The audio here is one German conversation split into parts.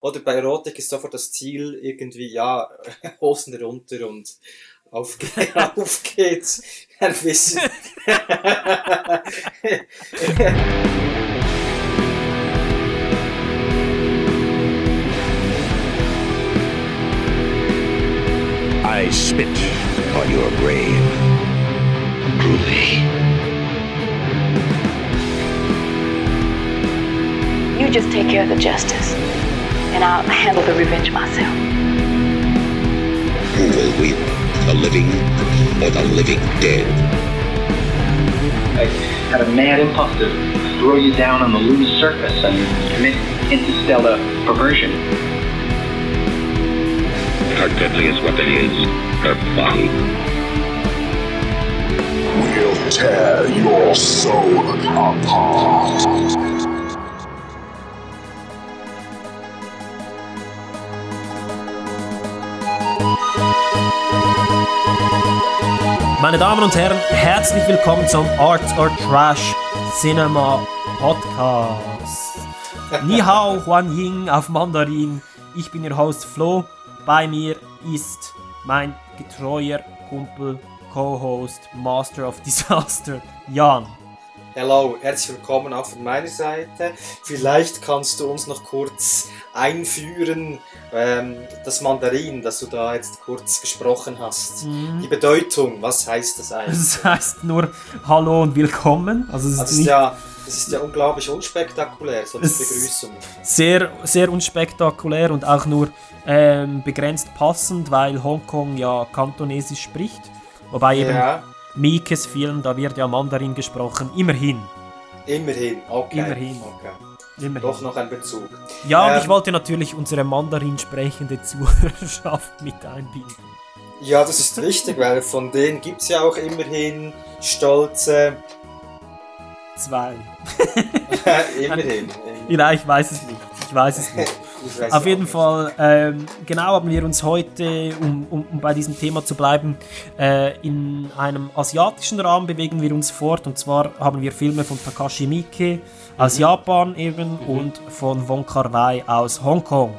Oder bei Erotik ist sofort das Ziel irgendwie, ja, Hosen runter und auf, auf geht's. Ein bisschen. I spit on your grave. Groovy. You just take care of the justice, and I'll handle the revenge myself. Who will win, the living or the living dead? I had a mad impulse to throw you down on the lunar surface and commit interstellar perversion. Her deadliest weapon is her body. We'll tear your soul apart. Meine Damen und Herren, herzlich willkommen zum Arts or Trash Cinema Podcast. Ni hao, Huan Ying auf Mandarin. Ich bin Ihr Host Flo. Bei mir ist mein getreuer Kumpel, Co-Host, Master of Disaster, Jan. Hello, herzlich willkommen auch von meiner Seite. Vielleicht kannst du uns noch kurz einführen, ähm, das Mandarin, das du da jetzt kurz gesprochen hast. Die Bedeutung, was heißt das eigentlich? Das heißt nur Hallo und Willkommen. Also es ist, Also es nicht ja, das ist ja unglaublich unspektakulär, so eine Es- Begrüßung. sehr, sehr unspektakulär und auch nur ähm, begrenzt passend, weil Hongkong ja Kantonesisch spricht. Wobei eben Ja, Mikes Film, da wird ja Mandarin gesprochen. Immerhin. immerhin, okay. Immerhin. okay. Immerhin. Doch noch ein Bezug. Ja, und Ähm, ich wollte natürlich unsere Mandarin sprechende Zuhörerschaft mit einbinden. Ja, das ist wichtig, weil von denen gibt es ja auch immerhin stolze. Zwei. immerhin. Ja, ich weiß es nicht. Ich weiß es nicht. Auf jeden. Fall, ähm, genau haben wir uns heute, um, um, um bei diesem Thema zu bleiben, äh, in einem asiatischen Rahmen bewegen wir uns fort. Und zwar haben wir Filme von Takashi Miike aus Mhm. Japan eben und von Wong Kar Wai aus Hongkong.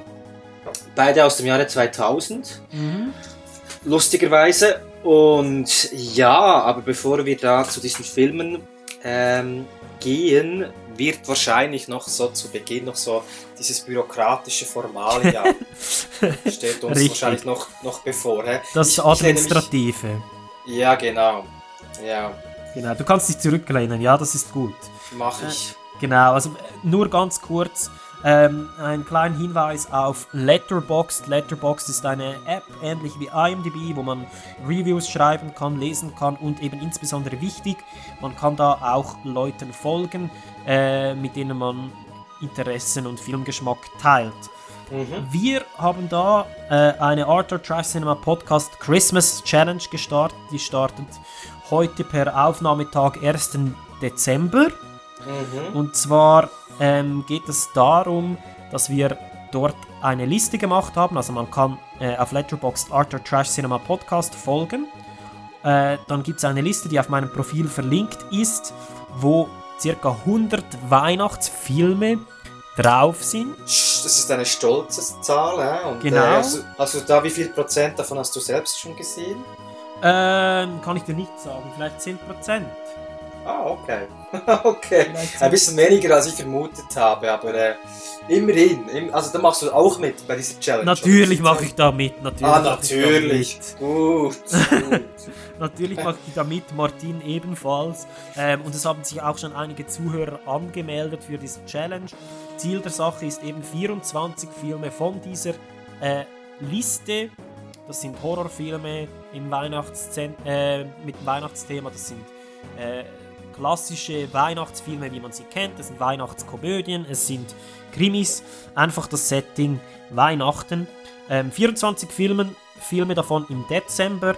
Beide aus dem Jahre 2000. Mhm. Lustigerweise. Und ja, aber bevor wir da zu diesen Filmen ähm, gehen, wird wahrscheinlich noch so zu Beginn noch so dieses bürokratische Formalia steht uns Richtig. wahrscheinlich noch, noch bevor. Hä? Das Ich- ich nenne mich- Administrative. Ja, genau. Ja, Genau, du kannst dich zurücklehnen, ja, das ist gut. mache ich. Genau, also äh, nur ganz kurz ähm, ein kleiner Hinweis auf Letterboxd. Letterboxd ist eine App, ähnlich wie IMDb, wo man Reviews schreiben kann, lesen kann und eben insbesondere wichtig, man kann da auch Leuten folgen, äh, mit denen man Interessen und Filmgeschmack teilt. Mhm. Wir haben da äh, eine Arthur Trash Cinema Podcast Christmas Challenge gestartet. Die startet heute per Aufnahmetag 1. Dezember. Mhm. Und zwar ähm, geht es darum, dass wir dort eine Liste gemacht haben. Also man kann äh, auf Letterboxd Arthur Trash Cinema Podcast folgen. Äh, dann gibt es eine Liste, die auf meinem Profil verlinkt ist, wo circa 100 Weihnachtsfilme drauf sind. Das ist eine stolze Zahl. Und, Genau. Äh, also, also da, wie viel Prozent davon hast du selbst schon gesehen? Ähm, kann ich dir nicht sagen, vielleicht 10%. Ah, okay. okay. Ein bisschen weniger, als ich vermutet habe, aber äh, immerhin. Im, also da machst du auch mit bei dieser Challenge. Natürlich mache ich da mit. Natürlich Ah, natürlich. mit. Gut, gut. Natürlich mache ich da mit, Martin ebenfalls. Ähm, und es haben sich auch schon einige Zuhörer angemeldet für diese Challenge. Ziel der Sache ist eben 24 Filme von dieser äh, Liste. Das sind Horrorfilme im Weihnachtszen äh, mit dem Weihnachtsthema. Das sind äh, klassische Weihnachtsfilme, wie man sie kennt. Das sind Weihnachtskomödien, es sind Krimis. Einfach das Setting Weihnachten. Ähm, 24 Filmen, Filme davon im Dezember.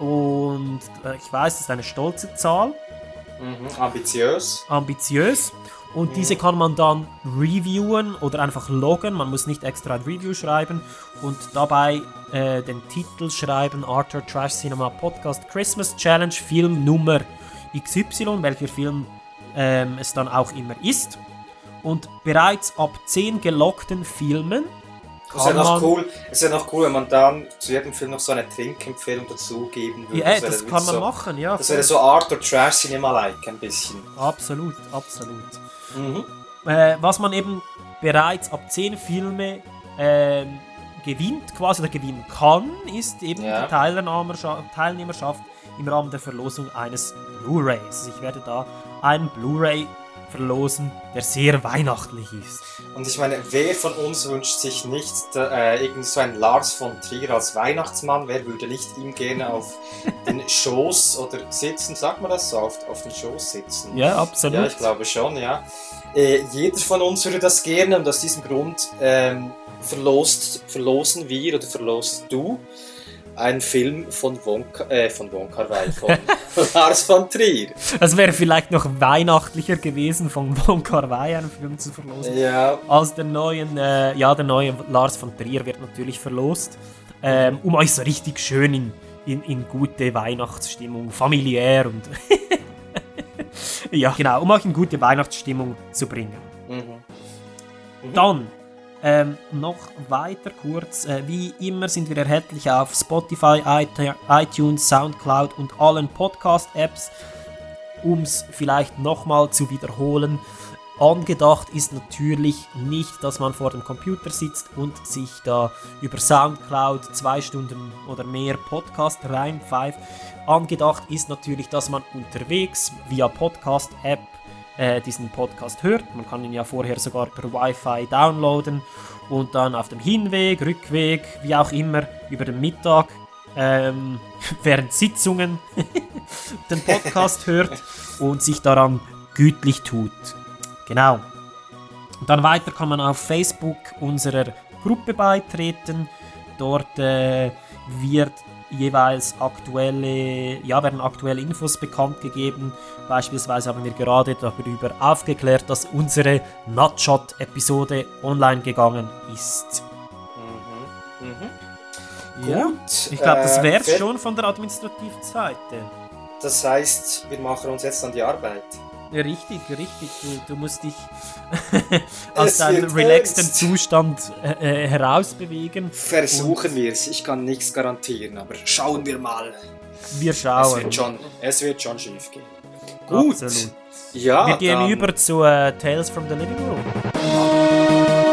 Und äh, ich weiß, das ist eine stolze Zahl, Mhm, ambitiös. ambitiös. Und diese kann man dann reviewen oder einfach loggen. Man muss nicht extra ein Review schreiben und dabei äh, den Titel schreiben: Arthur Trash Cinema Podcast Christmas Challenge Film Nummer XY, welcher Film ähm, es dann auch immer ist. Und bereits ab 10 geloggten Filmen Es wäre noch cool, es wäre noch cool, wenn man dann zu jedem Film noch so eine Trinkempfehlung dazugeben würde. ja, das wie kann man so, machen, ja. Das wäre so Arthur Trash Cinema-like ein bisschen. Absolut, absolut. Mhm. Äh, was man eben bereits ab 10 Filme ähm, gewinnt, quasi oder gewinnen kann, ist eben Ja. die Teilnehmerschaft, Teilnehmerschaft im Rahmen der Verlosung eines Blu-rays. Ich werde da einen Blu-ray verlosen, der sehr weihnachtlich ist. Und ich meine, wer von uns wünscht sich nicht äh, irgend so ein Lars von Trier als Weihnachtsmann? Wer würde nicht ihm gerne auf den Schoß oder sitzen, sagt man das so, auf, auf den Schoß sitzen? Ja, absolut. Ja, ich glaube schon, ja. Äh, jeder von uns würde das gerne und aus diesem Grund ähm, verlost, verlosen wir oder verlost du einen Film von Wonka, äh, von Wonka von Lars von Trier. Es wäre vielleicht noch weihnachtlicher gewesen, von Kar-wai einen Film zu verlosen. Ja, Als der neuen, äh, ja, der neue Lars von Trier wird natürlich verlost, ähm, um euch so richtig schön in, in, in gute Weihnachtsstimmung, familiär und ja, genau, um euch in gute Weihnachtsstimmung zu bringen. mhm. Dann ähm, noch weiter kurz, äh, wie immer sind wir erhältlich auf Spotify, iT- iTunes, Soundcloud und allen Podcast-Apps. Um es vielleicht nochmal zu wiederholen, angedacht ist natürlich nicht, dass man vor dem Computer sitzt und sich da über Soundcloud zwei Stunden oder mehr Podcast reinpfeift. Angedacht ist natürlich, dass man unterwegs via Podcast-App äh, diesen Podcast hört. Man kann ihn ja vorher sogar per Wi-Fi downloaden und dann auf dem Hinweg, Rückweg, wie auch immer, über den Mittag, ähm, während Sitzungen den Podcast hört und sich daran gütlich tut. Genau. Und dann weiter kann man auf Facebook unserer Gruppe beitreten. Dort äh, wird jeweils aktuelle, ja, werden aktuelle Infos bekannt gegeben. Beispielsweise haben wir gerade darüber aufgeklärt, dass unsere Nutshot-Episode online gegangen ist. Mhm. Mhm. Ja, Gut, ich glaube, das äh, wäre Fer- schon von der Administrativseite. Das heißt, wir machen uns jetzt an die Arbeit. Richtig, richtig. Du, du musst dich aus Es deinem relaxten ernst. Zustand äh, äh, herausbewegen. Versuchen wir es. Ich kann nichts garantieren, aber schauen wir mal. Wir Es schauen. wird schon, es wird schon schief gehen. Gut. Absolut. Ja, Wir gehen über zu äh, Tales from the Living Room.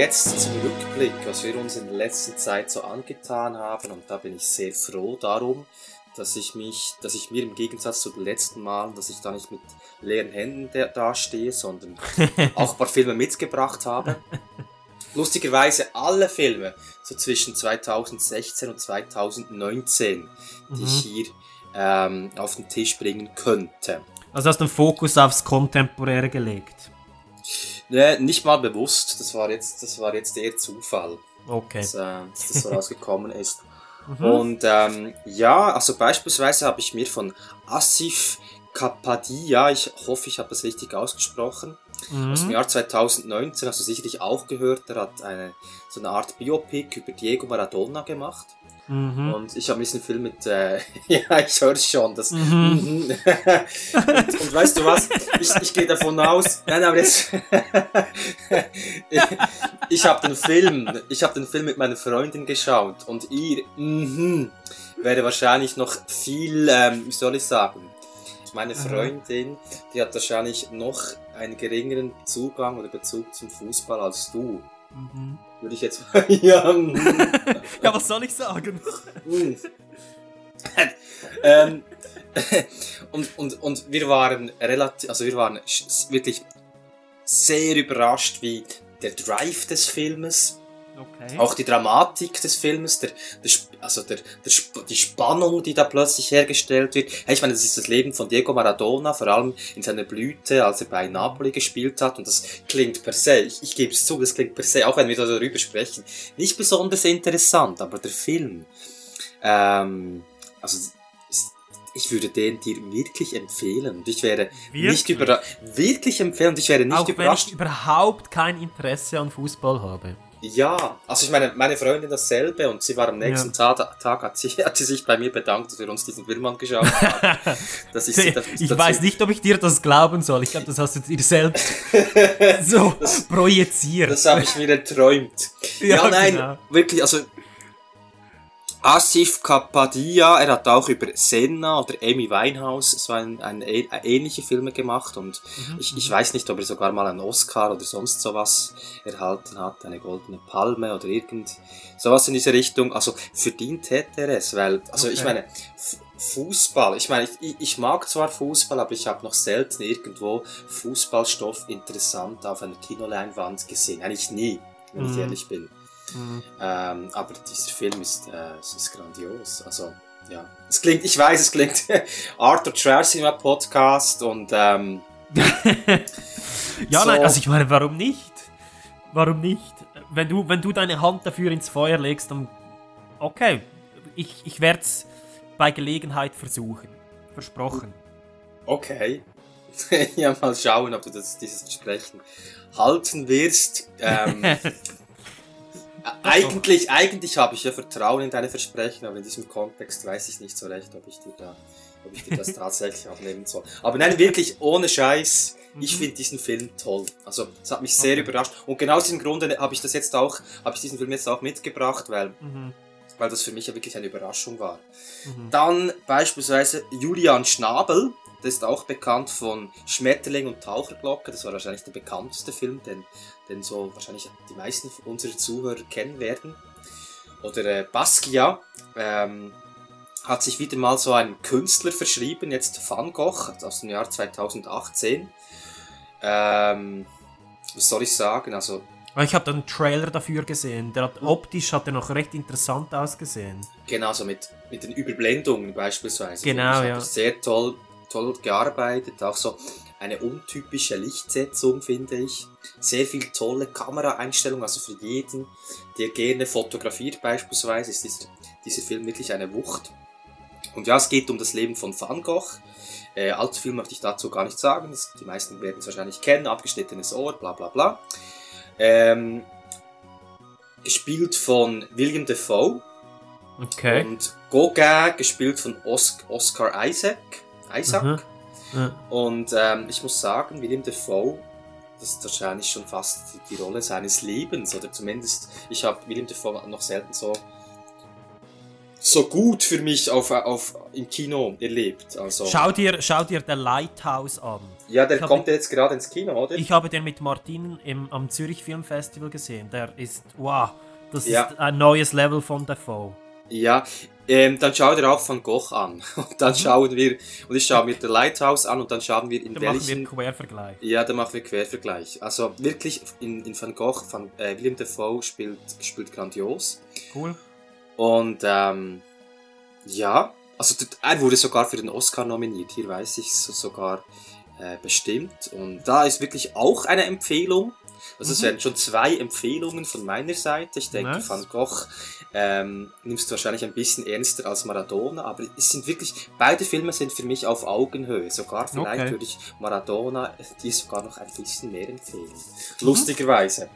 Jetzt zum Rückblick, was wir uns in der letzten Zeit so angetan haben. Und da bin ich sehr froh darum, dass ich mich, dass ich mir im Gegensatz zu den letzten Malen, dass ich da nicht mit leeren Händen da- dastehe, sondern auch ein paar Filme mitgebracht habe. Lustigerweise alle Filme, so zwischen 2016 und 2019, die ich hier ähm, auf den Tisch bringen könnte. Also hast du den Fokus aufs Kontemporäre gelegt. Ne, nicht mal bewusst, das war jetzt, das war jetzt eher Zufall. Okay. dass, äh, dass das so rausgekommen ist. Mhm. Und ähm, ja, also beispielsweise habe ich mir von Asif Kapadia, ich hoffe, ich habe das richtig ausgesprochen, aus dem Mhm. Jahr 2019, hast du sicherlich auch gehört, der hat eine, so eine Art Biopic über Diego Maradona gemacht. Mhm. Und ich habe diesen Film mit, äh, ja, ich höre schon, das. Mhm. Und, und weißt du was? Ich, ich gehe davon aus. Nein, aber jetzt. ich ich habe den Film, ich habe den Film mit meiner Freundin geschaut und ihr, mhm, wäre wahrscheinlich noch viel, ähm, wie soll ich sagen? Meine Freundin, die hat wahrscheinlich noch einen geringeren Zugang oder Bezug zum Fußball als du. Mhm. Würde ich jetzt. ja, mhm. Ja, was soll ich sagen? Ähm, und, und, und wir waren relativ, also wir waren wirklich sehr überrascht, wie der Drive des Filmes, Okay. auch die Dramatik des Filmes, der, der, also der, der, die Spannung, die da plötzlich hergestellt wird. Hey, ich meine, das ist das Leben von Diego Maradona, vor allem in seiner Blüte, als er bei Napoli gespielt hat. Und das klingt per se, ich, ich gebe es zu, das klingt per se, auch wenn wir da darüber sprechen, nicht besonders interessant. Aber der Film, ähm, also ich würde den dir wirklich empfehlen. Und ich wäre nicht Wirklich? überrascht, wirklich empfehlen. Und ich wäre nicht Auch wenn überrascht. ich überhaupt kein Interesse an Fußball habe. Ja, also ich meine, meine Freundin dasselbe und sie war am nächsten Tag, Tag hat, sie, hat sie sich bei mir bedankt, dass wir uns diesen Film angeschaut haben. dass ich sie da- Ich weiß nicht, ob ich dir das glauben soll. Ich glaube, das hast du dir selbst so projiziert. Das habe ich mir erträumt. Ja, Ja, nein, genau. wirklich, also Asif Kapadia, er hat auch über Senna oder Amy Winehouse so ein, ein, ä- ähnliche Filme gemacht und Mhm, ich, ich weiß nicht, ob er sogar mal einen Oscar oder sonst sowas erhalten hat, eine goldene Palme oder irgend sowas in diese Richtung. Also verdient hätte er es, weil, also ich Okay. meine, F- Fußball, ich meine, ich, ich mag zwar Fußball, aber ich habe noch selten irgendwo Fußballstoff interessant auf einer Kinoleinwand gesehen. Eigentlich nie, wenn ich Mhm. ehrlich bin. Mhm. Ähm, aber dieser Film ist, äh, ist grandios. Also, ja. Es klingt, ich weiß, es klingt Arthur Trash Cinema Podcast und ähm, Ja, So. nein, also ich meine, warum nicht? Warum nicht? Wenn du, wenn du deine Hand dafür ins Feuer legst, dann okay. Ich, ich werde es bei Gelegenheit versuchen. Versprochen. okay. ja, mal schauen, ob du das, dieses Versprechen halten wirst. Ähm, eigentlich eigentlich habe ich ja Vertrauen in deine Versprechen, aber in diesem Kontext weiß ich nicht so recht, ob ich dir, da, ob ich dir das tatsächlich abnehmen soll. Aber nein, wirklich ohne Scheiß. Ich finde diesen Film toll. Also, es hat mich sehr Okay. überrascht. Und genau aus diesem Grunde habe ich das jetzt auch, habe ich diesen Film jetzt auch mitgebracht, weil, Mhm. weil das für mich ja wirklich eine Überraschung war. Mhm. Dann beispielsweise Julian Schnabel, der ist auch bekannt von Schmetterling und Taucherglocke. Das war wahrscheinlich der bekannteste Film, den, den so wahrscheinlich die meisten unserer Zuhörer kennen werden. Oder äh, Basquiat ähm, hat sich wieder mal so einem Künstler verschrieben, jetzt Van Gogh aus dem Jahr 2018. Ähm, was soll ich sagen? Also Aber Ich habe einen Trailer dafür gesehen. Der hat optisch hat er noch recht interessant ausgesehen. Genau, so mit, mit den Überblendungen beispielsweise. Genau, ja. Sehr toll, toll gearbeitet. Auch so eine untypische Lichtsetzung, finde ich. Sehr viel tolle Kameraeinstellungen, also für jeden, der gerne fotografiert beispielsweise, ist dieser, dieser Film wirklich eine Wucht. Und ja, es geht um das Leben von Van Gogh. Äh, allzu viel möchte ich dazu gar nicht sagen. Das, die meisten werden es wahrscheinlich kennen. Abgeschnittenes Ohr, bla bla bla. Ähm, gespielt von William Defoe. Okay. Und Gauguin gespielt von Os Oscar Isaac. Isaac. Mhm. Ja. Und ähm, ich muss sagen, William Defoe, das ist wahrscheinlich schon fast die, die Rolle seines Lebens. Oder zumindest, ich habe William Defoe noch selten so, so gut für mich auf, auf, im Kino erlebt. Also, Schau, dir, schau dir The Lighthouse an. ja, der ich kommt ja jetzt gerade ins Kino, oder? Ich habe den mit Martin im, am Zürich Film Festival gesehen. Der ist, wow, das Ja. ist ein neues Level von Defoe. Ja, ähm, dann schau dir auch Van Gogh an. Und dann schauen wir, und ich schaue mir The Lighthouse an und dann schauen wir in Da machen wir welchen... einen Quervergleich. Ja, da machen wir Quervergleich. Also wirklich, in, in Van Gogh, Van, äh, William Defoe spielt, spielt grandios. Cool. Und ähm, ja, also er wurde sogar für den Oscar nominiert. Hier weiß ich es sogar äh, bestimmt. Und da ist wirklich auch eine Empfehlung. Also es Mhm. werden schon zwei Empfehlungen von meiner Seite. Ich denke, Nice. Van Gogh ähm, nimmst du wahrscheinlich ein bisschen ernster als Maradona, aber es sind wirklich, beide Filme sind für mich auf Augenhöhe. Sogar vielleicht Okay. würde ich Maradona dir sogar noch ein bisschen mehr empfehlen. Lustigerweise.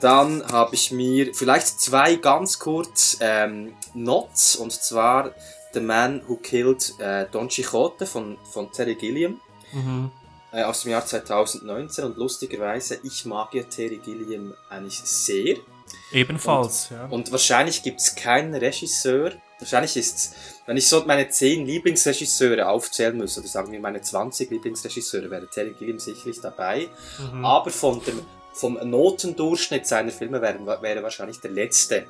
Dann habe ich mir vielleicht zwei ganz kurz ähm, Nots, und zwar The Man Who Killed äh, Don Quixote von, von Terry Gilliam Mhm. äh, aus dem Jahr 2019 und lustigerweise, ich mag ja Terry Gilliam eigentlich sehr Ebenfalls, ja. und wahrscheinlich gibt es keinen Regisseur, wahrscheinlich ist wenn ich so meine 10 Lieblingsregisseure aufzählen müsste, oder sagen wir meine 20 Lieblingsregisseure, wäre Terry Gilliam sicherlich dabei, Mhm. aber von dem, vom Notendurchschnitt seiner Filme wäre, wäre wahrscheinlich der letzte.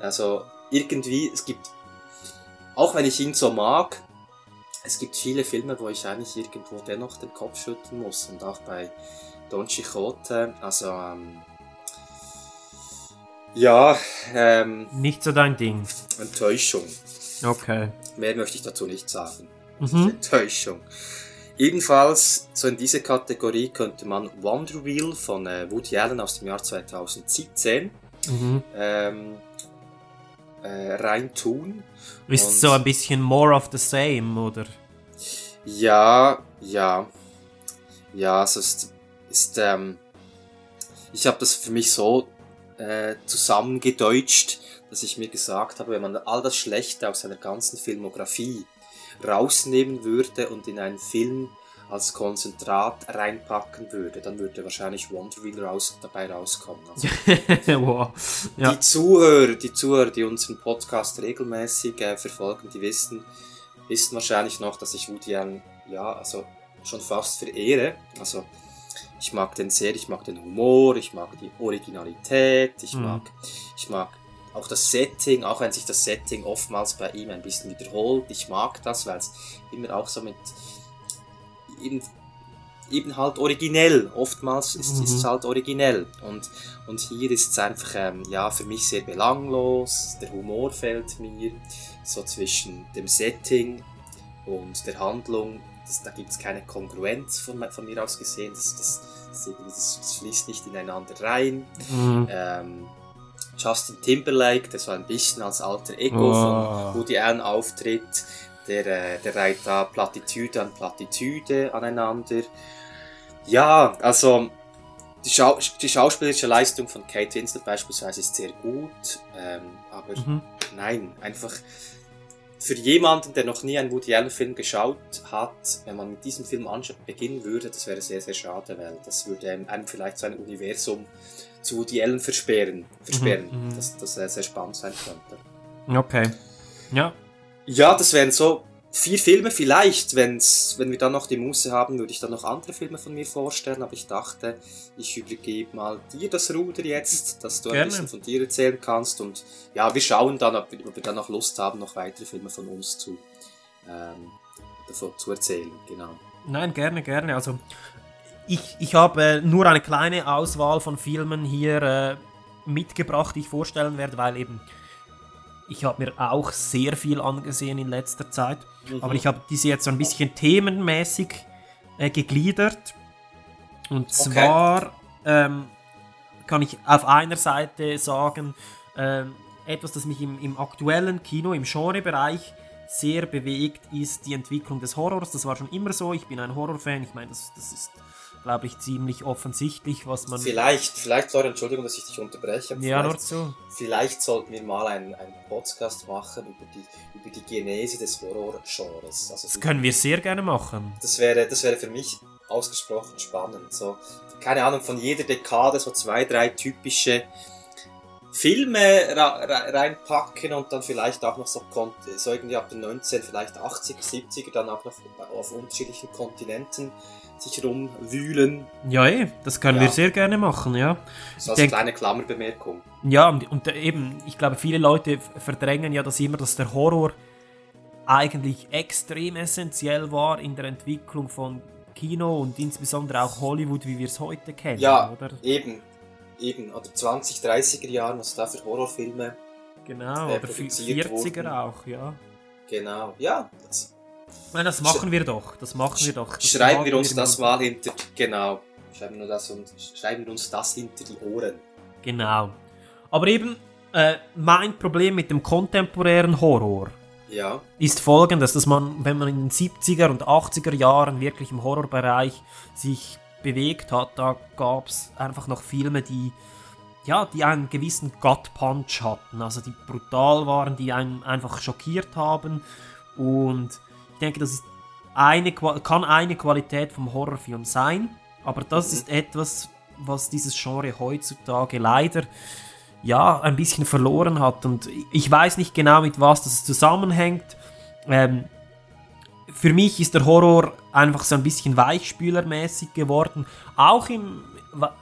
Also irgendwie, es gibt, auch wenn ich ihn so mag, es gibt viele Filme, wo ich eigentlich irgendwo dennoch den Kopf schütteln muss. Und auch bei Don Quixote, also ähm, ja, ähm, Nicht so dein Ding. Enttäuschung. Okay. Mehr möchte ich dazu nicht sagen. Mhm. Enttäuschung. Ebenfalls, so in diese Kategorie könnte man Wonder Wheel von äh, Woody Allen aus dem Jahr 2017 Mhm. ähm, äh, reintun. Ist Und- so ein bisschen more of the same, oder? Ja, ja. Ja, also es ist, ist ähm, ich habe das für mich so äh, zusammengedeutscht, dass ich mir gesagt habe, wenn man all das Schlechte aus seiner ganzen Filmografie rausnehmen würde und in einen Film als Konzentrat reinpacken würde, dann würde wahrscheinlich Wonder Wheel raus, dabei rauskommen. Also wow. Ja. die Zuhörer, die Zuhörer, die unseren Podcast regelmäßig äh, verfolgen, die wissen, wissen wahrscheinlich noch, dass ich Woody Allen, ja, also schon fast verehre. Also ich mag den sehr, ich mag den Humor, ich mag die Originalität, ich Mhm. mag, ich mag auch das Setting, auch wenn sich das Setting oftmals bei ihm ein bisschen wiederholt. Ich mag das, weil es immer auch so mit eben, eben halt originell. Oftmals ist, Mhm. ist es halt originell. Und, und hier ist es einfach ähm, ja, für mich sehr belanglos. Der Humor fällt mir so zwischen dem Setting und der Handlung. Das, da gibt es keine Kongruenz von, von mir aus gesehen. Das, das, das, das fließt nicht ineinander rein. Mhm. Ähm, Justin Timberlake, der so ein bisschen als alter Ego Oh. von Woody Allen auftritt, der, äh, der reiht da Plattitüde an Plattitüde aneinander. Ja, also die, Schau die schauspielerische Leistung von Kate Winslet beispielsweise ist sehr gut, ähm, aber Mhm. nein, einfach für jemanden, der noch nie einen Woody Allen Film geschaut hat, wenn man mit diesem Film beginnen würde, das wäre sehr, sehr schade, weil das würde einem vielleicht so ein Universum zu Woody Allen versperren, versperren Mhm, mhm. das, das äh, sehr spannend sein könnte. Okay. Ja. Ja, das wären so vier Filme vielleicht, wenn's, wenn wir dann noch die Muße haben, würde ich dann noch andere Filme von mir vorstellen, aber ich dachte, ich übergebe mal dir das Ruder jetzt, dass du ein Gerne. bisschen von dir erzählen kannst und ja, wir schauen dann, ob wir, ob wir dann noch Lust haben, noch weitere Filme von uns zu, ähm, davon zu erzählen, genau. Nein, gerne, gerne. Also ich, ich habe äh, nur eine kleine Auswahl von Filmen hier äh, mitgebracht, die ich vorstellen werde, weil eben ich habe mir auch sehr viel angesehen in letzter Zeit. Aber ich habe diese jetzt so ein bisschen themenmäßig äh, gegliedert. Und zwar ähm, kann ich auf einer Seite sagen, ähm, etwas, das mich im, im aktuellen Kino, im Genrebereich sehr bewegt, ist die Entwicklung des Horrors. Das war schon immer so. Ich bin ein Horrorfan. Ich meine, das, das ist, glaube ich, ziemlich offensichtlich, was man. Vielleicht, vielleicht, Florian, Entschuldigung, dass ich dich unterbreche, ja, nur zu. vielleicht sollten wir mal einen, einen Podcast machen über die, über die Genese des Horror-Genres. Also Das können wir sehr gerne machen. das wäre, das wäre für mich ausgesprochen spannend. So, keine Ahnung, von jeder Dekade so zwei, drei typische Filme reinpacken und dann vielleicht auch noch so, so irgendwie ab den 19, vielleicht 80er, 70er dann auch noch auf unterschiedlichen Kontinenten sich rumwühlen. Ja, eh, das können Ja. wir sehr gerne machen, ja. So als denk- kleine Klammerbemerkung. Ja, und, und eben, ich glaube, viele Leute verdrängen ja das immer, dass der Horror eigentlich extrem essentiell war in der Entwicklung von Kino und insbesondere auch Hollywood, wie wir es heute kennen, Ja, oder? eben. Eben, oder 20, 30er Jahren, was da für Horrorfilme. Genau, äh, oder vi- produziert 40er wurden. auch, ja. Genau, ja. Das, Nein, das machen wir doch, das machen wir doch. Das schreiben wir uns in das mal hinter. Genau. Schreiben wir, das und, schreiben wir uns das hinter die Ohren. Genau. Aber eben, äh, mein Problem mit dem kontemporären Horror Ja. ist folgendes, dass man, wenn man in den 70er und 80er Jahren wirklich im Horrorbereich sich bewegt hat, da gab es einfach noch Filme, die ja, die einen gewissen Gut Punch hatten, also die brutal waren, die einen einfach schockiert haben und denke, das ist eine, kann eine Qualität vom Horrorfilm sein, aber das Mhm. ist etwas, was dieses Genre heutzutage leider ja, ein bisschen verloren hat. Und ich weiß nicht genau, mit was das zusammenhängt. Ähm, für mich ist der Horror einfach so ein bisschen weichspülermäßig geworden. Auch im,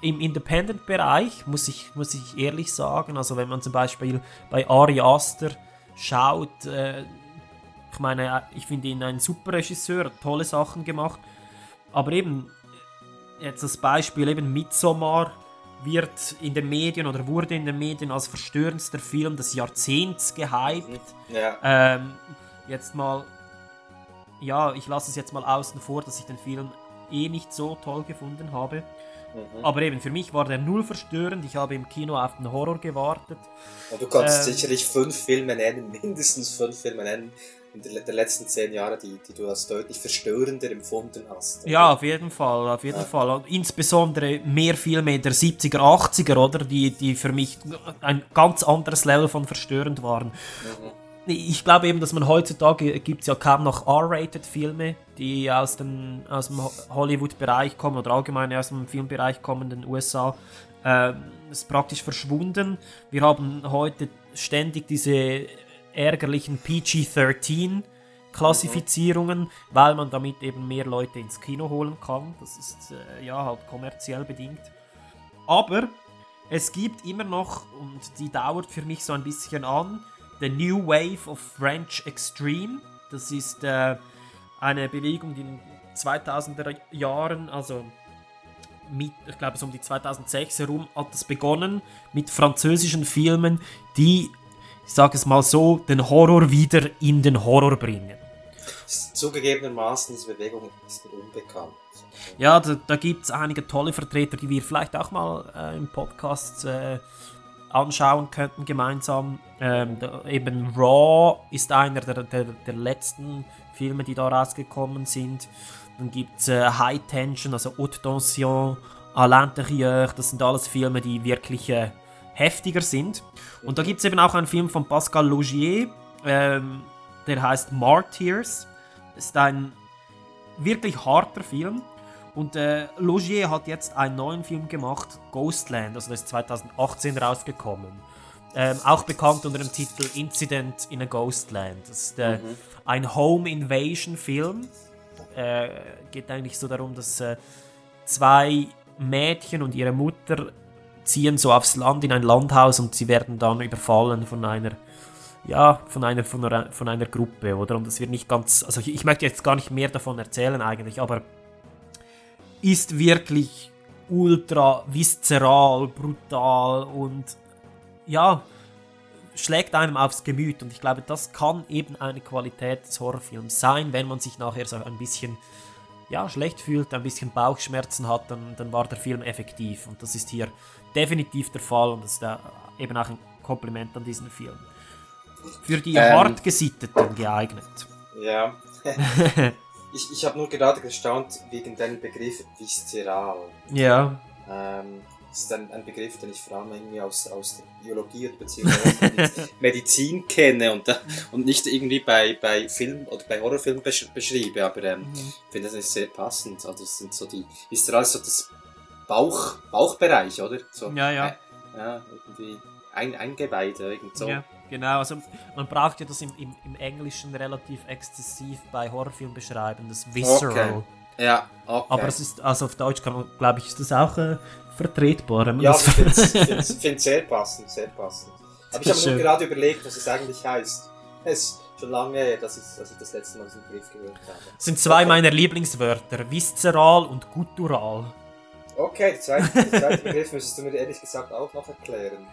im Independent-Bereich, muss ich, muss ich ehrlich sagen. Also wenn man zum Beispiel bei Ari Aster schaut, äh, ich meine, ich finde ihn ein super Regisseur, hat tolle Sachen gemacht. Aber eben, jetzt das Beispiel eben Midsommar wird in den Medien oder wurde in den Medien als verstörendster Film des Jahrzehnts gehypt. Ja. Ähm, jetzt mal, ja, ich lasse es jetzt mal außen vor, dass ich den Film eh nicht so toll gefunden habe. Mhm. Aber eben, für mich war der null verstörend. Ich habe im Kino auf den Horror gewartet. Und du kannst ähm, sicherlich fünf Filme nennen, mindestens fünf Filme nennen, in der, der letzten zehn Jahre, die, die du als deutlich verstörender empfunden hast. oder? Ja, auf jeden Fall, auf jeden Fall. Und insbesondere mehr Filme der 70er, 80er, oder? Die, die für mich ein ganz anderes Level von verstörend waren. Ich glaube eben, dass man heutzutage gibt es ja kaum noch R-rated Filme, die aus, den, aus dem Ho- Hollywood-Bereich kommen oder allgemein aus dem Filmbereich kommen, in den USA. Ähm, ist praktisch verschwunden. Wir haben heute ständig diese ärgerlichen PG-13 Klassifizierungen, weil man damit eben mehr Leute ins Kino holen kann. Das ist äh, ja halt kommerziell bedingt. Aber es gibt immer noch, und die dauert für mich so ein bisschen an, The New Wave of French Extreme. Das ist äh, eine Bewegung, die in den 2000er Jahren, also mit, ich glaube so um die 2006 herum, hat es begonnen mit französischen Filmen, die, ich sage es mal so, den Horror wieder in den Horror bringen. Zugegebenermaßen, diese Bewegung ist mir unbekannt. Ja, da, da gibt es einige tolle Vertreter, die wir vielleicht auch mal äh, im Podcast äh, anschauen könnten gemeinsam. Ähm, da, eben Raw ist einer der, der, der letzten Filme, die da rausgekommen sind. Dann gibt es äh, High Tension, also Haute Tension, À l'intérieur. Das sind alles Filme, die wirklich heftiger sind. Und da gibt es eben auch einen Film von Pascal Logier, ähm, der heißt Martyrs. Ist ein wirklich harter Film. Und äh, Logier hat jetzt einen neuen Film gemacht, Ghostland, also das ist 2018 rausgekommen. Ähm, auch bekannt unter dem Titel Incident in a Ghostland. Das ist äh, ein Home Invasion Film. Äh, geht eigentlich so darum, dass äh, zwei Mädchen und ihre Mutter ziehen so aufs Land in ein Landhaus und sie werden dann überfallen von einer ja, von einer, von einer, von einer Gruppe, oder? Und es wird nicht ganz, also ich, ich möchte jetzt gar nicht mehr davon erzählen eigentlich, aber ist wirklich ultra viszeral, brutal und ja, schlägt einem aufs Gemüt. Und ich glaube, das kann eben eine Qualität des Horrorfilms sein, wenn man sich nachher so ein bisschen ja, schlecht fühlt, ein bisschen Bauchschmerzen hat, dann, dann war der Film effektiv. Und das ist hier definitiv der Fall und das ist eben auch ein Kompliment an diesen Film. Für die Ähm. Hartgesitteten geeignet. Ja. ich ich habe nur gerade gestaunt wegen deinem Begriff viszeral. Ja. Ähm, das ist ein, ein Begriff, den ich vor allem irgendwie aus, aus der Biologie oder beziehungsweise aus der Medizin kenne und, und nicht irgendwie bei, bei Film oder bei Horrorfilmen besch beschriebe, aber ähm, Mhm. ich finde das ist sehr passend. Also das sind so die, ist so das Bauch, Bauchbereich, oder? So, Ja, ja. äh, ja, irgendwie ein, Eingeweide, irgend so. Ja, genau. Also man braucht ja das im, im, im Englischen relativ exzessiv bei Horrorfilmen beschreiben, das Visceral. Okay. Ja, okay. Aber es ist, also auf Deutsch kann man, glaube ich, ist das auch äh, vertretbar. Ja, ich finde es sehr passend, sehr passend. Aber ich habe nur gerade überlegt, was es eigentlich heißt. Es ist schon lange her, dass ich, dass ich das letzte Mal diesen Begriff gehört habe. Das sind zwei Okay. meiner Lieblingswörter, viszeral und guttural. Okay, der zweite, der zweite Begriff müsstest du mir ehrlich gesagt auch noch erklären.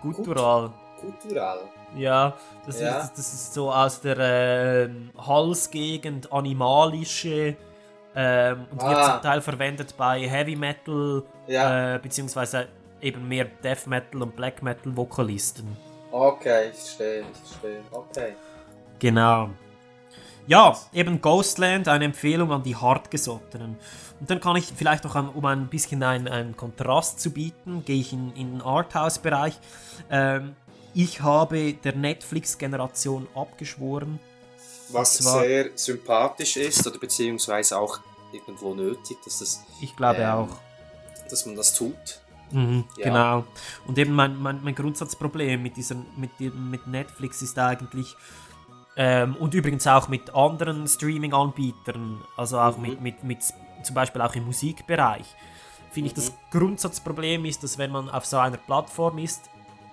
Guttural. Kultural. Ja, das, Ja. Ist, das ist so aus der ähm, Halsgegend animalische ähm, und wird Ah. zum Teil verwendet bei Heavy Metal Ja. äh, beziehungsweise eben mehr Death Metal und Black Metal Vokalisten. Okay, ich verstehe, ich verstehe. Okay. Genau. Ja, eben Ghostland, eine Empfehlung an die Hartgesottenen. Und dann kann ich vielleicht noch, ein- um ein bisschen einen, einen Kontrast zu bieten, gehe ich in, in den Arthouse-Bereich. Ähm, ich habe der Netflix-Generation abgeschworen. Was zwar- sehr sympathisch ist oder beziehungsweise auch irgendwo nötig, dass, das, Ich glaube Ähm, auch. dass man das tut. Mhm, Ja. Genau. Und eben mein, mein, mein Grundsatzproblem mit, diesem, mit, mit Netflix ist eigentlich, ähm, und übrigens auch mit anderen Streaming-Anbietern, also auch Mhm. mit, mit, mit zum Beispiel auch im Musikbereich, finde ich, Mhm. das Grundsatzproblem ist, dass wenn man auf so einer Plattform ist,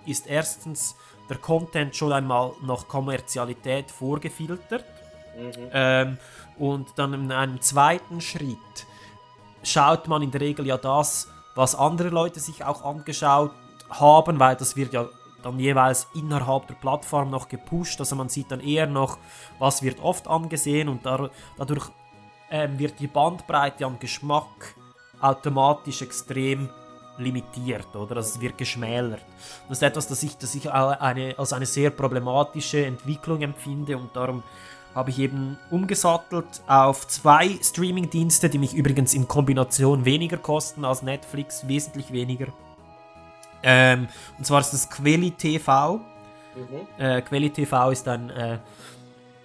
ist erstens der Content schon einmal nach Kommerzialität vorgefiltert. Mhm. Ähm, und dann in einem zweiten Schritt schaut man in der Regel ja das, was andere Leute sich auch angeschaut haben, weil das wird ja dann jeweils innerhalb der Plattform noch gepusht. Also man sieht dann eher noch, was wird oft angesehen und dadurch ähm, wird die Bandbreite an Geschmack automatisch extrem limitiert, oder? Also es wird geschmälert. Das ist etwas, das ich, das ich eine, als eine sehr problematische Entwicklung empfinde und darum habe ich eben umgesattelt auf zwei Streaming-Dienste, die mich übrigens in Kombination weniger kosten als Netflix, wesentlich weniger. Ähm, und zwar ist das Quelli TV. Äh, Quelli TV ist ein äh,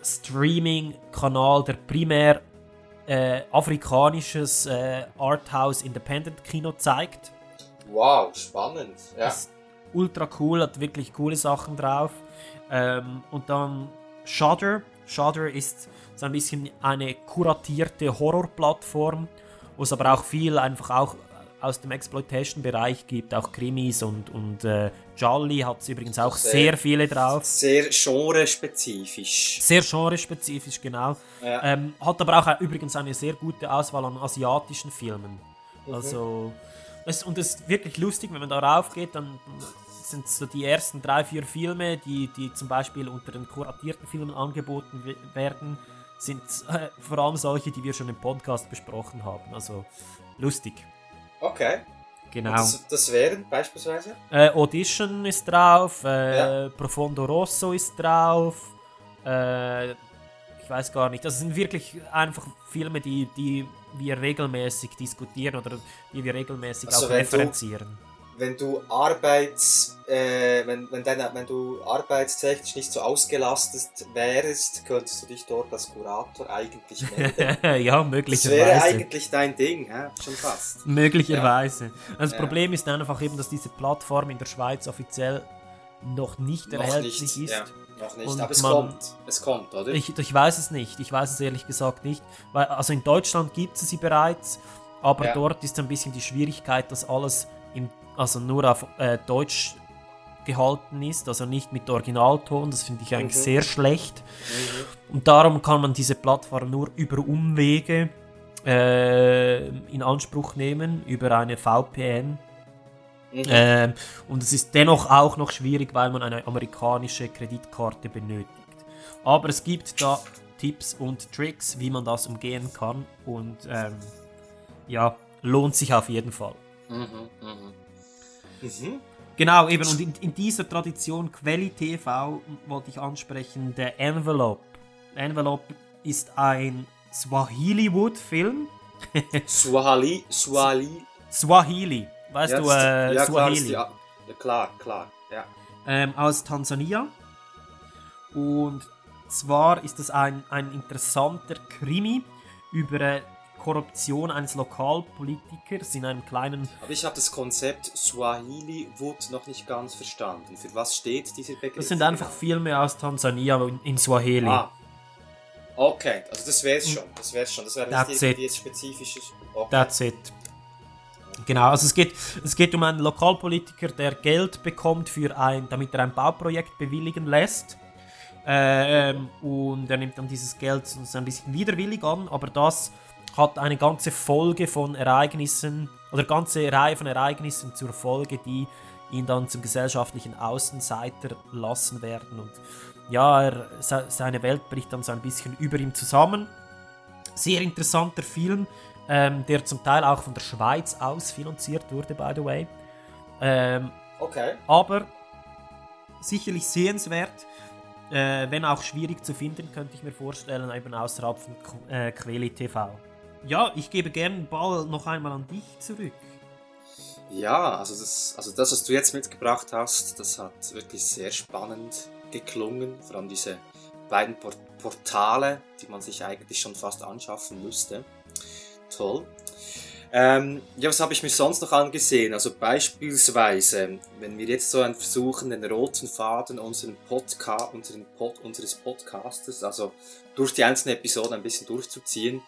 Streaming-Kanal, der primär äh, afrikanisches äh, Arthouse Independent Kino zeigt. Wow, spannend. Ja. Ist ultra cool, hat wirklich coole Sachen drauf. Ähm, und dann Shudder. Shudder ist so ein bisschen eine kuratierte Horrorplattform, wo es aber auch viel einfach auch aus dem Exploitation-Bereich gibt, auch Krimis und, und äh, Jolly hat es übrigens auch Sehr- sehr viele drauf. Sehr genrespezifisch. Sehr genrespezifisch, genau. Ja. Ähm, hat aber auch übrigens eine sehr gute Auswahl an asiatischen Filmen. Mhm. Also, es, und es ist wirklich lustig, wenn man darauf geht, dann sind so die ersten drei, vier Filme, die, die zum Beispiel unter den kuratierten Filmen angeboten we- werden, sind äh, vor allem solche, die wir schon im Podcast besprochen haben. Also lustig. Okay. Genau. Das, das wären beispielsweise? Äh, Audition ist drauf, äh, Ja. Profondo Rosso ist drauf. Äh, ich weiß gar nicht. Das sind wirklich einfach Filme, die, die wir regelmäßig diskutieren oder die wir regelmäßig Also auch wenn du- referenzieren. Wenn du Arbeits, äh, wenn, wenn, deine, wenn du arbeitstechnisch nicht so ausgelastet wärst, könntest du dich dort als Kurator eigentlich melden. ja, das möglicherweise. wäre eigentlich dein Ding, hä? schon fast. Möglicherweise. Das Ja. Problem ist einfach eben, dass diese Plattform in der Schweiz offiziell noch nicht Noch erhältlich nicht, ist. ja, noch nicht. Und aber es man- kommt. Es kommt, oder? Ich, ich weiß es nicht. Ich weiß es ehrlich gesagt nicht. Weil, also in Deutschland gibt es sie bereits, aber Ja. dort ist ein bisschen die Schwierigkeit, dass alles im, also nur auf äh, Deutsch gehalten ist, also nicht mit Originalton. Das finde ich eigentlich Mhm. sehr schlecht. Und darum kann man diese Plattform nur über Umwege äh, in Anspruch nehmen, über eine VPN. Mhm. Ähm, und es ist dennoch auch noch schwierig, weil man eine amerikanische Kreditkarte benötigt. Aber es gibt da Tipps und Tricks, wie man das umgehen kann. Und ähm, ja, lohnt sich auf jeden Fall. Mhm, mhm. Mhm. Genau, eben. Und in, in dieser Tradition Quelli TV wollte ich ansprechen, der Envelope. Envelope ist ein Swahili-Wood-Film. Swahili, Swahili. Swahili. Weißt Ja, du, äh, ja, klar, Swahili. die- ja, klar, klar. Ja. ähm, aus Tansania. Und zwar ist das ein, ein interessanter Krimi über Korruption eines Lokalpolitikers in einem kleinen. Aber ich habe das Konzept Swahili Wood noch nicht ganz verstanden. Für was steht dieser Begriff? Das sind einfach Filme aus Tansania in, Swahili. Ah. Okay, also das wäre es schon. Das wäre schon. Das wäre That's nicht irgendwie it. jetzt spezifisches. Okay. That's it. Genau, also es geht, es geht um einen Lokalpolitiker, der Geld bekommt, für ein, damit er ein Bauprojekt bewilligen lässt. Ähm, und er nimmt dann dieses Geld so ein bisschen widerwillig an, aber das hat eine ganze Folge von Ereignissen oder ganze Reihe von Ereignissen zur Folge, die ihn dann zum gesellschaftlichen Außenseiter lassen werden. Und ja, er, se- seine Welt bricht dann so ein bisschen über ihm zusammen. Sehr interessanter Film, ähm, der zum Teil auch von der Schweiz aus finanziert wurde, by the way. Ähm, okay. aber sicherlich sehenswert, äh, wenn auch schwierig zu finden, könnte ich mir vorstellen, eben außerhalb von Qu- äh, Quelli TV. Ja, ich gebe gerne den Ball noch einmal an dich zurück. Ja, also das, also das, was du jetzt mitgebracht hast, das hat wirklich sehr spannend geklungen. Vor allem diese beiden Por Portale, die man sich eigentlich schon fast anschaffen müsste. Toll. Ähm, ja, was habe ich mir sonst noch angesehen? Also beispielsweise, wenn wir jetzt so ein versuchen, den roten Faden unseren Podca unseren Pod unseres Podcasters, also durch die einzelnen Episoden ein bisschen durchzuziehen,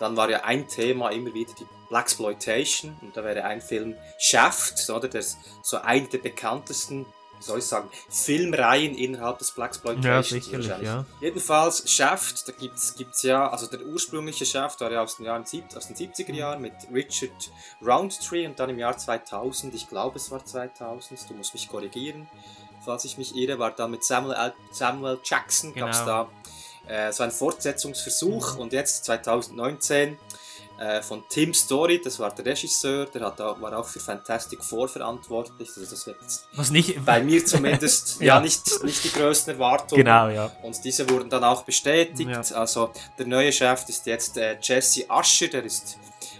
dann war ja ein Thema immer wieder die Blaxploitation und da wäre ein Film Shaft, oder? Das ist so eine der bekanntesten, wie soll ich sagen, Filmreihen innerhalb des Blaxploitation. ja. Jedenfalls Shaft, da gibt's gibt's ja, also der ursprüngliche Shaft war ja aus den Jahren aus den 70er Jahren mit Richard Roundtree und dann im Jahr 2000, ich glaube es war 2000, du musst mich korrigieren, falls ich mich irre, war dann mit Samuel, Samuel Jackson, gab's Genau. da äh, so ein Fortsetzungsversuch und jetzt 2019 äh, von Tim Story, das war der Regisseur, der hat auch, war auch für Fantastic Four verantwortlich. Also das wird Was nicht. bei mir zumindest ja. Ja. nicht, nicht die größten Erwartungen. Genau, ja. Und diese wurden dann auch bestätigt. Ja. Also der neue Chef ist jetzt äh, Jesse Usher, der ist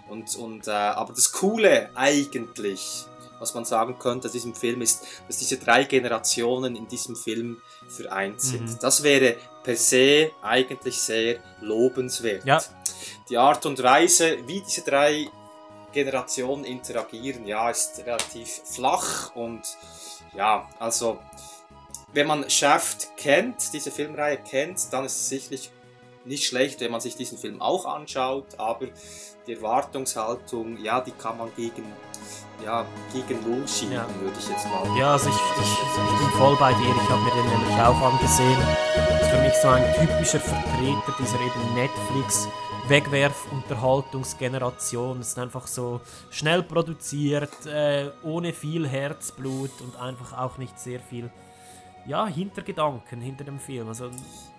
und, und äh, aber das Coole eigentlich, was man sagen könnte an diesem Film ist, dass diese drei Generationen in diesem Film vereint sind. Mhm. Das wäre per se eigentlich sehr lobenswert. Ja. Die Art und Weise, wie diese drei Generationen interagieren, ja, ist relativ flach und ja, also wenn man Shaft kennt, diese Filmreihe kennt, dann ist es sicherlich nicht schlecht, wenn man sich diesen Film auch anschaut, aber die Erwartungshaltung, ja, die kann man gegen, ja, gegen Null schieben, Ja. würde ich jetzt mal Ja, also ich, ich, ich bin voll bei dir. Ich habe mir den nämlich auch angesehen. Das ist für mich so ein typischer Vertreter dieser eben Netflix Wegwerf-Unterhaltungsgeneration. Es ist einfach so schnell produziert, äh, ohne viel Herzblut und einfach auch nicht sehr viel ja, Hintergedanken hinter dem Film. Also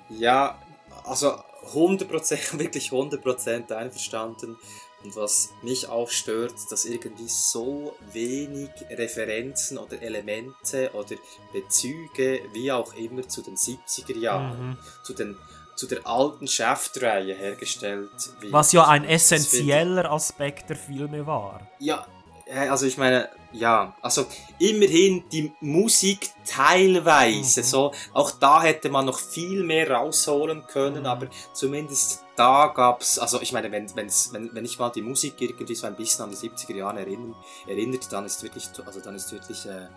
Ja, also 100%, wirklich 100% einverstanden. Und was mich auch stört, dass irgendwie so wenig Referenzen oder Elemente oder Bezüge, wie auch immer, zu den 70er Jahren, Mhm. zu, den, zu der alten Shaft-Reihe hergestellt wird. was ja ein essentieller Aspekt der Filme war. Ja, äh, also ich meine, ja, also immerhin die Musik teilweise, Mhm. so, auch da hätte man noch viel mehr rausholen können, Mhm. aber zumindest da gab's, also ich meine, wenn, wenn's, wenn, wenn ich mal die Musik irgendwie so ein bisschen an die 70er Jahre erinnern, erinnert, dann ist wirklich, also dann ist wirklich äh,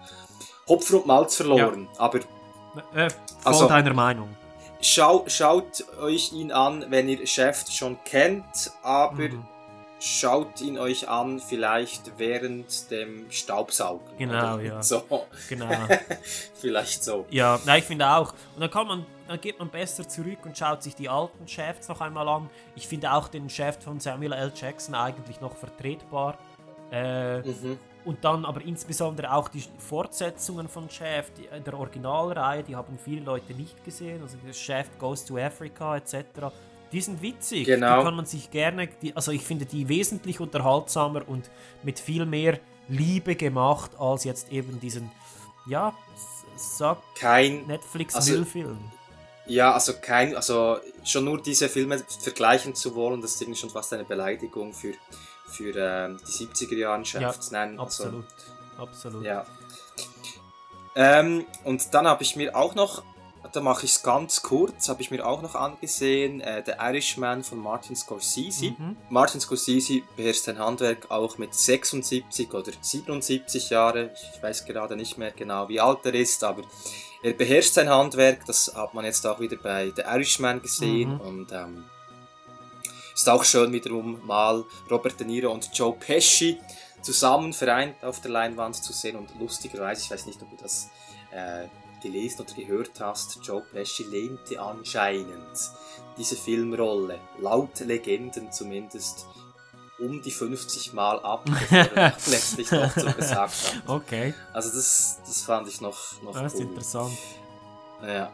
Hopfen und Malz verloren. Aber Äh, voll Also- deiner Meinung. schau, schaut euch ihn an, wenn ihr Chef schon kennt, aber Mhm. Schaut ihn euch an, vielleicht während dem Staubsaugen. Genau, ja. So, Genau. vielleicht so. Ja, nein, ich finde auch. Und dann kann man, dann geht man besser zurück und schaut sich die alten Shafts noch einmal an. Ich finde auch den Shaft von Samuel L. Jackson eigentlich noch vertretbar. Äh, Mhm. und dann aber insbesondere auch die Fortsetzungen von Shaft, äh, der Originalreihe, die haben viele Leute nicht gesehen. Also Shaft Goes to Africa etc. Die sind witzig. Genau. Die kann man sich gerne, die, also ich finde die wesentlich unterhaltsamer und mit viel mehr Liebe gemacht als jetzt eben diesen, ja, sag Kein, Netflix-Müllfilm. ja, also kein, also schon nur diese Filme vergleichen zu wollen, das ist irgendwie schon fast eine Beleidigung für, für ähm, die 70er Jahre zu nennen. Also, absolut. absolut. Ja. Ähm, und dann habe ich mir auch noch, da mache ich es ganz kurz, habe ich mir auch noch angesehen, äh, The Irishman von Martin Scorsese. Mhm. Martin Scorsese beherrscht sein Handwerk auch mit 76 oder 77 Jahre. Ich weiß gerade nicht mehr genau, wie alt er ist, aber er beherrscht sein Handwerk. Das hat man jetzt auch wieder bei The Irishman gesehen Mhm. und ähm, ist auch schön wiederum mal Robert De Niro und Joe Pesci zusammen vereint auf der Leinwand zu sehen und lustigerweise, ich weiß nicht, ob du das äh, gelesen oder gehört hast, Joe Pesci lehnte anscheinend diese Filmrolle, laut Legenden zumindest, um die 50 Mal ab, bevor er letztlich noch zugesagt hat. Okay, Also das, das fand ich noch, noch das ist cool. interessant. Ja.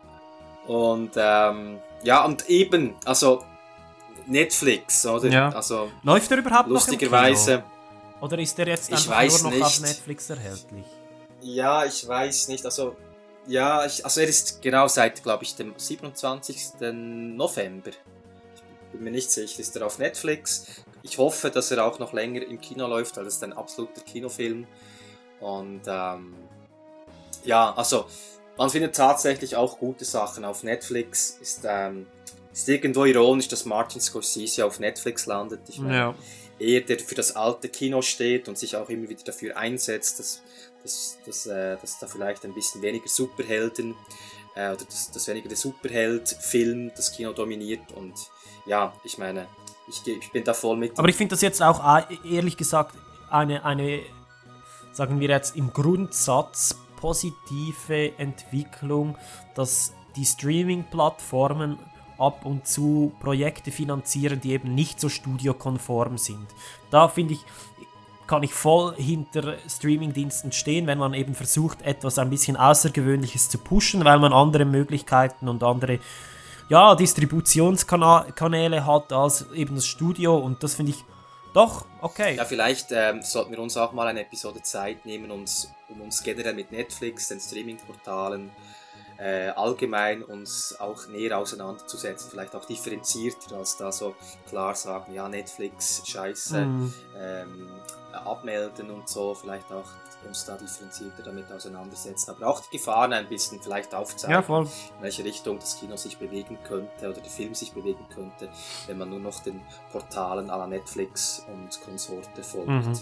Und ähm, ja, und eben, also Netflix, oder? Ja. Also Läuft er überhaupt noch im lustigerweise, Kino? Oder ist er jetzt einfach nur noch auf nicht. Netflix erhältlich? ja, ich weiß nicht, also ja, ich, also er ist genau seit, glaube ich, dem 27. November. Ich bin mir nicht sicher, ist er auf Netflix. Ich hoffe, dass er auch noch länger im Kino läuft, weil das ist ein absoluter Kinofilm. Und ähm, ja, also man findet tatsächlich auch gute Sachen auf Netflix. Ist, ähm, ist irgendwo ironisch, dass Martin Scorsese auf Netflix landet. Ich meine, er, der für das alte Kino steht und sich auch immer wieder dafür einsetzt, dass, dass, dass, äh, dass da vielleicht ein bisschen weniger Superhelden äh, oder dass, dass weniger der Superheld-Film das Kino dominiert. Und ja, ich meine, ich, ich bin da voll mit. Aber ich finde das jetzt auch äh, ehrlich gesagt eine, eine, sagen wir jetzt im Grundsatz positive Entwicklung, dass die Streaming-Plattformen ab und zu Projekte finanzieren, die eben nicht so studiokonform sind. Da finde ich, kann ich voll hinter Streamingdiensten stehen, wenn man eben versucht, etwas ein bisschen Außergewöhnliches zu pushen, weil man andere Möglichkeiten und andere ja, Distributionskanäle hat als eben das Studio und das finde ich Doch, okay. Ja, vielleicht ähm, sollten wir uns auch mal eine Episode Zeit nehmen, uns, um uns generell mit Netflix, den Streaming-Portalen, äh, allgemein uns auch näher auseinanderzusetzen, vielleicht auch differenzierter als da so klar sagen, ja, Netflix, scheiße, Mhm. ähm, abmelden und so, vielleicht auch uns da differenzierter damit auseinandersetzen, aber auch die Gefahren ein bisschen vielleicht aufzeigen, Ja, voll. in welche Richtung das Kino sich bewegen könnte oder der Film sich bewegen könnte, wenn man nur noch den Portalen la Netflix und Konsorte folgt. Mhm.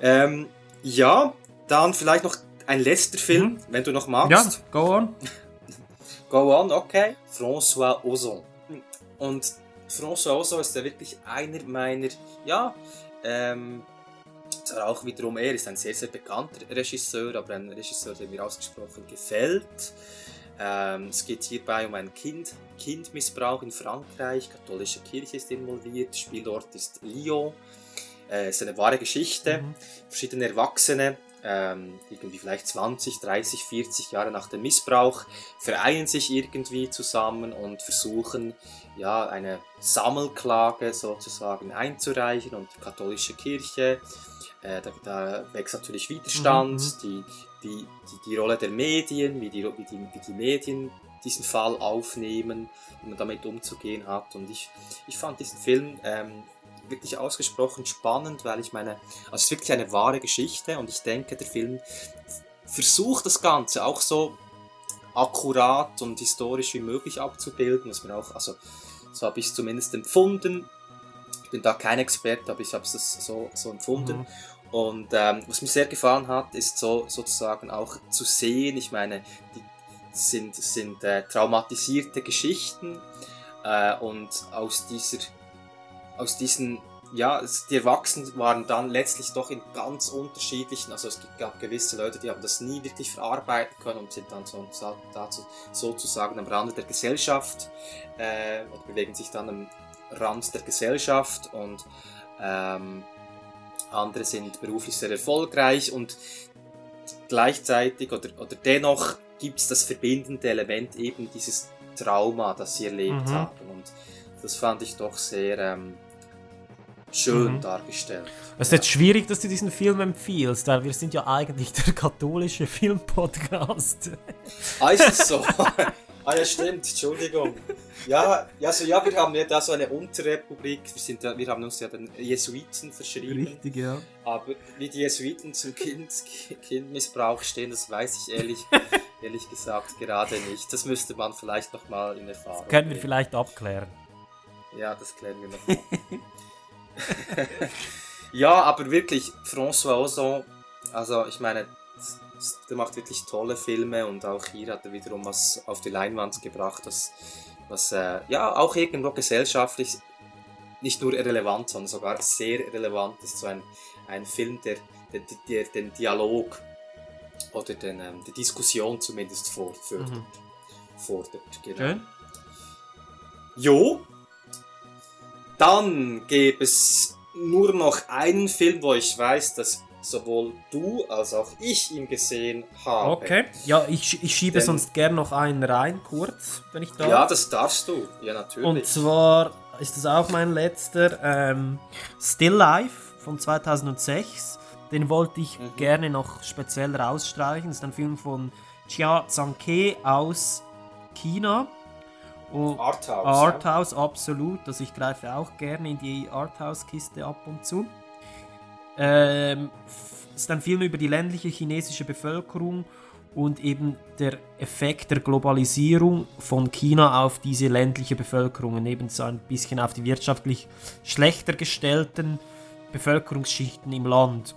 Ähm, ja, dann vielleicht noch ein letzter Film, Mhm. wenn du noch magst. Ja, go on. Go on, okay. François Ozon. Und François Ozon ist ja wirklich einer meiner, ja, ähm, zwar auch wiederum, er ist ein sehr, sehr bekannter Regisseur, aber ein Regisseur, der mir ausgesprochen gefällt. Ähm, es geht hierbei um einen kind, Kindmissbrauch in Frankreich, katholische Kirche ist involviert, Spielort ist Lyon. Äh, es ist eine wahre Geschichte. Mhm. Verschiedene Erwachsene, ähm, irgendwie vielleicht 20, 30, 40 Jahre nach dem Missbrauch, vereinen sich irgendwie zusammen und versuchen, ja, eine Sammelklage sozusagen einzureichen und die katholische Kirche. Äh, da, da wächst natürlich Widerstand, Mhm, die, die, die, die Rolle der Medien, wie die, wie, die, wie die Medien diesen Fall aufnehmen, wie man damit umzugehen hat. Und ich, ich fand diesen Film ähm, wirklich ausgesprochen spannend, weil ich meine, also es ist wirklich eine wahre Geschichte und ich denke, der Film versucht das Ganze auch so akkurat und historisch wie möglich abzubilden, was mir auch, also so habe ich es zumindest empfunden. Ich bin da kein Experte, aber ich habe es so, so empfunden. Mhm. Und ähm, was mir sehr gefallen hat, ist so sozusagen auch zu sehen, ich meine, die sind, sind äh, traumatisierte Geschichten äh, und aus dieser, aus diesen, ja, es- die Erwachsenen waren dann letztlich doch in ganz unterschiedlichen, also es gab gewisse Leute, die haben das nie wirklich verarbeiten können und sind dann so, so, dazu, sozusagen am Rande der Gesellschaft äh, und bewegen sich dann am Rand der Gesellschaft und ähm, andere sind beruflich sehr erfolgreich und gleichzeitig oder, oder dennoch gibt es das verbindende Element eben dieses Trauma, das sie erlebt Mhm. haben. Und das fand ich doch sehr ähm, schön Mhm. dargestellt. Es ist jetzt schwierig, dass du diesen Film empfiehlst, weil wir sind ja eigentlich der katholische Filmpodcast. Ah, ist es so? ah ja, stimmt, Entschuldigung. Ja, ja, so, ja, wir haben ja da so eine Unterrepublik, wir, sind ja, wir haben uns ja den Jesuiten verschrieben. ja. Aber wie die Jesuiten zum kind, Kindmissbrauch stehen, das weiß ich ehrlich, ehrlich gesagt gerade nicht. Das müsste man vielleicht nochmal in Erfahrung Können wir bringen. vielleicht abklären. Ja, das klären wir noch. ja, aber wirklich, François Ozon, also ich meine, der macht wirklich tolle Filme und auch hier hat er wiederum was auf die Leinwand gebracht, das, was äh, ja auch irgendwo gesellschaftlich nicht nur relevant, sondern sogar sehr relevant ist. So ein, ein Film, der, der, der den Dialog oder den, ähm, die Diskussion zumindest fort- fördert. Mhm. fordert. Genau. Schön. Jo. Dann gäbe es nur noch einen Film, wo ich weiß, dass sowohl du als auch ich ihn gesehen habe. Okay. Ja, ich, ich schiebe Denn- sonst gern noch einen rein, kurz, wenn ich darf. Ja, das darfst du. Ja, natürlich. Und zwar ist das auch mein letzter ähm, Still Life von 2006. Den wollte ich Mhm. gerne noch speziell rausstreichen. Das ist ein Film von Chia Zhangke aus China. Und Arthouse. Arthouse, absolut. Also ich greife auch gerne in die Arthouse-Kiste ab und zu. Ähm, ist ein Film über die ländliche chinesische Bevölkerung und eben der Effekt der Globalisierung von China auf diese ländliche Bevölkerung und eben so ein bisschen auf die wirtschaftlich schlechter gestellten Bevölkerungsschichten im Land.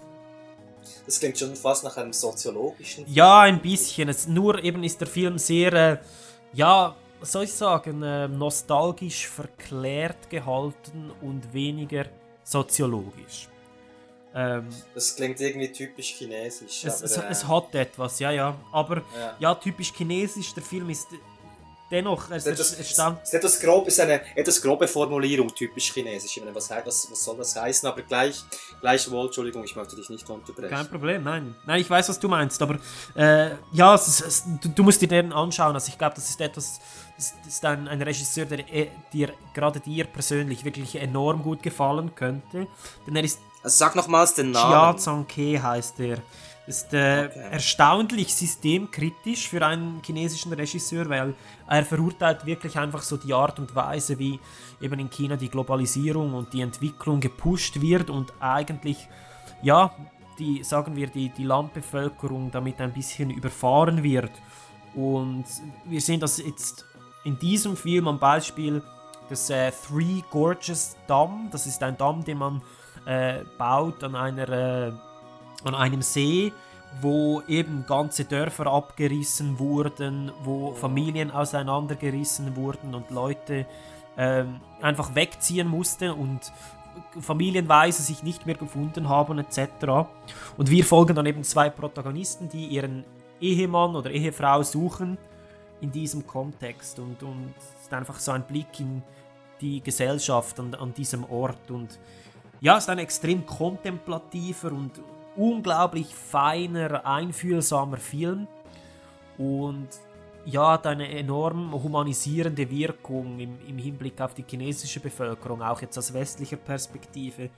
Das klingt schon fast nach einem soziologischen Ja, ein bisschen. Es, nur eben ist der Film sehr, äh, ja, soll ich sagen, äh, nostalgisch verklärt gehalten und weniger soziologisch. Ähm, Das klingt irgendwie typisch chinesisch. es, es, äh, es hat etwas, ja, ja. Aber Ja. ja, typisch chinesisch, der Film ist dennoch, es, Das, das, es stand, ist etwas grob, ist eine etwas grobe Formulierung, typisch chinesisch. Ich meine, was, was, was soll das heißen? Aber gleich, gleichwohl, Entschuldigung, ich möchte dich nicht unterbrechen. Kein Problem, nein. Nein, ich weiß, was du meinst, aber äh, ja, es, du, du musst dir den anschauen. Also ich glaube, das ist etwas, das ist ein, ein Regisseur, der äh, dir, gerade dir persönlich wirklich enorm gut gefallen könnte. Denn er ist Also sag nochmals den Chia Namen. Zhangke heißt er. Ist äh, Okay. erstaunlich systemkritisch für einen chinesischen Regisseur, weil er verurteilt wirklich einfach so die Art und Weise, wie eben in China die Globalisierung und die Entwicklung gepusht wird und eigentlich, ja, die, sagen wir, die, die Landbevölkerung damit ein bisschen überfahren wird. Und wir sehen das jetzt in diesem Film am Beispiel des äh, Three Gorges Damm. Das ist ein Damm, den man äh, baut an einer äh, an einem See, wo eben ganze Dörfer abgerissen wurden, wo Familien auseinandergerissen wurden und Leute ähm, einfach wegziehen mussten und familienweise sich nicht mehr gefunden haben etc. Und wir folgen dann eben zwei Protagonisten, die ihren Ehemann oder Ehefrau suchen in diesem Kontext und, und einfach so ein Blick in die Gesellschaft an, an diesem Ort und ja, ist ein extrem kontemplativer und unglaublich feiner, einfühlsamer Film und ja, hat eine enorm humanisierende Wirkung im, im Hinblick auf die chinesische Bevölkerung, auch jetzt aus westlicher Perspektive.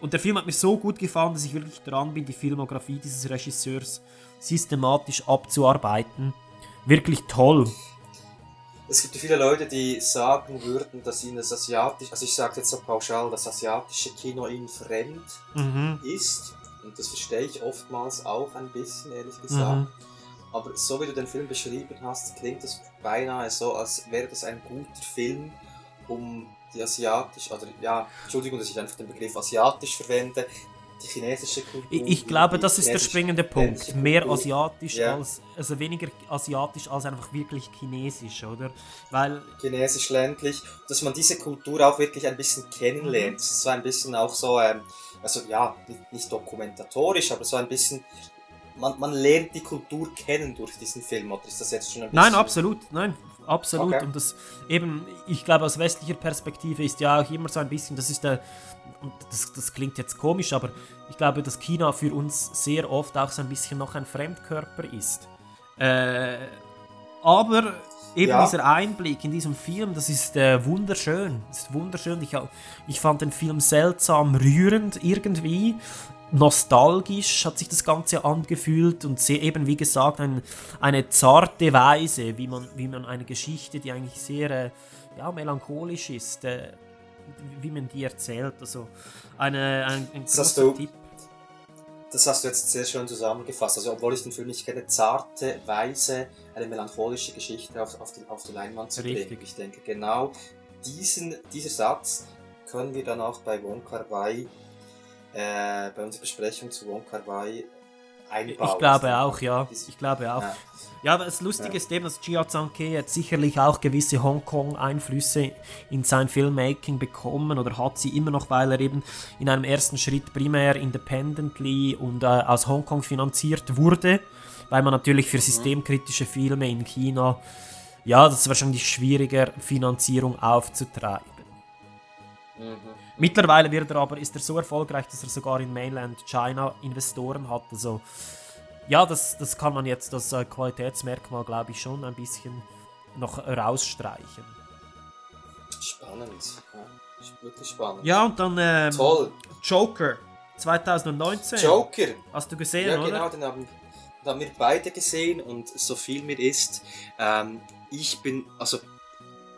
Und der Film hat mir so gut gefallen, dass ich wirklich dran bin, die Filmografie dieses Regisseurs systematisch abzuarbeiten. Wirklich toll. Es gibt viele Leute, die sagen würden, dass ihnen das asiatische, also ich sage jetzt so pauschal, das asiatische Kino ihnen fremd Mhm. ist. Und das verstehe ich oftmals auch ein bisschen, ehrlich gesagt. Mhm. Aber so wie du den Film beschrieben hast, klingt es beinahe so, als wäre das ein guter Film, um die asiatisch, oder ja, Entschuldigung, dass ich einfach den Begriff asiatisch verwende, die chinesische Kultur. Ich, ich glaube, das ist der springende Punkt. Mehr asiatisch Ja. als, also weniger asiatisch als einfach wirklich chinesisch, oder? Weil chinesisch ländlich, dass man diese Kultur auch wirklich ein bisschen kennenlernt. Es ist so ein bisschen auch so, ähm, also ja, nicht, nicht dokumentatorisch, aber so ein bisschen, man, man lernt die Kultur kennen durch diesen Film, oder ist das jetzt schon ein bisschen... Nein, absolut, nein, absolut. Okay. Und das eben, ich glaube, aus westlicher Perspektive ist ja auch immer so ein bisschen, das ist der, und das, das klingt jetzt komisch, aber ich glaube, dass China für uns sehr oft auch so ein bisschen noch ein Fremdkörper ist. Äh, aber eben Ja. dieser Einblick in diesem Film, das ist äh, wunderschön. Das ist wunderschön. Ich, ich fand den Film seltsam rührend irgendwie. Nostalgisch hat sich das Ganze angefühlt und sehr, eben wie gesagt ein, eine zarte Weise, wie man, wie man eine Geschichte, die eigentlich sehr äh, ja, melancholisch ist, äh, wie man die erzählt. Also eine, ein, ein Das hast du- Tipp. Das hast du jetzt sehr schön zusammengefasst. Also obwohl ich den Film nicht kenne, zarte Weise, eine melancholische Geschichte auf, auf, die, auf die Leinwand zu bringen. Richtig. Ich denke, genau diesen, dieser Satz können wir dann auch bei Wong Kar Wai, äh, bei unserer Besprechung zu Wong Kar Wai einbauen. Ich glaube auch, ja. Ich glaube auch. Ja. Ja, aber das Lustige Ja. ist eben, dass Jia Zhangke jetzt sicherlich auch gewisse Hongkong-Einflüsse in sein Filmmaking bekommen oder hat sie immer noch, weil er eben in einem ersten Schritt primär independently und äh, aus Hongkong finanziert wurde, weil man natürlich Mhm. für systemkritische Filme in China, ja, das ist wahrscheinlich schwieriger, Finanzierung aufzutreiben. Mhm. Mittlerweile wird er aber, ist er so erfolgreich, dass er sogar in Mainland China Investoren hat. Also ja, das, das kann man jetzt, das äh, Qualitätsmerkmal, glaube ich, schon ein bisschen noch rausstreichen. Spannend. Ja. Wirklich spannend. Ja, und dann ähm, Toll. Joker 2019. Joker. Hast du gesehen, Ja, oder? genau, den haben, den haben wir beide gesehen und so viel mir ist, ähm, ich bin, also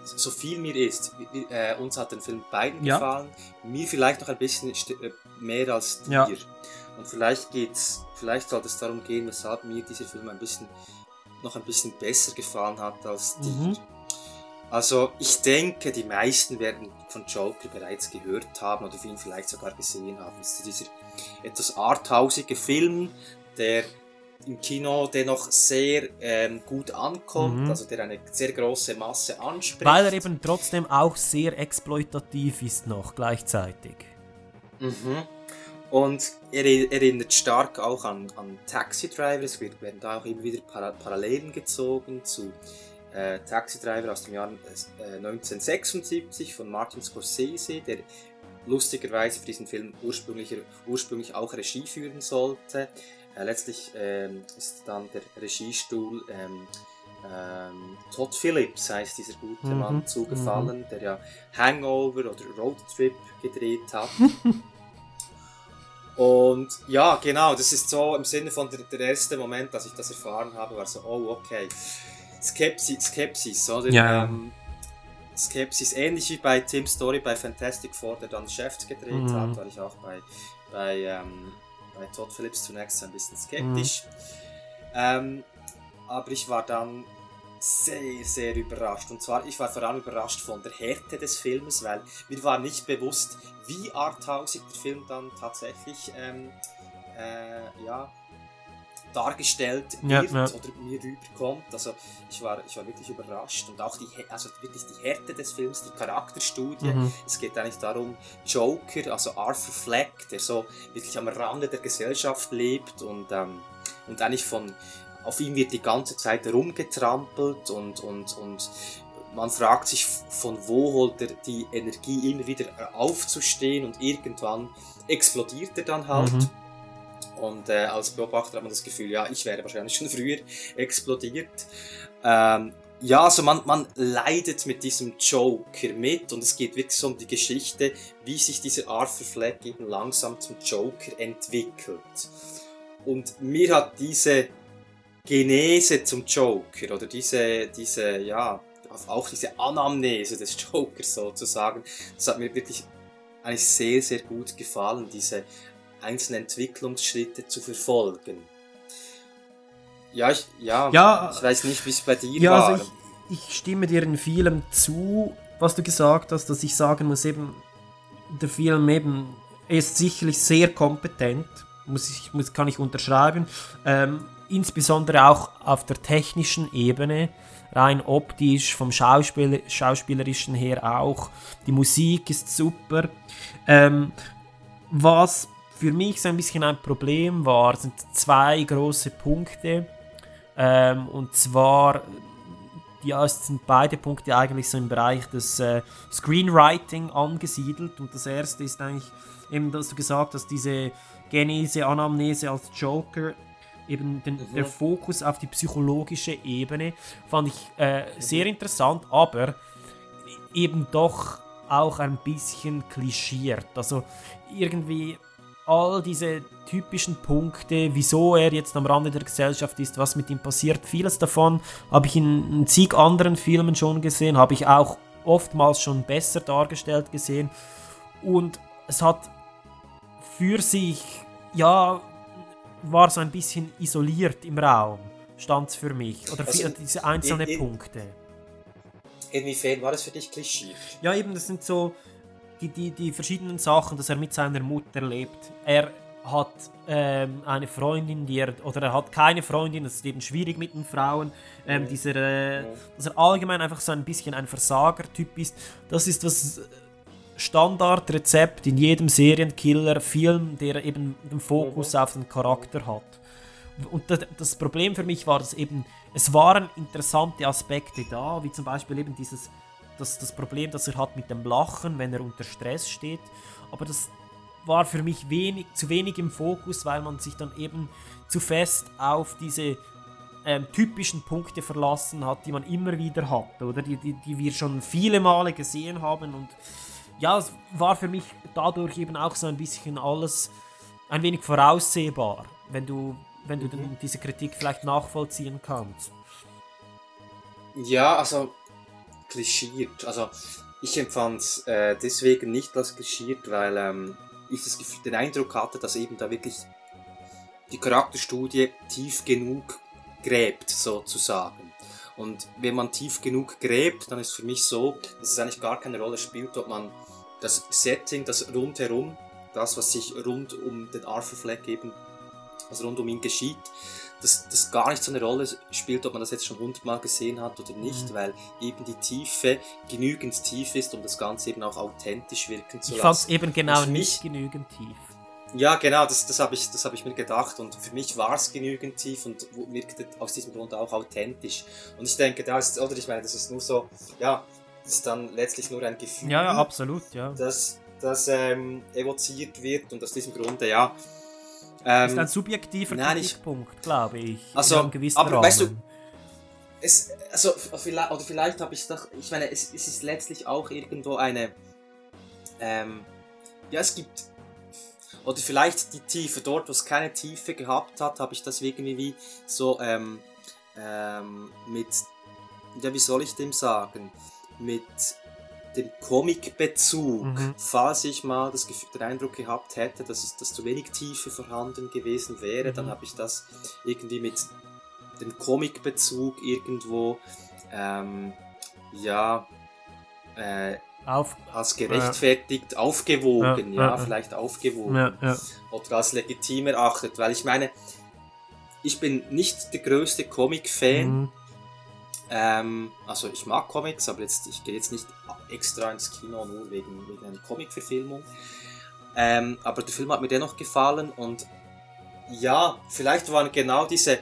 so viel mir ist, äh, uns hat den Film beiden Ja. gefallen, mir vielleicht noch ein bisschen äh, mehr als dir. Ja. Und vielleicht geht's, vielleicht sollte es darum gehen, weshalb mir dieser Film ein bisschen noch ein bisschen besser gefallen hat als dir. Mhm. Also ich denke, die meisten werden von Joker bereits gehört haben oder ihn vielleicht sogar gesehen haben. Es ist dieser etwas arthausige Film, der im Kino dennoch sehr ähm, gut ankommt, Mhm. also der eine sehr große Masse anspricht. Weil er eben trotzdem auch sehr exploitativ ist noch gleichzeitig. Mhm. Und er er erinnert stark auch an, an Taxi Driver. Es werden da auch immer wieder Para Parallelen gezogen zu äh, Taxi Driver aus dem Jahr äh, 1976 von Martin Scorsese, der lustigerweise für diesen Film ursprünglich, ursprünglich auch Regie führen sollte. Äh, letztlich ähm, ist dann der Regiestuhl ähm, ähm, Todd Phillips heißt dieser gute Mhm, Mann zugefallen, der ja Hangover oder Road Trip gedreht hat. Und ja, genau, das ist so im Sinne von der, der erste Moment, dass ich das erfahren habe, war so, oh, okay. Skepsis, Skepsis oder? Ja. Ähm, Skepsis, ähnlich wie bei Tim Story bei Fantastic Four, der dann Chefs gedreht Mhm. hat, war ich auch bei, bei, ähm, bei Todd Phillips zunächst ein bisschen skeptisch. Ähm, aber ich war dann sehr, sehr überrascht. Und zwar, ich war vor allem überrascht von der Härte des Filmes, weil mir war nicht bewusst, wie arthausig der Film dann tatsächlich ähm, äh, ja, dargestellt Ja, wird ja. oder mir rüberkommt. Also ich war, ich war wirklich überrascht und auch die, also wirklich die Härte des Films, die Charakterstudie. Mhm. Es geht eigentlich darum, Joker, also Arthur Fleck, der so wirklich am Rande der Gesellschaft lebt und, ähm, und eigentlich von, auf ihm wird die ganze Zeit rumgetrampelt und, und, und man fragt sich, von wo holt er die Energie, immer wieder aufzustehen und irgendwann explodiert er dann halt. Mhm. Und äh, als Beobachter hat man das Gefühl, ja, ich wäre wahrscheinlich schon früher explodiert. Ähm, ja, also man, man leidet mit diesem Joker mit und es geht wirklich so um die Geschichte, wie sich dieser Arthur Fleck eben langsam zum Joker entwickelt. Und mir hat diese Genese zum Joker oder diese, diese, ja, auch diese Anamnese des Jokers sozusagen, das hat mir wirklich eigentlich sehr, sehr gut gefallen, diese einzelnen Entwicklungsschritte zu verfolgen. Ja, ich, ja, Ja, ich weiß nicht, wie es bei dir Ja, war. also ich, ich stimme dir in vielem zu, was du gesagt hast, dass ich sagen muss, eben, der Film eben ist sicherlich sehr kompetent, muss ich, muss, kann ich unterschreiben, ähm, insbesondere auch auf der technischen Ebene, rein optisch, vom Schauspiel, Schauspielerischen her auch, die Musik ist super. Ähm, was für mich so ein bisschen ein Problem war, sind zwei große Punkte. Ähm, und zwar, ja, es sind beide Punkte eigentlich so im Bereich des äh, Screenwriting angesiedelt. Und das erste ist eigentlich eben, dass du gesagt hast, diese Genese, Anamnese als Joker, eben den, der Fokus auf die psychologische Ebene, fand ich äh, sehr interessant, aber eben doch auch ein bisschen klischiert. Also irgendwie all diese typischen Punkte, wieso er jetzt am Rande der Gesellschaft ist, was mit ihm passiert, vieles davon habe ich in, in zig anderen Filmen schon gesehen, habe ich auch oftmals schon besser dargestellt gesehen und es hat für sich, ja, war so ein bisschen isoliert im Raum, stand es für mich. Oder Also, für diese einzelnen in- in- Punkte. Inwiefern war das für dich Klischee? Ja, eben, das sind so die, die, die verschiedenen Sachen, dass er mit seiner Mutter lebt. Er hat ähm, eine Freundin, die er, oder er hat keine Freundin, das ist eben schwierig mit den Frauen. Ähm, dieser, äh, Dass er allgemein einfach so ein bisschen ein Versager-Typ ist, das ist das Standardrezept in jedem Serienkiller-Film, der eben den Fokus auf den Charakter hat. Und das, das Problem für mich war, dass eben, es waren interessante Aspekte da, wie zum Beispiel eben dieses, das, das Problem, das er hat mit dem Lachen, wenn er unter Stress steht. Aber das war für mich wenig, zu wenig im Fokus, weil man sich dann eben zu fest auf diese ähm, typischen Punkte verlassen hat, die man immer wieder hat, oder die, die, die wir schon viele Male gesehen haben. Und ja, es war für mich dadurch eben auch so ein bisschen alles ein wenig voraussehbar, wenn du, wenn du denn diese Kritik vielleicht nachvollziehen kannst. Ja, also klischiert. Also ich empfand es äh, deswegen nicht als klischiert, weil ähm, ich das den Eindruck hatte, dass eben da wirklich die Charakterstudie tief genug gräbt, sozusagen. Und wenn man tief genug gräbt, dann ist für mich so, dass es eigentlich gar keine Rolle spielt, ob man das Setting, das rundherum, das, was sich rund um den Arthur Fleck eben, was rund um ihn geschieht, dass das gar nicht so eine Rolle spielt, ob man das jetzt schon hundertmal gesehen hat oder nicht, weil eben die Tiefe genügend tief ist, um das Ganze eben auch authentisch wirken zu Ich fand es lassen. eben genau für nicht mich- genügend tief. Ja, genau, das, das habe ich, das hab ich mir gedacht und für mich war es genügend tief und wirkte aus diesem Grund auch authentisch. Und ich denke, da ist, oder ich meine, das ist nur so, ja, das ist dann letztlich nur ein Gefühl, Ja, ja, absolut, ja. das, das ähm, evoziert wird und aus diesem Grunde, ja. Ist Ähm, ein subjektiver nein, Kritikpunkt, glaube ich. Also, aber Rahmen. weißt du, es, also, vielleicht, oder vielleicht habe ich doch, ich meine, es, es ist letztlich auch irgendwo eine, ähm, ja, es gibt, oder vielleicht die Tiefe, dort, wo es keine Tiefe gehabt hat, habe ich das irgendwie wie so, ähm, ähm, mit, ja, wie soll ich dem sagen, mit dem Comic-Bezug, Mhm. falls ich mal das Gefühl, den Eindruck gehabt hätte, dass, es, dass zu wenig Tiefe vorhanden gewesen wäre, dann Mhm. habe ich das irgendwie mit dem Comic-Bezug irgendwo, ähm, ja, äh, Auf, als gerechtfertigt, aufgewogen, Ja, ja, ja, ja. vielleicht aufgewogen oder als legitim erachtet, weil ich meine, ich bin nicht der größte Comic-Fan, Mhm. Ähm, also ich mag Comics, aber jetzt, ich gehe jetzt nicht extra ins Kino nur wegen, wegen einer Comic-Verfilmung. Ähm, aber der Film hat mir dennoch gefallen und ja, vielleicht waren genau diese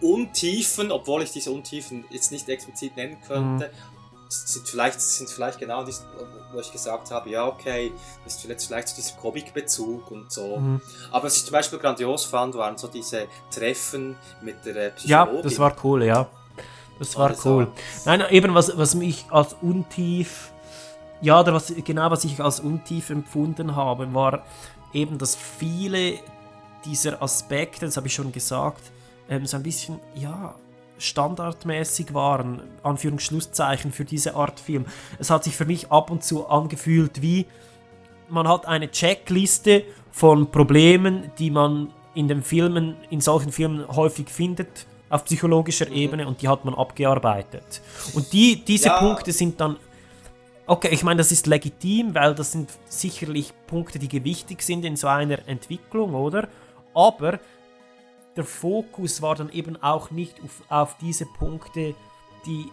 Untiefen, obwohl ich diese Untiefen jetzt nicht explizit nennen könnte, sind vielleicht, sind vielleicht genau diese, wo ich gesagt habe, ja okay, das ist vielleicht, vielleicht so dieser Comic-Bezug und so. Mhm. Aber was ich zum Beispiel grandios fand, waren so diese Treffen mit der äh, Ja, Psychologin. das war cool, ja. Das war Alles cool. Nein, eben was, was mich als untief, ja, oder was, genau was ich als untief empfunden habe, war eben, dass viele dieser Aspekte, das habe ich schon gesagt, ähm, so ein bisschen, ja, standardmäßig waren, Anführungsschlusszeichen, für diese Art Film. Es hat sich für mich ab und zu angefühlt wie, man hat eine Checkliste von Problemen, die man in den Filmen, in solchen Filmen häufig findet, auf psychologischer Ebene, und die hat man abgearbeitet. Und die, diese Ja. Punkte sind dann, okay, ich meine, das ist legitim, weil das sind sicherlich Punkte, die gewichtig sind in so einer Entwicklung, oder? Aber der Fokus war dann eben auch nicht auf, auf diese Punkte, die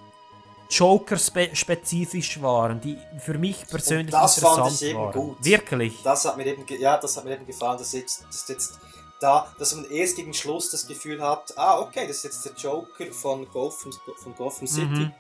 Joker-spezifisch waren, die für mich persönlich das fand interessant ich eben waren. gut. Wirklich. Das hat mir eben, ja, das hat mir eben gefallen, dass jetzt, dass jetzt da, dass man erst gegen Schluss das Gefühl hat, ah, okay, das ist jetzt der Joker von Gotham, von Gotham City, Mhm.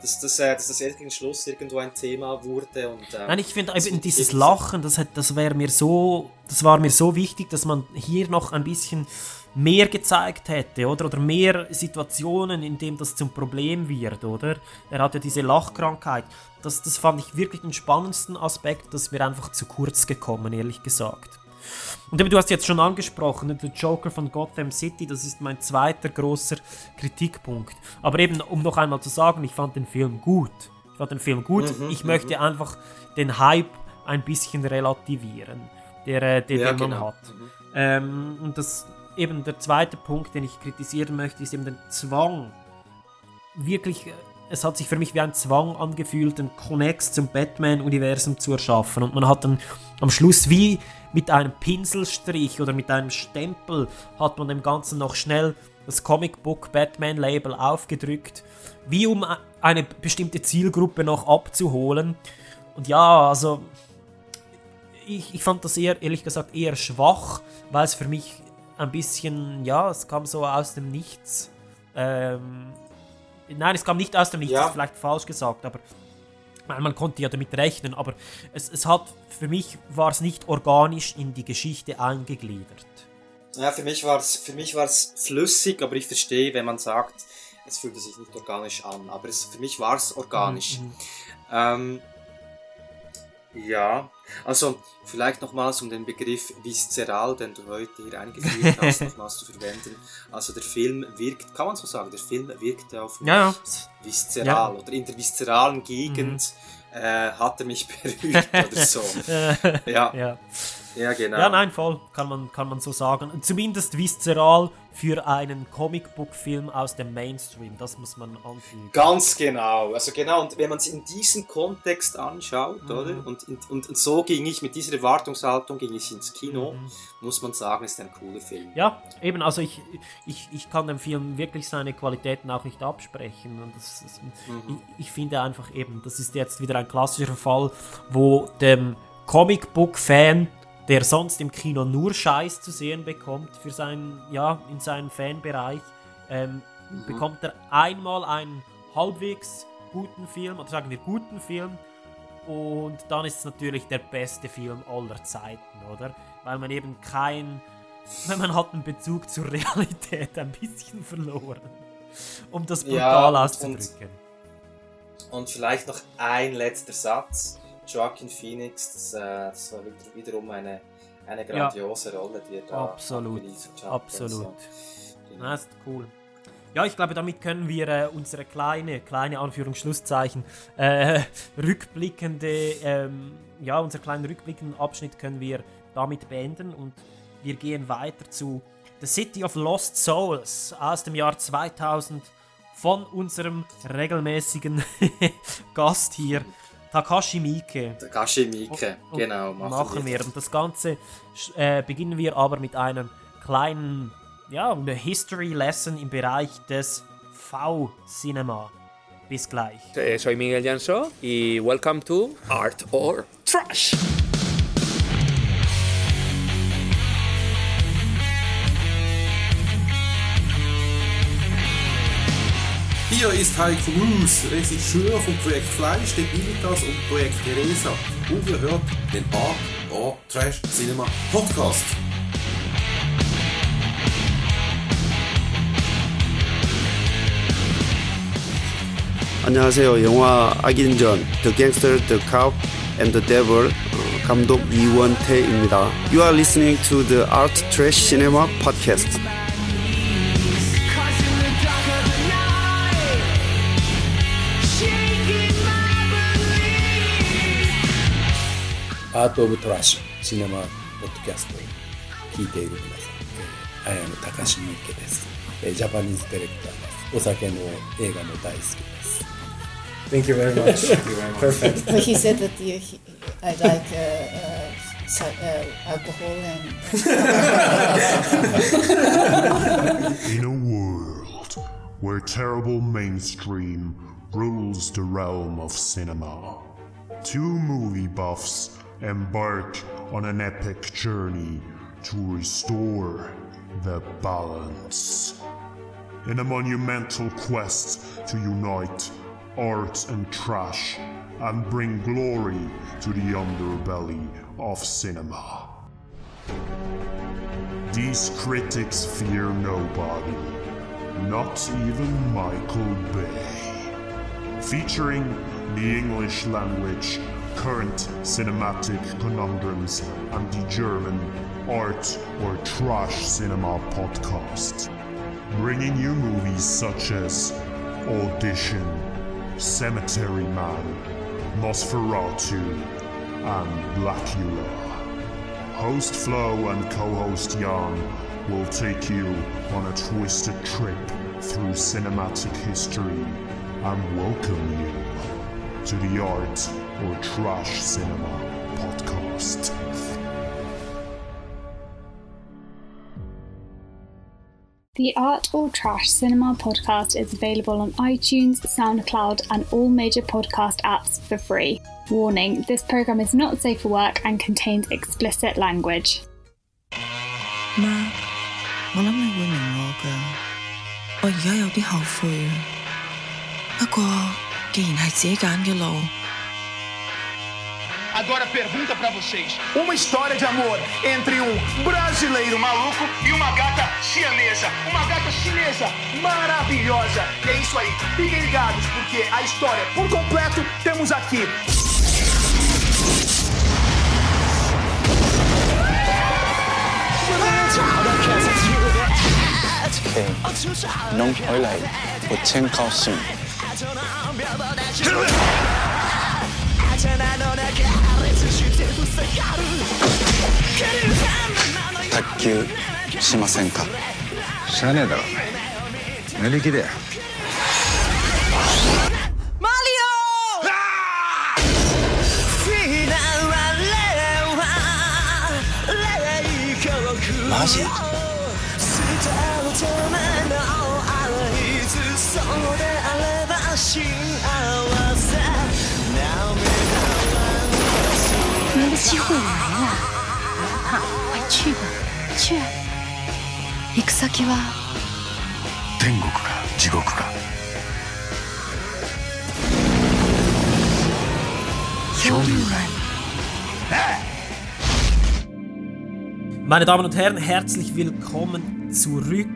dass, das, äh, dass das erst gegen Schluss irgendwo ein Thema wurde und, ähm, Nein, ich finde eben dieses Lachen, das, hat, das wäre mir so, das war mir so wichtig, dass man hier noch ein bisschen mehr gezeigt hätte, oder? Oder mehr Situationen, in denen das zum Problem wird, oder? Er hat ja diese Lachkrankheit. Das, das fand ich wirklich den spannendsten Aspekt, das ist mir einfach zu kurz gekommen, ehrlich gesagt. Und eben, du hast jetzt schon angesprochen, der Joker von Gotham City, das ist mein zweiter großer Kritikpunkt. Aber eben, um noch einmal zu sagen, ich fand den Film gut. Ich fand den Film gut. Mhm, ich möchte einfach den Hype ein bisschen relativieren, der, äh, der, Ja, den man genau. hat. Ähm, und das eben der zweite Punkt, den ich kritisieren möchte, ist eben der Zwang. Wirklich, äh, es hat sich für mich wie ein Zwang angefühlt, einen Connex zum Batman-Universum zu erschaffen. Und man hat dann am Schluss wie mit einem Pinselstrich oder mit einem Stempel hat man dem Ganzen noch schnell das Comicbook Batman Label aufgedrückt, wie um eine bestimmte Zielgruppe noch abzuholen. Und ja, also ich, ich fand das eher, ehrlich gesagt, eher schwach, weil es für mich ein bisschen, ja, es kam so aus dem Nichts. Ähm, nein, es kam nicht aus dem Nichts, Ja. vielleicht falsch gesagt, aber man konnte ja damit rechnen, aber es, es hat, für mich war es nicht organisch in die Geschichte eingegliedert. Ja, für mich war es für mich war's flüssig, aber ich verstehe, wenn man sagt, es fühlte sich nicht organisch an. Aber es, für mich war es organisch. Mhm. Ähm, ja, also vielleicht nochmals um den Begriff viszeral, den du heute hier eingeführt hast, nochmals zu verwenden. Also der Film wirkt, kann man so sagen, der Film wirkte auf mich Ja, ja. viszeral oder in der viszeralen Gegend Mhm. äh, hat er mich berührt oder so. Ja, Ja. ja, genau. Ja, nein, voll, kann man, kann man so sagen. Zumindest viszeral für einen Comicbook-Film aus dem Mainstream, das muss man anfügen. Ganz genau. Also genau, und wenn man es in diesem Kontext anschaut, Mhm. oder? Und, und, und so ging ich mit dieser Erwartungshaltung ging ich ins Kino, Mhm. muss man sagen, ist ein cooler Film. Ja, eben, also ich, ich, ich kann dem Film wirklich seine Qualitäten auch nicht absprechen. Und das, ist- Mhm. ich, ich finde einfach eben, das ist jetzt wieder ein klassischer Fall, wo dem Comicbook-Fan der sonst im Kino nur Scheiß zu sehen bekommt für seinen, ja, in seinem Fanbereich, ähm, bekommt er einmal einen halbwegs guten Film, oder sagen wir guten Film, und dann ist es natürlich der beste Film aller Zeiten, oder? Weil man eben kein, wenn man hat einen Bezug zur Realität ein bisschen verloren, um das brutal Ja, und- auszudrücken. Und vielleicht noch ein letzter Satz. Joaquin Phoenix, das, äh, das war wieder, wiederum eine, eine grandiose Rolle, die er da Absolut, abgeliefert hat. absolut. Also, Ja, ist cool. Ja, ich glaube, damit können wir äh, unsere kleine, kleine Anführungsschlusszeichen, äh, rückblickende, ähm, ja, unseren kleinen rückblickenden Abschnitt können wir damit beenden und wir gehen weiter zu The City of Lost Souls aus dem Jahr 2000 von unserem regelmäßigen Gast hier, Takashi Miike. Takashi Miike, Und- genau. und machen wir. Und das Ganze äh, beginnen wir aber mit einem kleinen ja, eine History Lesson im Bereich des V-Cinema. Bis gleich. Eh, soy Miguel Jansó y welcome to Art or Trash. Hier ist Heiko Moos, Regisseur vom Projekt Fleisch, der Bilitas und Projekt Teresa. Und ihr hört den Art or Trash Cinema Podcast. 안녕하세요. 영화 악인전 The Gangster, The Cop and the Devil 어, 감독 이원태입니다. You are listening to the Art Trash Cinema Podcast. アート・オブ・トラッシュシネマ・ポッドキャストを聞いている皆さん、えー、アイアム高橋美池です、えージャパニーズディレクターですお酒も映画も大好きです Thank you very much. Perfect. But he said that you, he, I like uh, uh, si- uh, alcohol and. In a world where terrible mainstream rules the realm of cinema, two movie buffs embark on an epic journey to restore the balance. In a monumental quest to unite art and trash and bring glory to the underbelly of cinema. These critics fear nobody, not even Michael Bay. Featuring the English language, current cinematic conundrums, and the German art or trash cinema podcast. Bringing you movies such as Audition, Cemetery Man, Nosferatu, and Blackula. Host Flo and co-host Jan will take you on a twisted trip through cinematic history and welcome you to the Art or Trash Cinema podcast. The Art or Trash Cinema podcast is available on iTunes, SoundCloud, and all major podcast apps for free. Warning this program is not safe for work and contains explicit language. 媽，我諗你會明我㗎。我而家有啲後悔啊。不過既然係自己揀嘅路， Agora pergunta para vocês: uma história de amor entre um brasileiro maluco e uma gata chinesa, uma gata chinesa maravilhosa. E é isso aí. Fiquem ligados porque a história por completo temos aqui. Quem não. 卓球しませんか？しゃあねえだろ。お前乗り気だよ。マリオ！マジ？机会来了。 去吧去行く先は天国か地獄か漂流来 Meine Damen und Herren, herzlich willkommen zurück.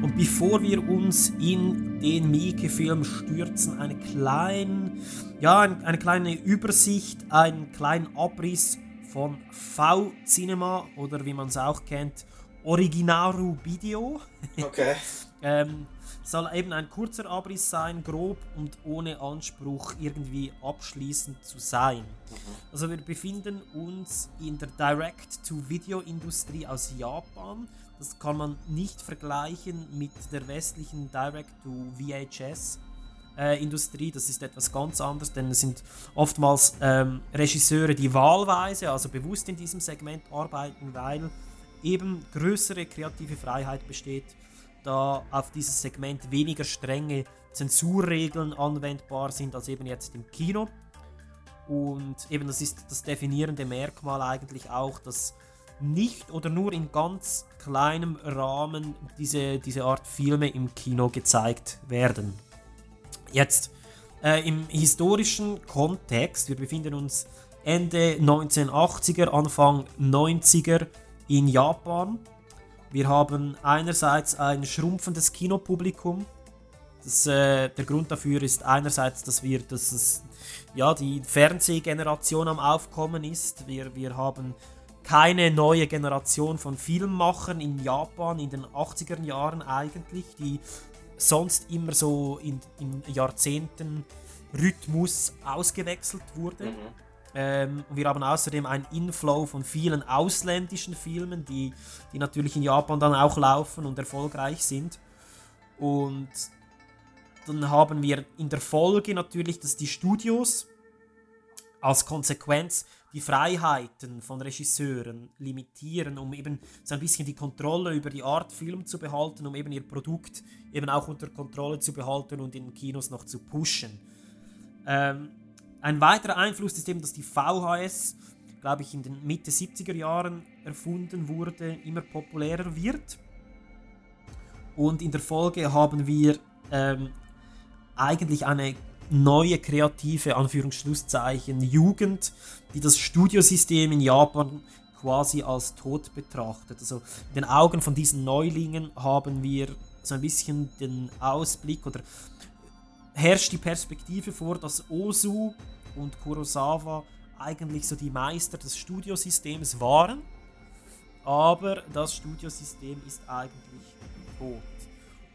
Und bevor wir uns in den Mieke-Film stürzen, eine kleine, ja, ein- eine kleine Übersicht, einen kleinen Abriss von V-Cinema oder wie man es auch kennt, Originaru Video. Okay. ähm, soll eben ein kurzer Abriss sein, grob und ohne Anspruch irgendwie abschließend zu sein. Also wir befinden uns in der Direct-to-Video-Industrie aus Japan. Das kann man nicht vergleichen mit der westlichen Direct-to-VHS-Industrie. Das ist etwas ganz anderes, denn es sind oftmals ähm, Regisseure, die wahlweise, also bewusst in diesem Segment arbeiten, weil eben größere kreative Freiheit besteht, da auf dieses Segment weniger strenge Zensurregeln anwendbar sind als eben jetzt im Kino. Und eben das ist das definierende Merkmal eigentlich auch, dass nicht oder nur in ganz kleinem Rahmen diese, diese Art Filme im Kino gezeigt werden. Jetzt äh, im historischen Kontext, wir befinden uns Ende 1980er, Anfang 90er in Japan. Wir haben einerseits ein schrumpfendes Kinopublikum. Das, äh, der Grund dafür ist einerseits, dass wir, dass es, ja, die Fernsehgeneration am Aufkommen ist. Wir, wir haben keine neue Generation von Filmemachern in Japan in den 80er Jahren eigentlich, die sonst immer so in, im Jahrzehnten-Rhythmus ausgewechselt wurde. Ähm, und wir haben außerdem einen Inflow von vielen ausländischen Filmen, die, die natürlich in Japan dann auch laufen und erfolgreich sind. Und dann haben wir in der Folge natürlich, dass die Studios als Konsequenz die Freiheiten von Regisseuren limitieren, um eben so ein bisschen die Kontrolle über die Art Film zu behalten, um eben ihr Produkt eben auch unter Kontrolle zu behalten und in Kinos noch zu pushen. Ähm, ein weiterer Einfluss ist eben, dass die VHS, glaube ich, in den Mitte 70er Jahren erfunden wurde, immer populärer wird. Und in der Folge haben wir ähm, eigentlich eine neue kreative Anführungsschlusszeichen Jugend, die das Studiosystem in Japan quasi als tot betrachtet. Also in den Augen von diesen Neulingen haben wir so ein bisschen den Ausblick oder herrscht die Perspektive vor, dass Ozu und Kurosawa eigentlich so die Meister des Studiosystems waren, aber das Studiosystem ist eigentlich tot.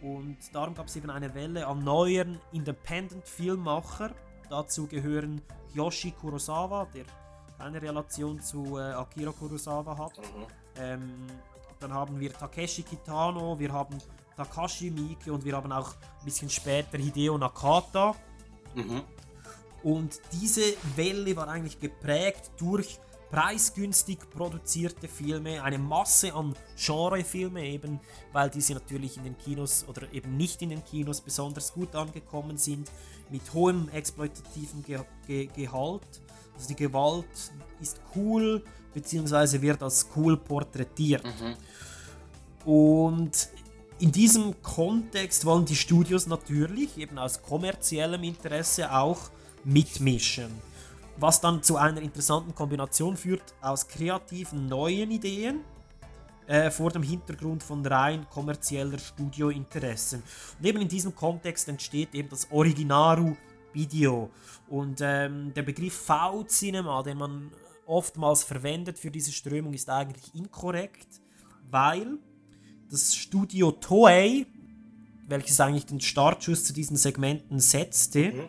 Und darum gab es eben eine Welle an neuen Independent-Filmmacher. Dazu gehören Yoshi Kurosawa, der keine Relation zu äh, Akira Kurosawa hat. Ähm, dann haben wir Takeshi Kitano, wir haben Takashi Miike und wir haben auch ein bisschen später Hideo Nakata. Und diese Welle war eigentlich geprägt durch preisgünstig produzierte Filme, eine Masse an Genrefilme eben, weil diese natürlich in den Kinos oder eben nicht in den Kinos besonders gut angekommen sind, mit hohem exploitativen Ge Ge Gehalt. Also die Gewalt ist cool, beziehungsweise wird als cool porträtiert. Und in diesem Kontext wollen die Studios natürlich eben aus kommerziellem Interesse auch mitmischen. Was dann zu einer interessanten Kombination führt aus kreativen neuen Ideen äh, vor dem Hintergrund von rein kommerzieller Studiointeressen. Und eben in diesem Kontext entsteht eben das Originaru Video. Und ähm, der Begriff V-Cinema, den man oftmals verwendet für diese Strömung, ist eigentlich inkorrekt, weil das Studio Toei, welches eigentlich den Startschuss zu diesen Segmenten setzte,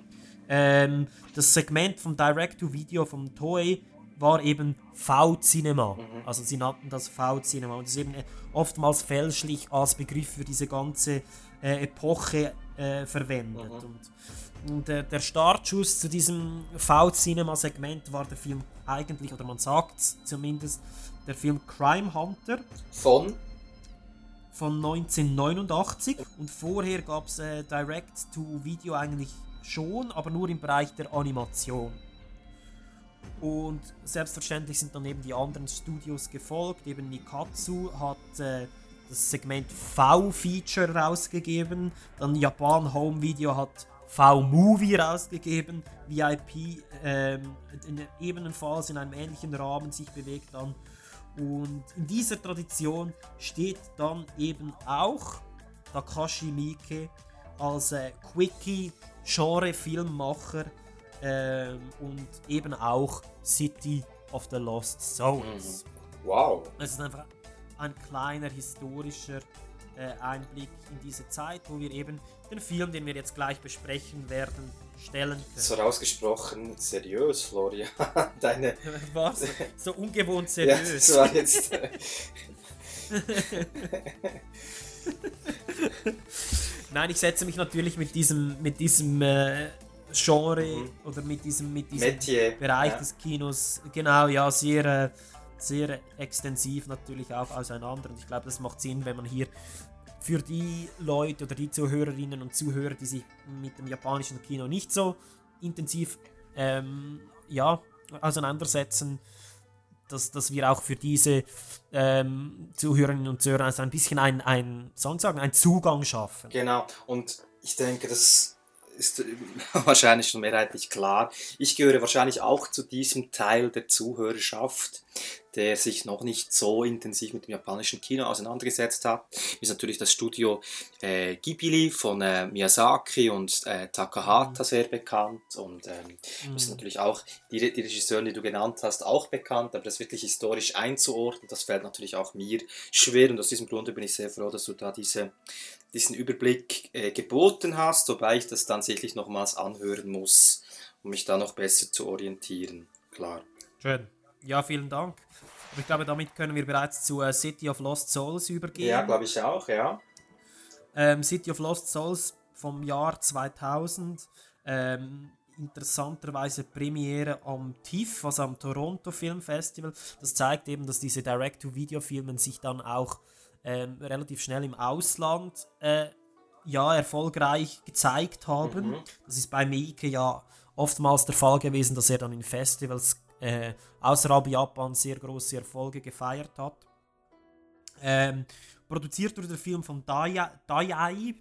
ähm, das Segment vom Direct-to-Video vom Toei war eben V-Cinema. Also sie nannten das V-Cinema und das ist eben äh, oftmals fälschlich als Begriff für diese ganze äh, Epoche äh, verwendet. Und, und äh, der Startschuss zu diesem V-Cinema-Segment war der Film eigentlich, oder man sagt zumindest, der Film Crime Hunter. Von? Von 1989. Und vorher gab es äh, Direct-to-Video eigentlich schon, aber nur im Bereich der Animation. Und selbstverständlich sind dann eben die anderen Studios gefolgt. Eben Nikatsu hat äh, das Segment V-Feature rausgegeben. Dann Japan Home Video hat V-Movie rausgegeben. VIP ähm, in, ebenfalls in einem ähnlichen Rahmen sich bewegt dann. Und in dieser Tradition steht dann eben auch Takashi Miike als äh, Quickie Genre-Filmmacher ähm, und eben auch City of the Lost Souls. Mhm. Wow. Es ist einfach ein kleiner historischer äh, Einblick in diese Zeit, wo wir eben den Film, den wir jetzt gleich besprechen werden, stellen können. So rausgesprochen seriös, Florian. Deine. Was? So ungewohnt seriös. Ja, das war jetzt. Nein, ich setze mich natürlich mit diesem, mit diesem äh, Genre mhm. oder mit diesem, mit diesem Metier, Bereich ja. des Kinos, genau, ja, sehr, äh, sehr extensiv natürlich auch auseinander. Und ich glaube, das macht Sinn, wenn man hier für die Leute oder die Zuhörerinnen und Zuhörer, die sich mit dem japanischen Kino nicht so intensiv ähm, ja, auseinandersetzen, dass, dass wir auch für diese ähm, Zuhörerinnen und Zuhörer also ein bisschen ein, ein, sagen, einen Zugang schaffen. Genau, und ich denke, das ist wahrscheinlich schon mehrheitlich klar. Ich gehöre wahrscheinlich auch zu diesem Teil der Zuhörerschaft, der sich noch nicht so intensiv mit dem japanischen Kino auseinandergesetzt hat. Ist natürlich das Studio äh, Ghibli von äh, Miyazaki und äh, Takahata mhm. sehr bekannt und ähm, mhm. ist natürlich auch die, die Regisseurin, die du genannt hast, auch bekannt, aber das wirklich historisch einzuordnen, das fällt natürlich auch mir schwer und aus diesem Grunde bin ich sehr froh, dass du da diese diesen Überblick äh, geboten hast, wobei ich das dann sicherlich nochmals anhören muss, um mich da noch besser zu orientieren. Klar. Schön. Ja, vielen Dank. Ich glaube, damit können wir bereits zu äh, City of Lost Souls übergehen. Ja, glaube ich auch, ja. Ähm, City of Lost Souls vom Jahr 2000. Ähm, interessanterweise Premiere am TIFF, also am Toronto Film Festival. Das zeigt eben, dass diese Direct-to-Video-Filme sich dann auch ähm, relativ schnell im Ausland äh, ja, erfolgreich gezeigt haben. Mhm. Das ist bei Miike ja oftmals der Fall gewesen, dass er dann in Festivals äh, außerhalb Japan sehr große Erfolge gefeiert hat. Ähm, produziert wurde der Film von Daiei,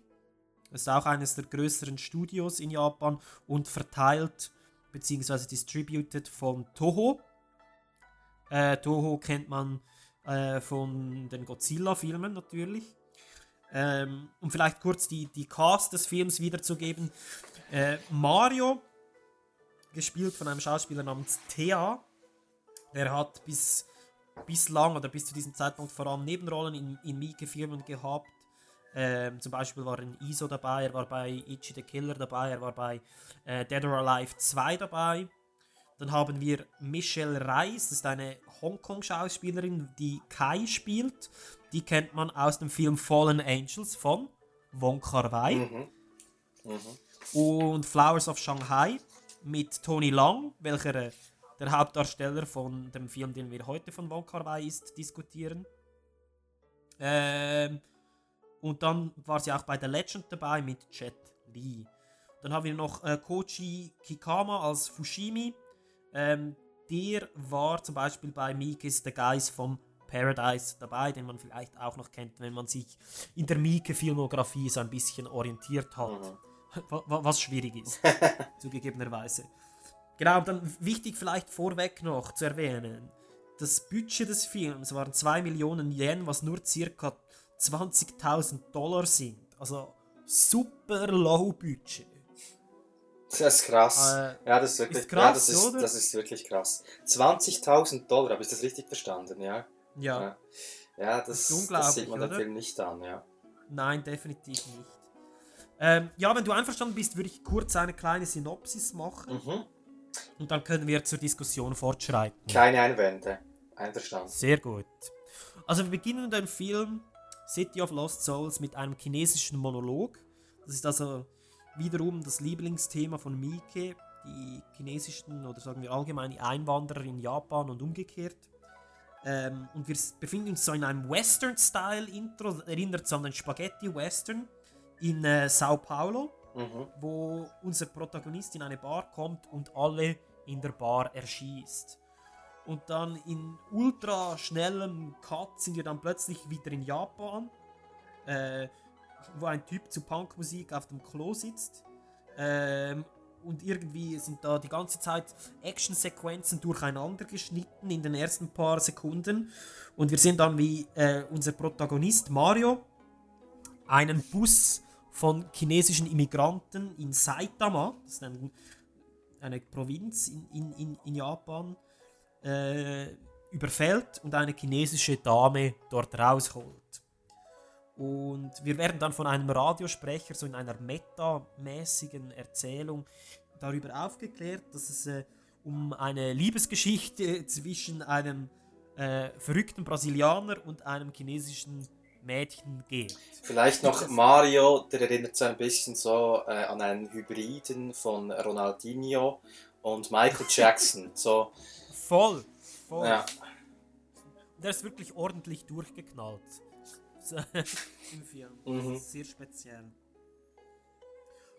das ist auch eines der größeren Studios in Japan und verteilt bzw. distributed von Toho. Äh, Toho kennt man äh, von den Godzilla-Filmen natürlich. Ähm, um vielleicht kurz die, die Cast des Films wiederzugeben. Äh, Mario, gespielt von einem Schauspieler namens Thea, der hat bis bislang oder bis zu diesem Zeitpunkt vor allem Nebenrollen in, in Mieke-Filmen gehabt. Ähm, zum Beispiel war in ISO dabei, er war bei Ichi the Killer dabei, er war bei äh, Dead or Alive 2 dabei. Dann haben wir Michelle Reis, das ist eine Hongkong-Schauspielerin, die Kai spielt. Die kennt man aus dem Film Fallen Angels von Wong Kar Wai. Mhm. Mhm. Und Flowers of Shanghai mit Tony Long, welcher äh, der Hauptdarsteller von dem Film, den wir heute von Wong Kar Wai ist, diskutieren. Ähm, und dann war sie auch bei The Legend dabei mit Jet Li. Dann haben wir noch äh, Kochi Kikama als Fushimi. Ähm, der war zum Beispiel bei Mikes The Guys vom Paradise dabei, den man vielleicht auch noch kennt, wenn man sich in der Mieke-Filmografie so ein bisschen orientiert hat. Mhm. Was schwierig ist, zugegebenerweise. Genau, dann wichtig vielleicht vorweg noch zu erwähnen, das Budget des Films waren 2 Millionen Yen, was nur circa 20.000 Dollar sind. Also super low Budget. Das ist krass. Äh, ja, das ist wirklich ist krass, ja, das, ist, das ist wirklich krass. 20.000 Dollar, habe ich das richtig verstanden, ja? Ja. Ja, ja das, das, das sieht man oder? dem Film nicht an, ja. Nein, definitiv nicht. Ähm, ja, wenn du einverstanden bist, würde ich kurz eine kleine Synopsis machen. Mhm. Und dann können wir zur Diskussion fortschreiten. Keine Einwände. Einverstanden. Sehr gut. Also wir beginnen den Film City of Lost Souls mit einem chinesischen Monolog. Das ist also wiederum das Lieblingsthema von Miike, die chinesischen oder sagen wir allgemein die Einwanderer in Japan und umgekehrt. Ähm, und wir befinden uns so in einem Western-Style-Intro, erinnert so an den Spaghetti-Western in äh, Sao Paulo, mhm. wo unser Protagonist in eine Bar kommt und alle in der Bar erschießt. Und dann in ultra schnellem Cut sind wir dann plötzlich wieder in Japan, äh, wo ein Typ zu Punkmusik auf dem Klo sitzt. Ähm, und irgendwie sind da die ganze Zeit Actionsequenzen durcheinander geschnitten in den ersten paar Sekunden. Und wir sehen dann, wie äh, unser Protagonist Mario einen Bus von chinesischen Immigranten in Saitama, das ist ein, eine Provinz in, in, in, in Japan, äh, überfällt und eine chinesische Dame dort rausholt. Und wir werden dann von einem Radiosprecher so in einer metamäßigen Erzählung darüber aufgeklärt, dass es äh, um eine Liebesgeschichte zwischen einem äh, verrückten Brasilianer und einem chinesischen Mädchen geht. Vielleicht noch Mario, der erinnert so ein bisschen so äh, an einen Hybriden von Ronaldinho und Michael Jackson. so. Voll, voll. Ja. Der ist wirklich ordentlich durchgeknallt. Im Film. Mhm. Sehr speziell.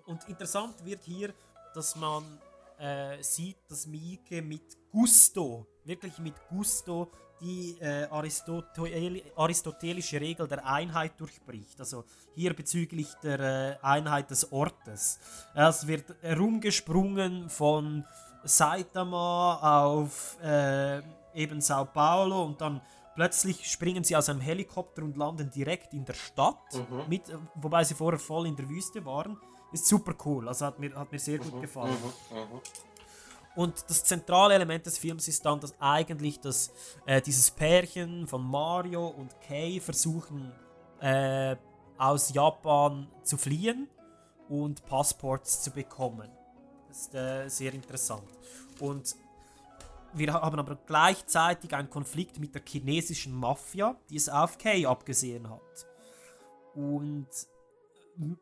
Und interessant wird hier, dass man äh, sieht, dass Miike mit Gusto, wirklich mit Gusto, die äh, Aristotel aristotelische Regel der Einheit durchbricht. Also hier bezüglich der äh, Einheit des Ortes. Es wird herumgesprungen von Saitama auf äh, eben Sao Paulo und dann plötzlich springen sie aus einem Helikopter und landen direkt in der Stadt, Mhm. mit, äh, wobei sie vorher voll in der Wüste waren. Ist super cool, also hat mir, hat mir sehr gut Mhm, gefallen. mhm, mhm. Und das zentrale Element des Films ist dann, dass eigentlich das, äh, dieses Pärchen von Mario und Kay versuchen, äh, aus Japan zu fliehen und Passports zu bekommen. Das ist äh, sehr interessant. Und wir haben aber gleichzeitig einen Konflikt mit der chinesischen Mafia, die es auf Kay abgesehen hat. Und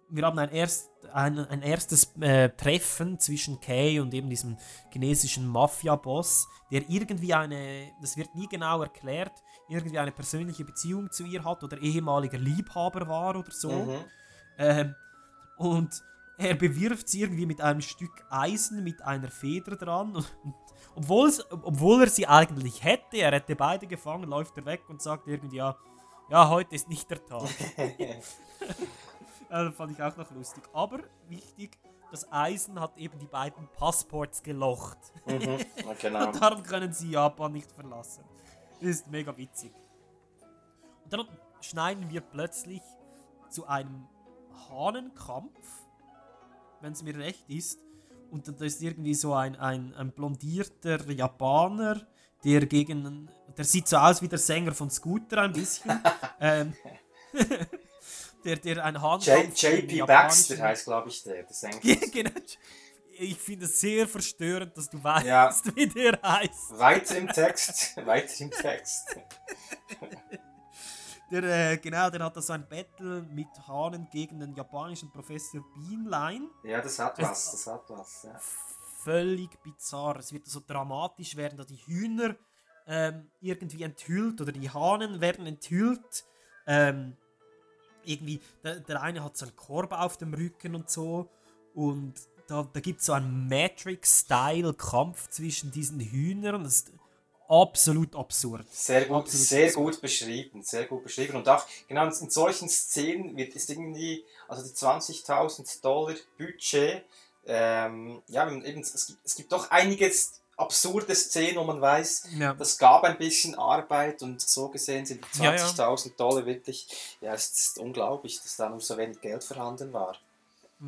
wir haben ein, erst, ein, ein erstes äh, Treffen zwischen Kay und eben diesem chinesischen Mafia-Boss, der irgendwie eine, das wird nie genau erklärt, irgendwie eine persönliche Beziehung zu ihr hat oder ehemaliger Liebhaber war oder so. Mhm. Ähm, und er bewirft sie irgendwie mit einem Stück Eisen mit einer Feder dran. Und, obwohl, obwohl er sie eigentlich hätte, er hätte beide gefangen, läuft er weg und sagt irgendwie, ja, ja heute ist nicht der Tag. Also fand ich auch noch lustig. Aber wichtig, das Eisen hat eben die beiden Passports gelocht. Mhm, genau. Und darum können sie Japan nicht verlassen. Das ist mega witzig. Und dann schneiden wir plötzlich zu einem Hahnenkampf, wenn es mir recht ist. Und da ist irgendwie so ein, ein, ein blondierter Japaner, der gegen. Der sieht so aus wie der Sänger von Scooter ein bisschen. ähm, der, der ein gegen JP Baxter heißt, glaube ich, der. Sänger. genau. Ich finde es sehr verstörend, dass du weißt, Ja. wie der heißt. Weiter im Text. Weiter im Text. Der, äh, genau, der hat da so ein Battle mit Hahnen gegen den japanischen Professor Bienlein. Ja, das hat was. Das hat was. Ja. Völlig bizarr. Es wird so dramatisch werden, da die Hühner ähm, irgendwie enthüllt oder die Hahnen werden enthüllt. Ähm, irgendwie, der, der eine hat so einen Korb auf dem Rücken und so. Und da, da gibt es so einen Matrix-Style-Kampf zwischen diesen Hühnern. Das ist absolut absurd. Sehr gut, Absolut sehr absurd. gut beschrieben, sehr gut beschrieben. Und auch genau in solchen Szenen wird ist irgendwie, also die 20.000 Dollar Budget, ähm, ja, eben, es, gibt, es gibt doch einiges absurde Szenen, wo man weiß, Ja. das gab ein bisschen Arbeit und so gesehen sind die Ja, ja. 20.000 Dollar wirklich, ja, es ist unglaublich, dass da nur so wenig Geld vorhanden war.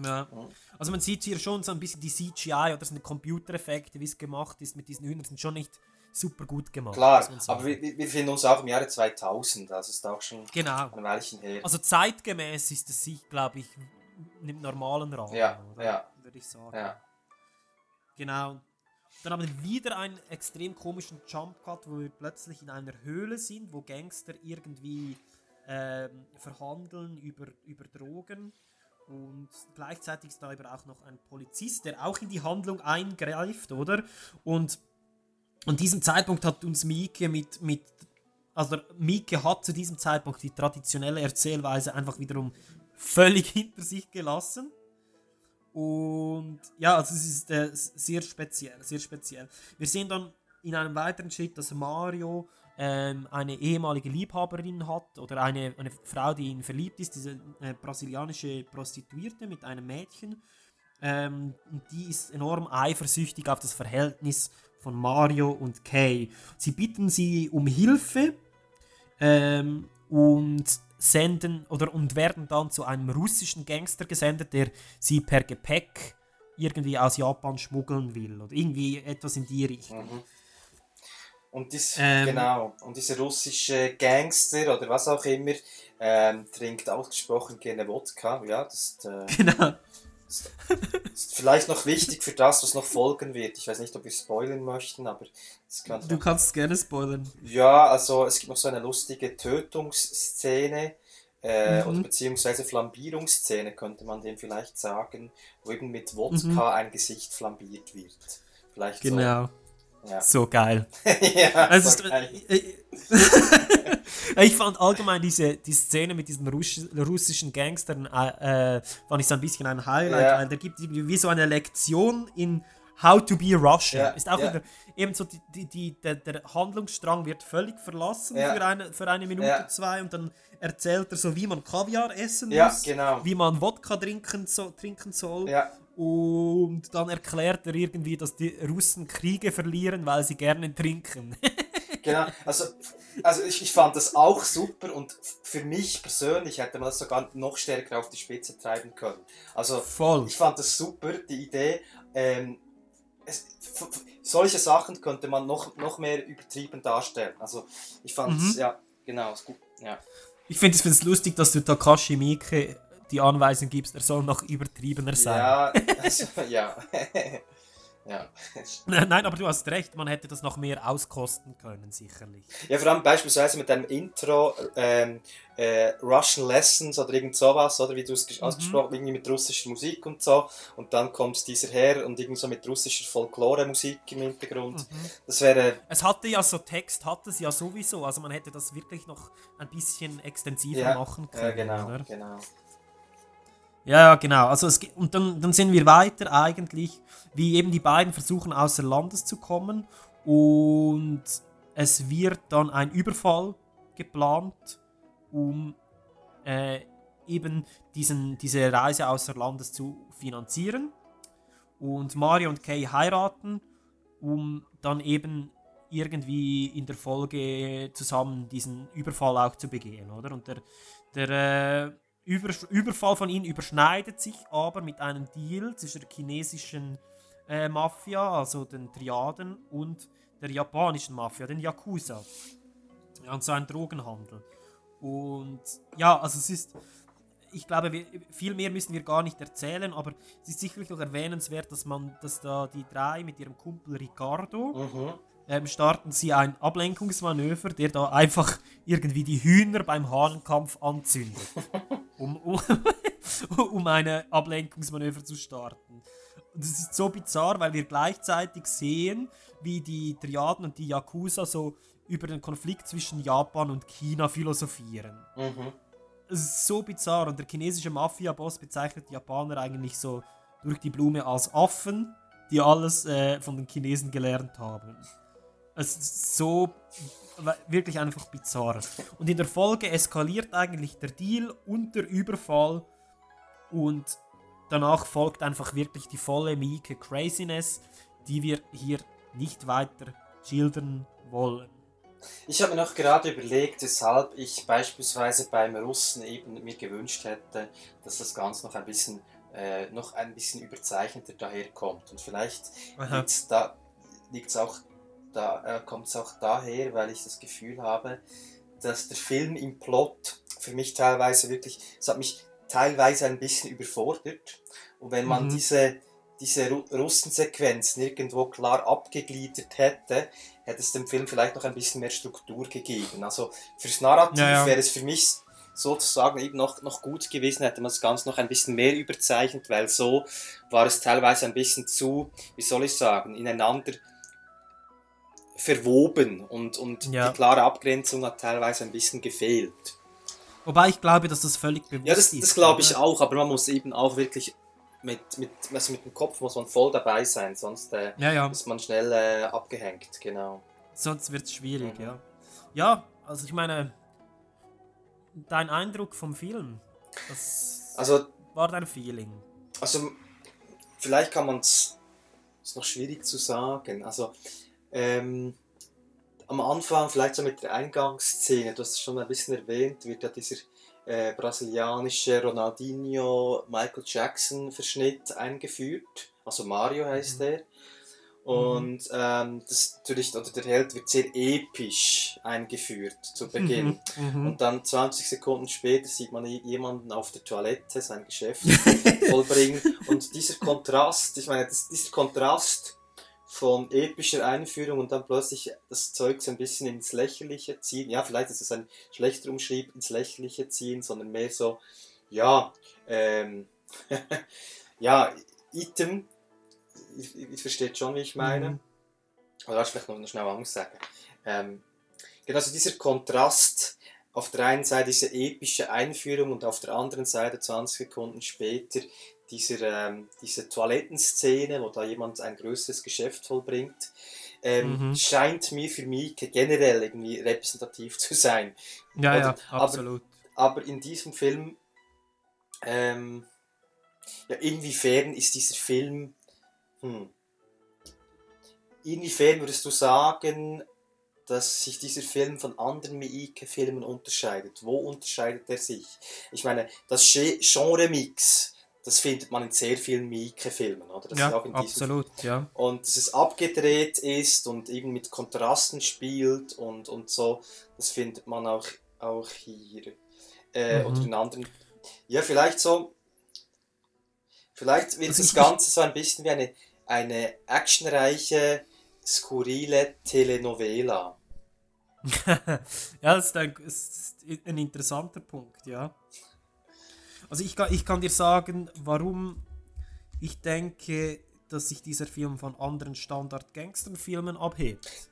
Ja. Also man sieht hier schon so ein bisschen die CGI oder so eine Computereffekte, wie es gemacht ist mit diesen Hühnern, sind schon nicht super gut gemacht. Klar, aber wir, wir befinden uns auch im Jahre 2000, also ist auch schon Genau. ein Weilchen her. Also zeitgemäß ist es sich, glaube ich, im normalen Rahmen, Ja, oder? ja. würde ich sagen. Ja. Genau. Dann haben wir wieder einen extrem komischen Jump Cut, wo wir plötzlich in einer Höhle sind, wo Gangster irgendwie ähm, verhandeln über, über Drogen. Und gleichzeitig ist da aber auch noch ein Polizist, der auch in die Handlung eingreift, oder? Und an diesem Zeitpunkt hat uns Mieke mit, mit also Mieke hat zu diesem Zeitpunkt die traditionelle Erzählweise einfach wiederum völlig hinter sich gelassen. Und ja, also es ist äh, sehr speziell, sehr speziell. Wir sehen dann in einem weiteren Schritt, dass Mario ähm, eine ehemalige Liebhaberin hat oder eine, eine Frau, die ihn verliebt ist, diese äh, brasilianische Prostituierte mit einem Mädchen. Ähm, die ist enorm eifersüchtig auf das Verhältnis von Mario und Kay. Sie bitten sie um Hilfe ähm, und senden oder und werden dann zu einem russischen Gangster gesendet, der sie per Gepäck irgendwie aus Japan schmuggeln will oder irgendwie etwas in die Richtung. Mhm. Und, dies, Ähm. genau. und dieser russische Gangster oder was auch immer ähm, trinkt ausgesprochen gerne Wodka. Ja, das äh, Genau. Ist, vielleicht noch wichtig für das, was noch folgen wird. Ich weiß nicht, ob wir spoilern möchten, aber es kann Du kannst gerne spoilern. Ja, also es gibt noch so eine lustige Tötungsszene äh, Mhm. oder beziehungsweise Flambierungsszene, könnte man dem vielleicht sagen, wo eben mit Wodka Mhm. ein Gesicht flambiert wird. Vielleicht Genau. so. Ja. So geil. ja, Es so geil. äh, ich fand allgemein diese die Szene mit diesen Russ russischen Gangstern äh, äh, fand ich so ein bisschen ein Highlight, Ja. da gibt es wie so eine Lektion in How to be Russian. Ja, Ist auch wieder eben so die, die, die, der, der Handlungsstrang wird völlig verlassen für, eine, für eine Minute, zwei und dann erzählt er so, wie man Kaviar essen Ja, muss, genau. wie man Wodka trinken, so, trinken soll. Und dann erklärt er irgendwie, dass die Russen Kriege verlieren, weil sie gerne trinken. Genau, also, also ich, ich fand das auch super und für mich persönlich hätte man das sogar noch stärker auf die Spitze treiben können. Also Voll. ich fand das super, die Idee. Ähm, es, solche Sachen könnte man noch, noch mehr übertrieben darstellen. Also ich fand es, Mhm. ja, genau, ist gut. Ja. Ich finde es lustig, dass du Takashi Miike die Anweisung gibst, er soll noch übertriebener sein. Ja, also, ja. ja. Nein, aber du hast recht, man hätte das noch mehr auskosten können, sicherlich. Ja, vor allem beispielsweise mit dem Intro ähm, äh, Russian Lessons oder irgend sowas, oder wie du es Mhm. ausgesprochen irgendwie mit russischer Musik und so. Und dann kommt dieser her und irgendwie so mit russischer Folklore-Musik im Hintergrund. Mhm. Das wäre. Es hatte ja so Text, hatte es ja sowieso, also man hätte das wirklich noch ein bisschen extensiver Ja, machen ja, können. genau, oder? genau. Ja, ja, genau. Also es, und dann, dann sehen wir weiter eigentlich, wie eben die beiden versuchen außer Landes zu kommen und es wird dann ein Überfall geplant, um äh, eben diesen, diese Reise außer Landes zu finanzieren. Und Mario und Kay heiraten, um dann eben irgendwie in der Folge zusammen diesen Überfall auch zu begehen, oder? Und der, der äh, Über Überfall von ihnen überschneidet sich aber mit einem Deal zwischen der chinesischen äh, Mafia, also den Triaden, und der japanischen Mafia, den Yakuza. Ja, und so ein Drogenhandel. Und ja, also es ist, ich glaube, wir, viel mehr müssen wir gar nicht erzählen, aber es ist sicherlich noch erwähnenswert, dass man, dass da die drei mit ihrem Kumpel Ricardo Mhm. ähm, starten sie ein Ablenkungsmanöver, der da einfach irgendwie die Hühner beim Hahnenkampf anzündet, um, um, um eine Ablenkungsmanöver zu starten. Und das ist so bizarr, weil wir gleichzeitig sehen, wie die Triaden und die Yakuza so über den Konflikt zwischen Japan und China philosophieren. Mhm. Es ist so bizarr und der chinesische Mafia-Boss bezeichnet die Japaner eigentlich so durch die Blume als Affen, die alles äh, von den Chinesen gelernt haben. Es ist so wirklich einfach bizarr. Und in der Folge eskaliert eigentlich der Deal und der Überfall und danach folgt einfach wirklich die volle Mieke Craziness, die wir hier nicht weiter schildern wollen. Ich habe mir noch gerade überlegt, weshalb ich beispielsweise beim Russen eben mir gewünscht hätte, dass das Ganze noch ein bisschen, äh, noch ein bisschen überzeichneter daherkommt. Und vielleicht Aha. liegt's da, liegt's auch da, äh, kommt es auch daher, weil ich das Gefühl habe, dass der Film im Plot für mich teilweise wirklich, es hat mich teilweise ein bisschen überfordert. Und wenn man Mhm. diese, diese Ru Russensequenzen irgendwo klar abgegliedert hätte, hätte es dem Film vielleicht noch ein bisschen mehr Struktur gegeben. Also fürs Narrativ Ja, ja. wäre es für mich sozusagen eben noch, noch gut gewesen, hätte man das Ganze noch ein bisschen mehr überzeichnet, weil so war es teilweise ein bisschen zu, wie soll ich sagen, ineinander verwoben und, und Ja. die klare Abgrenzung hat teilweise ein bisschen gefehlt. Wobei ich glaube, dass das völlig bewusst Ja, das, ist. das glaube ich auch, aber man muss eben auch wirklich mit, mit, also mit dem Kopf muss man voll dabei sein, sonst äh, Ja, ja. ist man schnell äh, abgehängt, genau. Sonst wird es schwierig, Mhm. ja. Ja, also ich meine, dein Eindruck vom Film, was Also, war dein Feeling? also vielleicht kann man es, ist noch schwierig zu sagen. Also, ähm, am Anfang, vielleicht so mit der Eingangsszene, du hast es schon ein bisschen erwähnt, wird ja dieser äh, brasilianische Ronaldinho Michael Jackson Verschnitt eingeführt. Also Mario heißt er. Und ähm, das natürlich, oder der Held wird sehr episch eingeführt zu Beginn. Mhm, mhm. Und dann 20 Sekunden später sieht man jemanden auf der Toilette sein Geschäft vollbringen. Und dieser Kontrast, ich meine, das, dieser Kontrast von epischer Einführung und dann plötzlich das Zeug so ein bisschen ins Lächerliche ziehen. Ja, vielleicht ist es ein schlechter Umschrieb, ins Lächerliche ziehen, sondern mehr so, ja, ähm, ja, Item, ich, ich, ich verstehe schon, wie ich meine. Mhm. Oder ich vielleicht noch, noch schnell Angst sagen? Ähm, genau, also dieser Kontrast, auf der einen Seite diese epische Einführung und auf der anderen Seite 20 Sekunden später dieser, ähm, diese Toilettenszene, wo da jemand ein größeres Geschäft vollbringt, ähm, Mhm. scheint mir für Mieke generell irgendwie repräsentativ zu sein. Ja, ja, aber, absolut. aber in diesem Film, ähm, ja, inwiefern ist dieser Film, hm, inwiefern würdest du sagen, dass sich dieser Film von anderen Miike-Filmen unterscheidet? Wo unterscheidet er sich? Ich meine, das Ge- Genre-Mix, das findet man in sehr vielen Miike-Filmen, oder? Das Ja, ist auch in diesem absolut, ja. Und dass es abgedreht ist und eben mit Kontrasten spielt und, und so, das findet man auch, auch hier. Äh, Mhm. Oder in anderen. Ja, vielleicht so. Vielleicht wird das ich- Ganze so ein bisschen wie eine, eine actionreiche, skurrile Telenovela. ja, das ist ein, ist ein interessanter Punkt, ja. Also ich kann, ich kann dir sagen, warum ich denke, dass sich dieser Film von anderen Standard-Gangsterfilmen abhebt.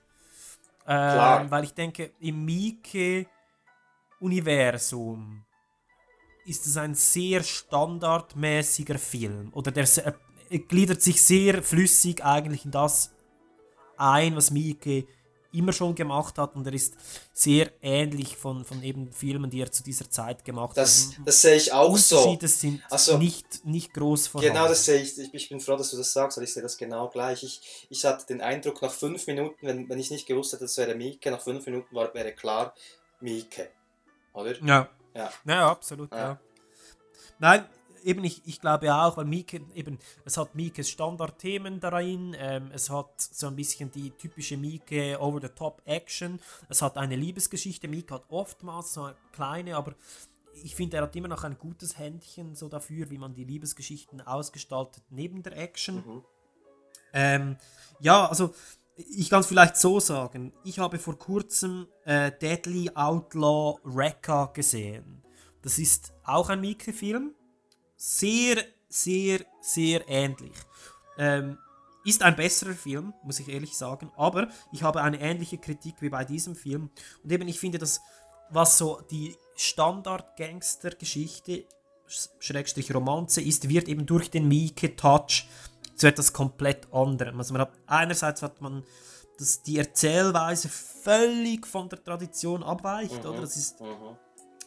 Ähm, weil ich denke, im Miike-Universum ist es ein sehr standardmäßiger Film. Oder der er gliedert sich sehr flüssig eigentlich in das ein, was Miike immer schon gemacht hat. Und er ist sehr ähnlich von, von eben Filmen, die er zu dieser Zeit gemacht Das, hat. das sehe ich auch so. Unterschiede sind Also- nicht, nicht groß vorhanden. Genau, das sehe ich. Ich ich bin froh, dass du das sagst, weil ich sehe das genau gleich. Ich, ich hatte den Eindruck, nach fünf Minuten, wenn, wenn ich nicht gewusst hätte, das wäre Mieke, nach fünf Minuten war, wäre klar, Mieke. Oder? Ja. Ja. Ja, absolut, ja. Ja. Nein, eben ich, ich glaube auch, weil Mieke, eben, es hat Miekes Standardthemen darin, ähm, es hat so ein bisschen die typische Mieke Over-the-Top-Action, es hat eine Liebesgeschichte, Mieke hat oftmals so eine kleine, aber ich finde, er hat immer noch ein gutes Händchen so dafür, wie man die Liebesgeschichten ausgestaltet neben der Action. Ähm, ja, also ich kann es vielleicht so sagen. Ich habe vor kurzem äh, Deadly Outlaw Rekka gesehen. Das ist auch ein Miike-Film. Sehr, sehr, sehr ähnlich. Ähm, ist ein besserer Film, muss ich ehrlich sagen. Aber ich habe eine ähnliche Kritik wie bei diesem Film. Und eben, ich finde, dass was so die Standard-Gangster-Geschichte, Schrägstrich Romanze ist, wird eben durch den Miike-Touch zu etwas komplett anderem. Also man hat einerseits hat man dass die Erzählweise völlig von der Tradition abweicht, Mhm, oder? Das ist mhm.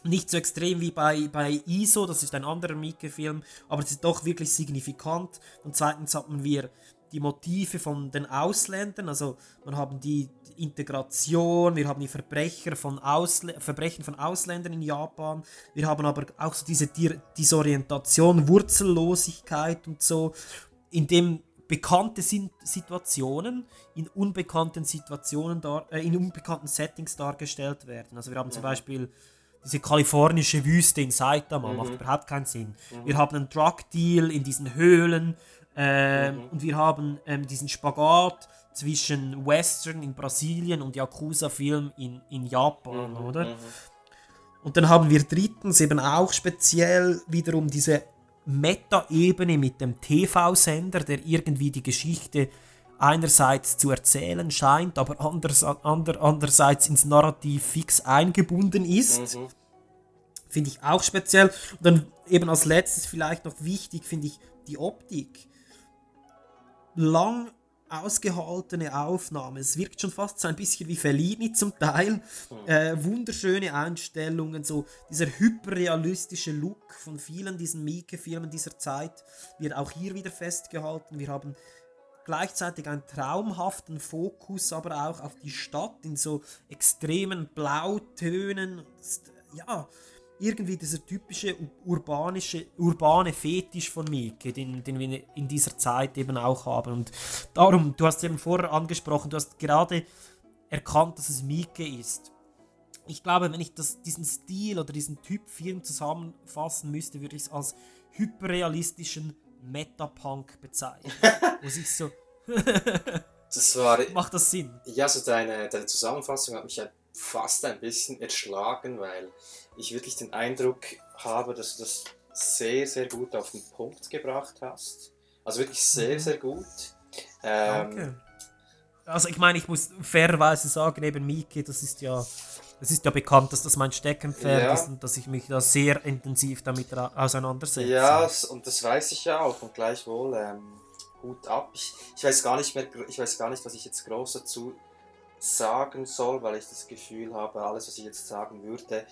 Nicht so extrem wie bei, bei ISO, das ist ein anderer Mieke-Film, aber es ist doch wirklich signifikant. Und zweitens hat man wir die Motive von den Ausländern, also man haben die Integration, wir haben die Verbrecher von Ausl Verbrechen von Ausländern in Japan, wir haben aber auch so diese Dir Disorientation, Wurzellosigkeit und so, in dem bekannte Situationen in unbekannten Situationen äh, in unbekannten Settings dargestellt werden. Also wir haben zum. Beispiel diese kalifornische Wüste in Saitama, Mhm. macht überhaupt keinen Sinn. Mhm. Wir haben einen Drug Deal in diesen Höhlen ähm, Mhm. und wir haben ähm, diesen Spagat zwischen Western in Brasilien und Yakuza-Film in, in Japan, Mhm, oder? mhm. Und dann haben wir drittens eben auch speziell wiederum diese Meta-Ebene mit dem TV-Sender, der irgendwie die Geschichte einerseits zu erzählen scheint, aber anders, ander, andererseits ins Narrativ fix eingebunden ist. Mhm. Finde ich auch speziell. Und dann eben als letztes vielleicht noch wichtig, finde ich, die Optik. Lang ausgehaltene Aufnahme. Es wirkt schon fast so ein bisschen wie Fellini zum Teil. Äh, wunderschöne Einstellungen, so dieser hyperrealistische Look von vielen diesen Mieke-Filmen dieser Zeit wird auch hier wieder festgehalten. Wir haben gleichzeitig einen traumhaften Fokus, aber auch auf die Stadt in so extremen Blautönen. Ja, irgendwie dieser typische urbanische, urbane Fetisch von Mieke, den, den wir in dieser Zeit eben auch haben. Und darum, du hast eben vorher angesprochen, du hast gerade erkannt, dass es Mieke ist. Ich glaube, wenn ich das, diesen Stil oder diesen Typ Film zusammenfassen müsste, würde ich es als hyperrealistischen Metapunk bezeichnen. wo sich so. das war, Macht das Sinn? Ja, so deine, deine Zusammenfassung hat mich ja fast ein bisschen erschlagen, weil ich wirklich den Eindruck habe, dass du das sehr, sehr gut auf den Punkt gebracht hast. Also wirklich sehr, Mhm. sehr gut. Danke. Ähm, Also ich meine, ich muss fairerweise sagen, eben Miki, das ist ja, das ist ja bekannt, dass das mein Steckenpferd Ja. ist und dass ich mich da sehr intensiv damit auseinandersetze. Ja, und das weiß ich ja auch und gleichwohl ähm, Hut ab. Ich, ich weiß gar nicht mehr, ich weiß gar nicht, was ich jetzt groß dazu sagen soll, weil ich das Gefühl habe, alles, was ich jetzt sagen würde,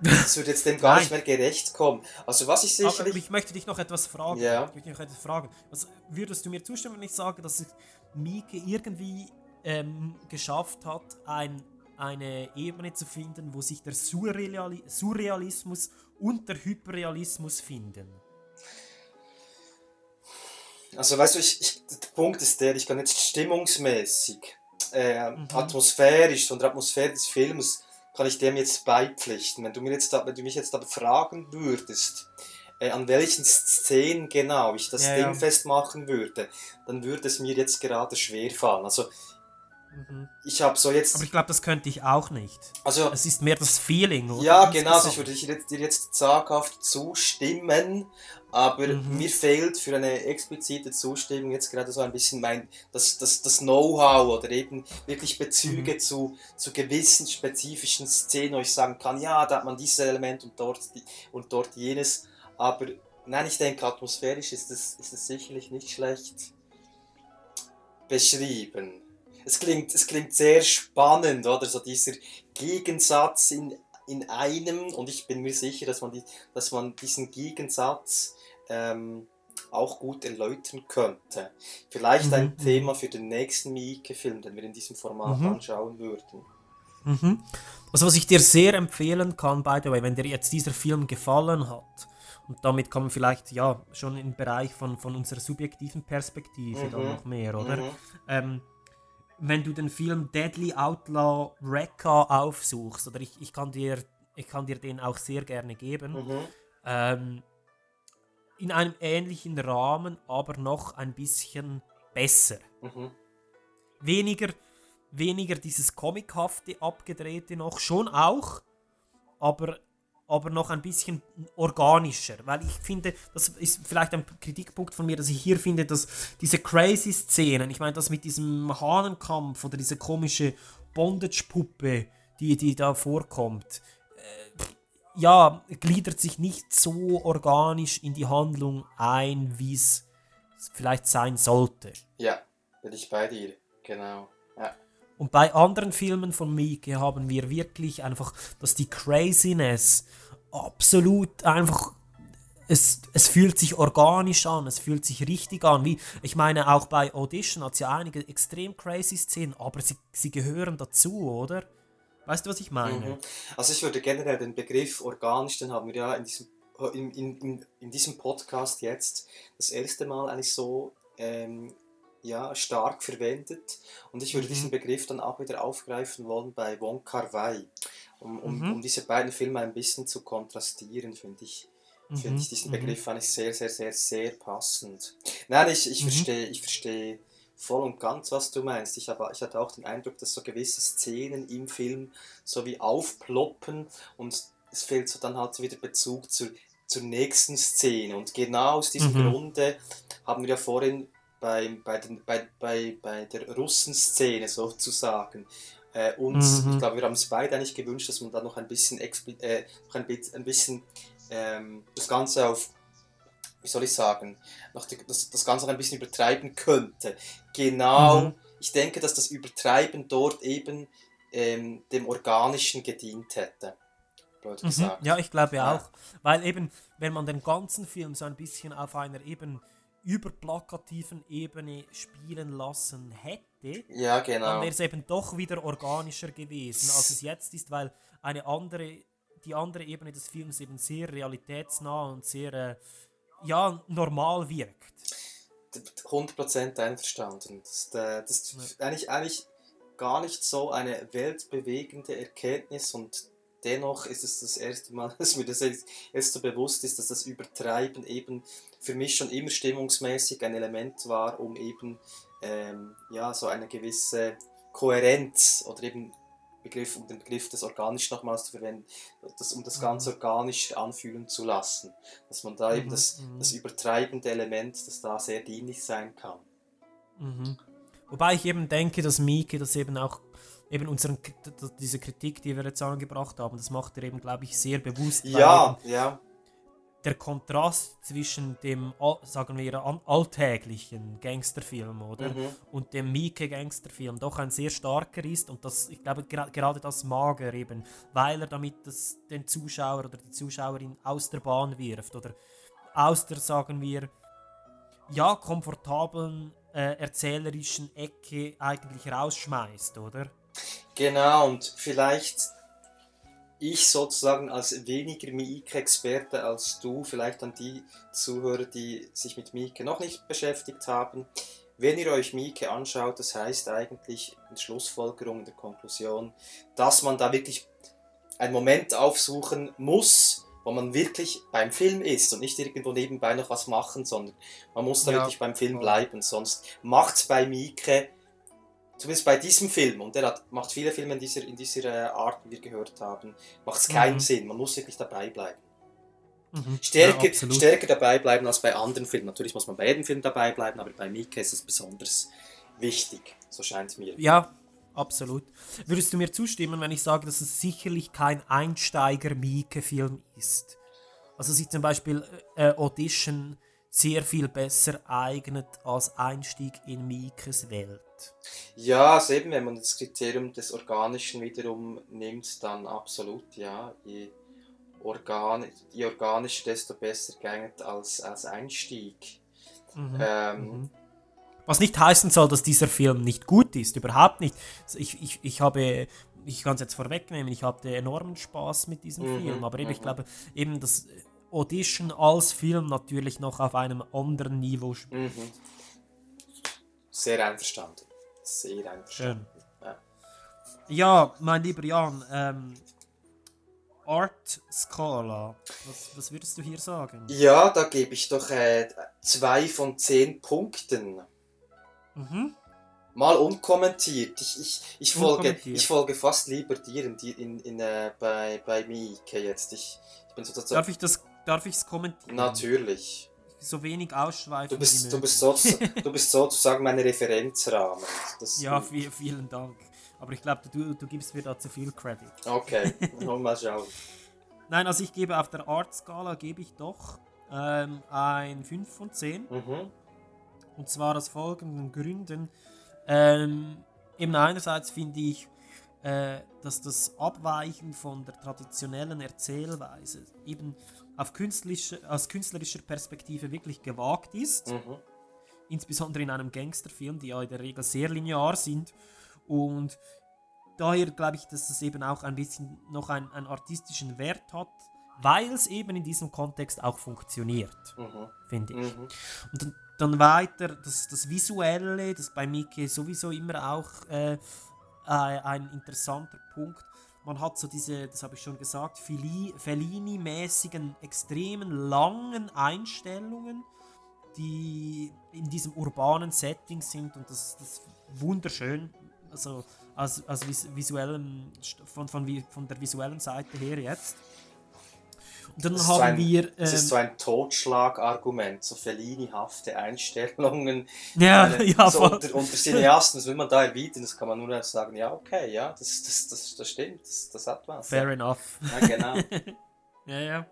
das würde jetzt dem gar nicht mehr gerecht kommen. Also was ich Aber sicherlich... ich möchte dich noch etwas fragen. Ja. Ich möchte dich noch etwas fragen. Was, würdest du mir zustimmen, wenn ich sage, dass es Mieke irgendwie ähm, geschafft hat, ein, eine Ebene zu finden, wo sich der Surreali Surrealismus und der Hyperrealismus finden? Also weißt du, ich, ich, der Punkt ist der, ich kann jetzt stimmungsmäßig, äh, Mhm. atmosphärisch, von der Atmosphäre des Films, kann ich dem jetzt beipflichten. Wenn du, mir jetzt da, wenn du mich jetzt aber fragen würdest, äh, an welchen Szenen genau ich das Ja, Ding ja. festmachen würde, dann würde es mir jetzt gerade schwer fallen. Also Mhm. ich habe so jetzt... Aber ich glaube, das könnte ich auch nicht. Also- es ist mehr das Feeling, oder? Ja, genau, also ich würde dir jetzt, zaghaft zustimmen, aber Mhm. mir fehlt für eine explizite Zustimmung jetzt gerade so ein bisschen mein, das, das, das Know-how oder eben wirklich Mhm. Bezüge zu, zu gewissen spezifischen Szenen, wo ich sagen kann, ja, da hat man dieses Element und dort, die, und dort jenes, aber nein, ich denke, atmosphärisch ist es, ist es sicherlich nicht schlecht beschrieben. Es klingt, es klingt sehr spannend, oder? So dieser Gegensatz in, in einem, und ich bin mir sicher, dass man, die, dass man diesen Gegensatz ähm, auch gut erläutern könnte. Vielleicht Mhm, ein mhm. Thema für den nächsten Miike-Film, den wir in diesem Format Mhm. anschauen würden. Mhm. Also was ich dir sehr empfehlen kann, by the way, wenn dir jetzt dieser Film gefallen hat, und damit kommen wir vielleicht ja schon im Bereich von, von unserer subjektiven Perspektive dann Mhm. noch mehr, oder? Mhm. Ähm, wenn du den Film Deadly Outlaw Wrecker aufsuchst, oder ich, ich, kann dir, ich kann dir den auch sehr gerne geben, Mhm. ähm, in einem ähnlichen Rahmen, aber noch ein bisschen besser. Mhm. Weniger, weniger dieses Comichafte, abgedrehte noch, schon auch, aber, aber noch ein bisschen organischer. Weil ich finde, das ist vielleicht ein Kritikpunkt von mir, dass ich hier finde, dass diese crazy Szenen, ich meine, das mit diesem Hahnenkampf oder diese komische Bondage-Puppe, die, die da vorkommt, äh, ja, gliedert sich nicht so organisch in die Handlung ein, wie es vielleicht sein sollte. Ja, bin ich bei dir, genau. Ja. Und bei anderen Filmen von Mieke haben wir wirklich einfach, dass die Craziness absolut einfach. Es, es fühlt sich organisch an, es fühlt sich richtig an. Wie, ich meine, auch bei Audition hat es ja einige extrem crazy Szenen, aber sie, sie gehören dazu, oder? Weißt du, was ich meine? Mhm. Also ich würde generell den Begriff organisch, den haben wir ja in diesem, in, in, in, in diesem Podcast jetzt das erste Mal eigentlich so ähm, ja, stark verwendet. Und ich würde Mhm. diesen Begriff dann auch wieder aufgreifen wollen bei Wong Kar Wai, um, um, Mhm. um diese beiden Filme ein bisschen zu kontrastieren, finde ich. Finde Mhm, ich diesen mhm. Begriff eigentlich sehr, sehr, sehr, sehr passend. Nein, ich, ich Mhm. verstehe, ich verstehe voll und ganz, was du meinst. Ich, habe, ich hatte auch den Eindruck, dass so gewisse Szenen im Film so wie aufploppen und es fehlt so dann halt so wieder Bezug zur, zur nächsten Szene. Und genau aus diesem Mhm. Grunde haben wir ja vorhin bei, bei, den, bei, bei, bei der Russenszene sozusagen äh, uns, Mhm. ich glaube, wir haben es beide eigentlich gewünscht, dass man da noch ein bisschen, äh, noch ein, ein bisschen ähm, das Ganze auf wie soll ich sagen, noch die, das, das Ganze noch ein bisschen übertreiben könnte. Genau, Mhm. ich denke, dass das Übertreiben dort eben ähm, dem Organischen gedient hätte. Mhm. Ja, ich glaube Ja. auch. Weil eben, wenn man den ganzen Film so ein bisschen auf einer eben überplakativen Ebene spielen lassen hätte, Ja, genau. dann wäre es eben doch wieder organischer gewesen, als es jetzt ist, weil eine andere, die andere Ebene des Films eben sehr realitätsnah und sehr äh, ja, normal wirkt. 100% einverstanden. Das, ist, äh, das ist eigentlich, eigentlich gar nicht so eine weltbewegende Erkenntnis und dennoch ist es das erste Mal, dass mir das jetzt so bewusst ist, dass das Übertreiben eben für mich schon immer stimmungsmäßig ein Element war, um eben ähm, ja, so eine gewisse Kohärenz oder eben Begriff, um den Begriff des Organisch nochmals zu verwenden, das, um das Ganze Mhm. organisch anfühlen zu lassen. Dass man da eben Mhm, das, mhm. das übertreibende Element, das da sehr dienlich sein kann. Mhm. Wobei ich eben denke, dass Mieke das eben auch, eben unseren, diese Kritik, die wir jetzt angebracht haben, das macht er eben, glaube ich, sehr bewusst. Ja, eben ja. Der Kontrast zwischen dem, sagen wir, alltäglichen Gangsterfilm, oder? Mhm. Und dem Mieke-Gangsterfilm doch ein sehr starker ist und das, ich glaube, gera gerade das mag er eben, weil er damit das, den Zuschauer oder die Zuschauerin aus der Bahn wirft oder aus der, sagen wir, ja, komfortablen äh, erzählerischen Ecke eigentlich rausschmeißt, oder? Genau, und vielleicht ich sozusagen als weniger Miike-Experte als du, vielleicht an die Zuhörer, die sich mit Miike noch nicht beschäftigt haben. Wenn ihr euch Miike anschaut, das heißt eigentlich in der Schlussfolgerung, in der Konklusion, dass man da wirklich einen Moment aufsuchen muss, wo man wirklich beim Film ist und nicht irgendwo nebenbei noch was machen, sondern man muss da Ja, wirklich beim Film bleiben, sonst macht es bei Miike zumindest bei diesem Film, und der hat, macht viele Filme in dieser, in dieser äh, Art, wie wir gehört haben, macht es keinen Mhm. Sinn. Man muss wirklich dabei bleiben. Mhm. Stärker, Ja, stärker dabei bleiben als bei anderen Filmen. Natürlich muss man bei jedem Film dabei bleiben, aber bei Mika ist es besonders wichtig. So scheint es mir. Ja, absolut. Würdest du mir zustimmen, wenn ich sage, dass es sicherlich kein Einsteiger-Mieke-Film ist? Also sich zum Beispiel äh, Audition sehr viel besser eignet als Einstieg in Miekes Welt. Ja, also eben, wenn man das Kriterium des Organischen wiederum nimmt, dann absolut, ja. Je, Organ, je organischer, desto besser geeignet als, als Einstieg. Mhm. Ähm, Mhm. Was nicht heißen soll, dass dieser Film nicht gut ist, überhaupt nicht. Also Ich, ich, ich habe, ich kann es jetzt vorwegnehmen, ich hatte enormen Spaß mit diesem Mhm, Film, aber eben, ich mhm. glaube, eben das Audition als Film natürlich noch auf einem anderen Niveau spielt. Mhm. Sehr einverstanden. Sehr einverstanden. Ja. Ja, mein lieber Jan, ähm, Art Scala, was, was würdest du hier sagen? Ja, da gebe ich doch äh, zwei von zehn Punkten. Mhm. Mal unkommentiert. Ich, ich, ich, folge, Unkommentiert. ich folge fast lieber dir in, in, in, äh, bei, bei Miike jetzt. Ich, ich bin. Darf ich das, darf ich es kommentieren? Natürlich. So wenig ausschweifen Du wie bist, du, möglich. bist so, du bist sozusagen mein Referenzrahmen. Das, Ja, vi- vielen Dank. Aber ich glaube, du, du gibst mir da zu viel Credit. Okay, mal schauen. Nein, also ich gebe auf der Art-Skala gebe ich doch ähm, ein 5 von 10. Mhm. Und zwar aus folgenden Gründen. Ähm, eben einerseits finde ich, äh, dass das Abweichen von der traditionellen Erzählweise eben auf künstlerische, aus künstlerischer Perspektive wirklich gewagt ist. Mhm. Insbesondere in einem Gangsterfilm, die ja in der Regel sehr linear sind. Und daher glaube ich, dass es eben auch ein bisschen noch einen, einen artistischen Wert hat, weil es eben in diesem Kontext auch funktioniert, Mhm. finde ich. Mhm. Und dann, dann weiter, das, das Visuelle, das bei Mickey sowieso immer auch äh, ein interessanter Punkt. Man hat so diese, das habe ich schon gesagt, Fellini-mäßigen, extremen langen Einstellungen, die in diesem urbanen Setting sind und das, das ist wunderschön. Also als, als vis von, von, von der visuellen Seite her jetzt. Dann Das ist so haben ein, wir. Das ist ähm, so ein Totschlagargument, so Fellini-hafte Einstellungen. Ja, Äh, ja, so voll. unter, unter Cineasten, das will man da erwidern, das kann man nur sagen, ja, okay, ja, das, das, das, das stimmt, das, das hat was. Fair ja. enough. Ja, genau. ja, ja.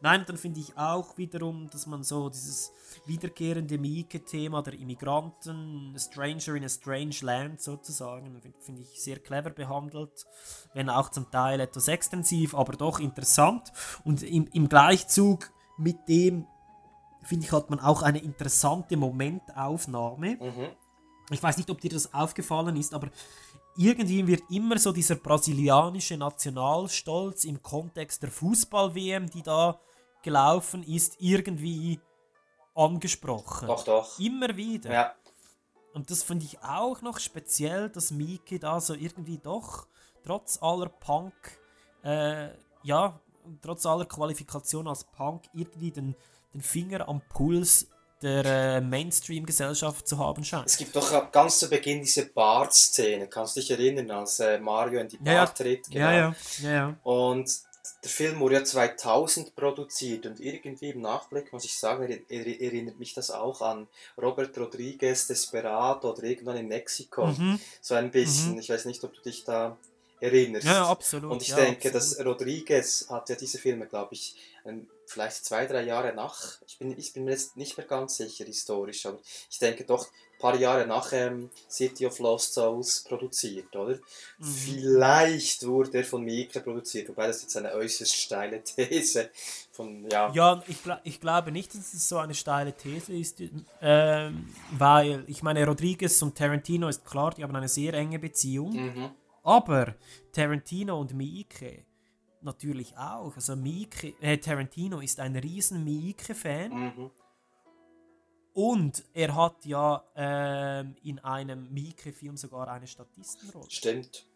Nein, dann finde ich auch wiederum, dass man so dieses wiederkehrende Mieke-Thema der Immigranten, a Stranger in a Strange Land sozusagen, finde find ich sehr clever behandelt, wenn auch zum Teil etwas extensiv, aber doch interessant. Und im, im Gleichzug mit dem, finde ich, hat man auch eine interessante Momentaufnahme. Mhm. Ich weiß nicht, ob dir das aufgefallen ist, aber irgendwie wird immer so dieser brasilianische Nationalstolz im Kontext der Fußball-WM, die da gelaufen ist, irgendwie angesprochen. Doch, doch. Immer wieder. Ja. Und das finde ich auch noch speziell, dass Miki da so irgendwie doch, trotz aller Punk, äh, ja, trotz aller Qualifikation als Punk, irgendwie den, den Finger am Puls der äh, Mainstream-Gesellschaft zu haben scheint. Es gibt doch ganz zu Beginn diese Bart-Szene, kannst du dich erinnern, als äh, Mario in die Bar Ja, tritt? Ja, ja. Ja, ja. Und der Film wurde ja 2000 produziert und irgendwie im Nachblick muss ich sagen, er, er, erinnert mich das auch an Robert Rodriguez Desperado oder irgendwann in Mexiko. Mhm. So ein bisschen, Mhm. ich weiß nicht, ob du dich da erinnerst. Ja, absolut, Und ich ja, denke, absolut. dass Rodriguez hat ja diese Filme, glaube ich, ähm, vielleicht zwei, drei Jahre nach, ich bin, ich bin mir jetzt nicht mehr ganz sicher historisch, aber ich denke doch ein paar Jahre nach ähm, City of Lost Souls produziert, oder? Mhm. Vielleicht wurde er von Mieke produziert, wobei das jetzt eine äußerst steile These von, ja, Ja, ich, ich glaube nicht, dass es so eine steile These ist, ähm, weil ich meine, Rodriguez und Tarantino ist klar, die haben eine sehr enge Beziehung, Mhm. aber Tarantino und Miike natürlich auch. Also Miike, äh, Tarantino ist ein riesen Miike-Fan Mhm. und er hat ja ähm, in einem Miike-Film sogar eine Statistenrolle. Stimmt.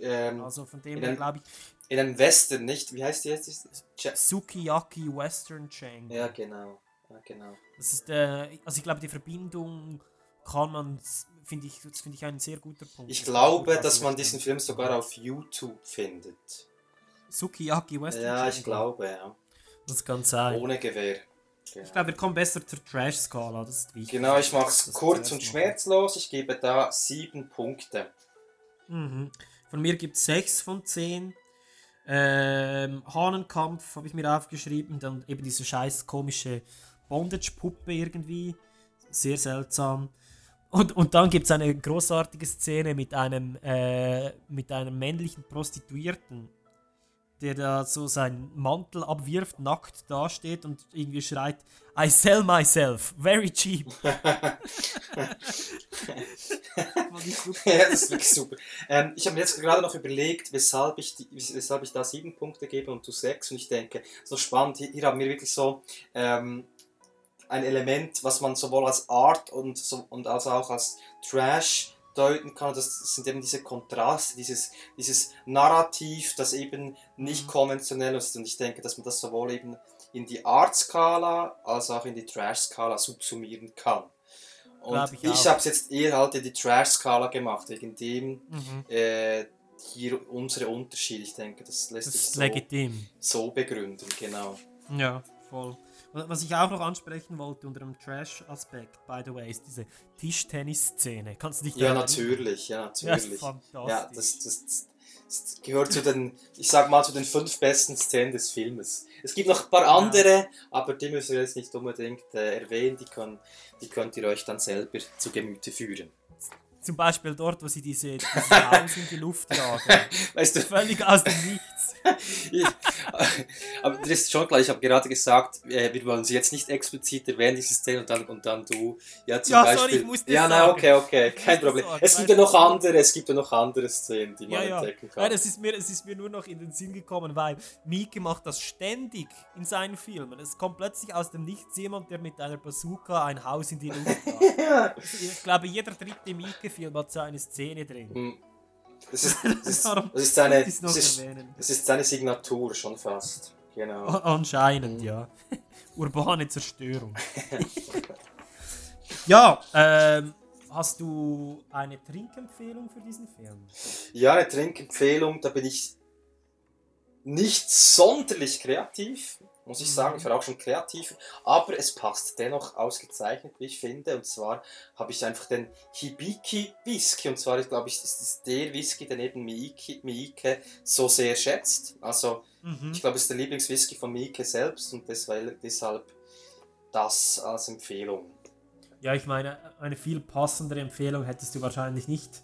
Ähm, Also von dem her glaube ich, In einem Western, nicht? Wie heißt die jetzt? Ja, Sukiyaki Western Chain. ja genau. Ja, genau. Das ist, äh, also ich glaube, die Verbindung kann man, finde ich, das finde ich ein sehr guter Punkt. Ich glaube, ist dass man diesen Film sogar auf YouTube findet. Sukiyaki Western Ja, ich glaube, ja. Das kann sein. Ohne Gewehr. Ich glaube, wir kommen besser zur Trash-Skala, das ist wichtig. Genau, ich mache es kurz und schmerzlos. Ich gebe da sieben Punkte. Mhm. Von mir gibt es 6 von 10. Ähm, Hahnenkampf habe ich mir aufgeschrieben, dann eben diese scheiß komische Bondage-Puppe irgendwie. Sehr seltsam. Und, und dann gibt es eine großartige Szene mit einem, äh, mit einem männlichen Prostituierten, der da so seinen Mantel abwirft, nackt dasteht und irgendwie schreit, I sell myself, very cheap. Ja, das ist wirklich super. Ähm, ich habe mir jetzt gerade noch überlegt, weshalb ich, die, weshalb ich da sieben Punkte gebe und du sechs. Und ich denke, so spannend, hier, hier haben wir wirklich so ähm, ein Element, was man sowohl als Art und, so, und als auch als Trash deuten kann. Das sind eben diese Kontraste, dieses, dieses Narrativ, das eben nicht konventionell ist. Und ich denke, dass man das sowohl eben in die Art-Skala als auch in die Trash-Skala subsumieren kann. Und ich ich, habe es jetzt eher halt in die Trash-Skala gemacht, wegen dem Mhm. äh, hier unsere Unterschiede. Ich denke, das lässt Das sich so, legitim. so begründen, genau. Ja, voll. Was ich auch noch ansprechen wollte unter dem Trash-Aspekt, by the way, ist diese Tischtennis-Szene. Kannst du dich Ja, natürlich, ja, Ja, natürlich. fantastisch. Ja, das, das, das, das gehört zu den, ich sag mal, zu den fünf besten Szenen des Filmes. Es gibt noch ein paar andere, aber die müssen wir jetzt nicht unbedingt äh, erwähnen, die, können, die könnt ihr euch dann selber zu Gemüte führen. Zum Beispiel dort, wo sie diese, dieses Haus in die Luft jagen. Weißt du- Völlig aus dem Nichts. Aber das ist schon klar, ich habe gerade gesagt, äh, wir wollen sie jetzt nicht explizit erwähnen, diese Szene, und dann, und dann du, ja zum Ja, Beispiel. sorry, ich musste ja, es nein, sagen. okay, okay, kein Problem. sagen, Es gibt ja noch andere, es gibt ja noch andere Szenen, die man Ja, ja. entdecken kann. Nein, es, ist mir, es ist mir nur noch in den Sinn gekommen, weil Mieke macht das ständig in seinen Filmen. Es kommt plötzlich aus dem Nichts jemand, der mit einer Bazooka ein Haus in die Luft jagt. ich glaube, jeder dritte Mieke-Film hat so eine Szene drin. Hm. Das ist, das ist, das ist seine, das ist, das ist seine Signatur schon fast. Genau. Anscheinend, ja. Urbane Zerstörung. ja, ähm, hast du eine Trinkempfehlung für diesen Film? Ja, eine Trinkempfehlung, da bin ich nicht sonderlich kreativ. Muss ich sagen. Ich war auch schon kreativ, aber es passt dennoch ausgezeichnet, wie ich finde. Und zwar habe ich einfach den Hibiki Whisky. Und zwar, glaube ich, ist das der Whisky, den eben Miike, Miike so sehr schätzt. Also, Mhm. ich glaube, es ist der Lieblingswhisky von Miike selbst und deshalb das als Empfehlung. Ja, ich meine, eine viel passendere Empfehlung hättest du wahrscheinlich nicht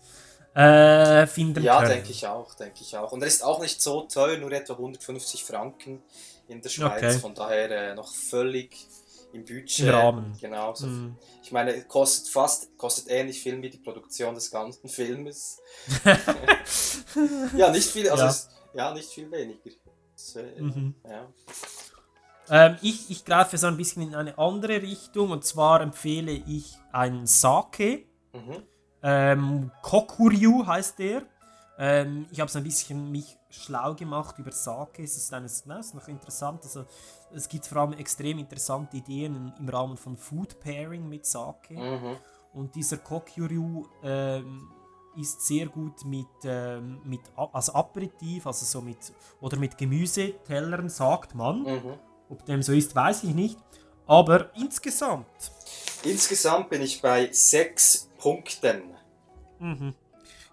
äh, finden Ja, können. denke ich auch, denke ich auch. Und er ist auch nicht so teuer, nur etwa 150 Franken in der Schweiz. Okay. Von daher äh, noch völlig im Budget. Im Rahmen. Genau. So. Mhm. Ich meine, kostet fast, kostet ähnlich viel wie die Produktion des ganzen Filmes. ja, nicht viel, also Ja. Ist, ja, nicht viel weniger. Das, äh, Mhm. ja. Ähm, ich, ich greife so ein bisschen in eine andere Richtung und zwar empfehle ich einen Sake. Mhm. Ähm, Kokuryu heißt der. Ähm, ich habe so ein bisschen mich schlau gemacht über Sake. Es ist, eines, na, es ist noch interessant. Also, es gibt vor allem extrem interessante Ideen im Rahmen von Food Pairing mit Sake. Mhm. Und dieser Kokuryu ähm, ist sehr gut mit, ähm, mit A- also Aperitif, also so mit oder mit Gemüsetellern, sagt man. Mhm. Ob dem so ist, weiß ich nicht. Aber insgesamt. Insgesamt bin ich bei sechs Punkten. Mhm.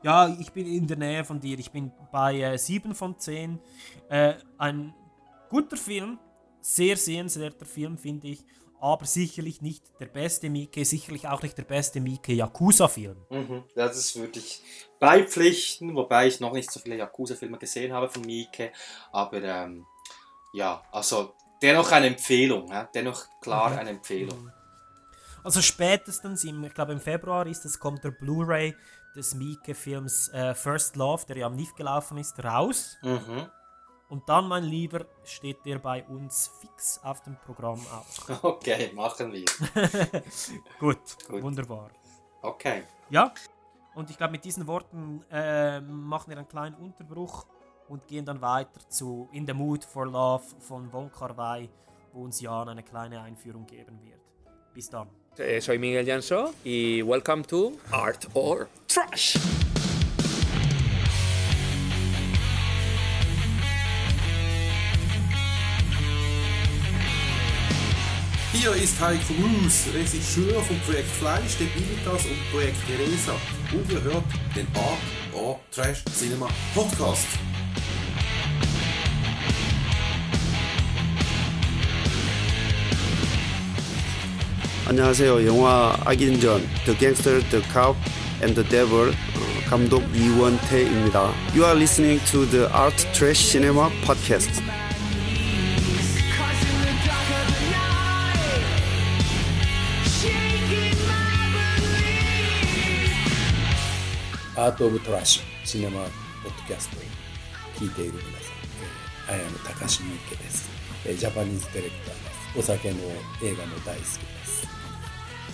Ja, ich bin in der Nähe von dir. Ich bin bei äh, 7 von 10. Äh, ein guter Film, sehr sehenswerter Film, finde ich. Aber sicherlich nicht der beste Miike, sicherlich auch nicht der beste Miike Yakuza-Film. Mhm. Das würde ich beipflichten, wobei ich noch nicht so viele Yakuza-Filme gesehen habe von Miike. Aber ähm, ja, also dennoch eine Empfehlung. Ja? Dennoch klar Mhm. eine Empfehlung. Also spätestens, im, ich glaube im Februar ist es, kommt der Blu-ray des Miike-Films äh, First Love, der ja am NIF gelaufen ist, raus. Mhm. Und dann, mein Lieber, steht der bei uns fix auf dem Programm auch. Okay, machen wir. Gut, Gut. wunderbar. Okay. Ja, und ich glaube, mit diesen Worten äh, machen wir einen kleinen Unterbruch und gehen dann weiter zu In the Mood for Love von Von Kar Wai, wo uns Jan eine kleine Einführung geben wird. Bis dann. Eh, soy Miguel Jansó y welcome to Art or Trash. Hier ist Heiko Moos, Regisseur vom Projekt Fleisch, den Imitas und Projekt Teresa. Und ihr hört den Art or Trash Cinema Podcast. 안녕하세요. 영화 악인전 The Gangster, The Cop and the Devil 어, 감독 이원태입니다. You are listening to the Art Trash Cinema Podcast.アート・オブ・トラッシュシネマ・ポッドキャストを聞いている皆さん、えー、アヤム高橋みけです、えージャパニーズディレクターですお酒の映画も大好き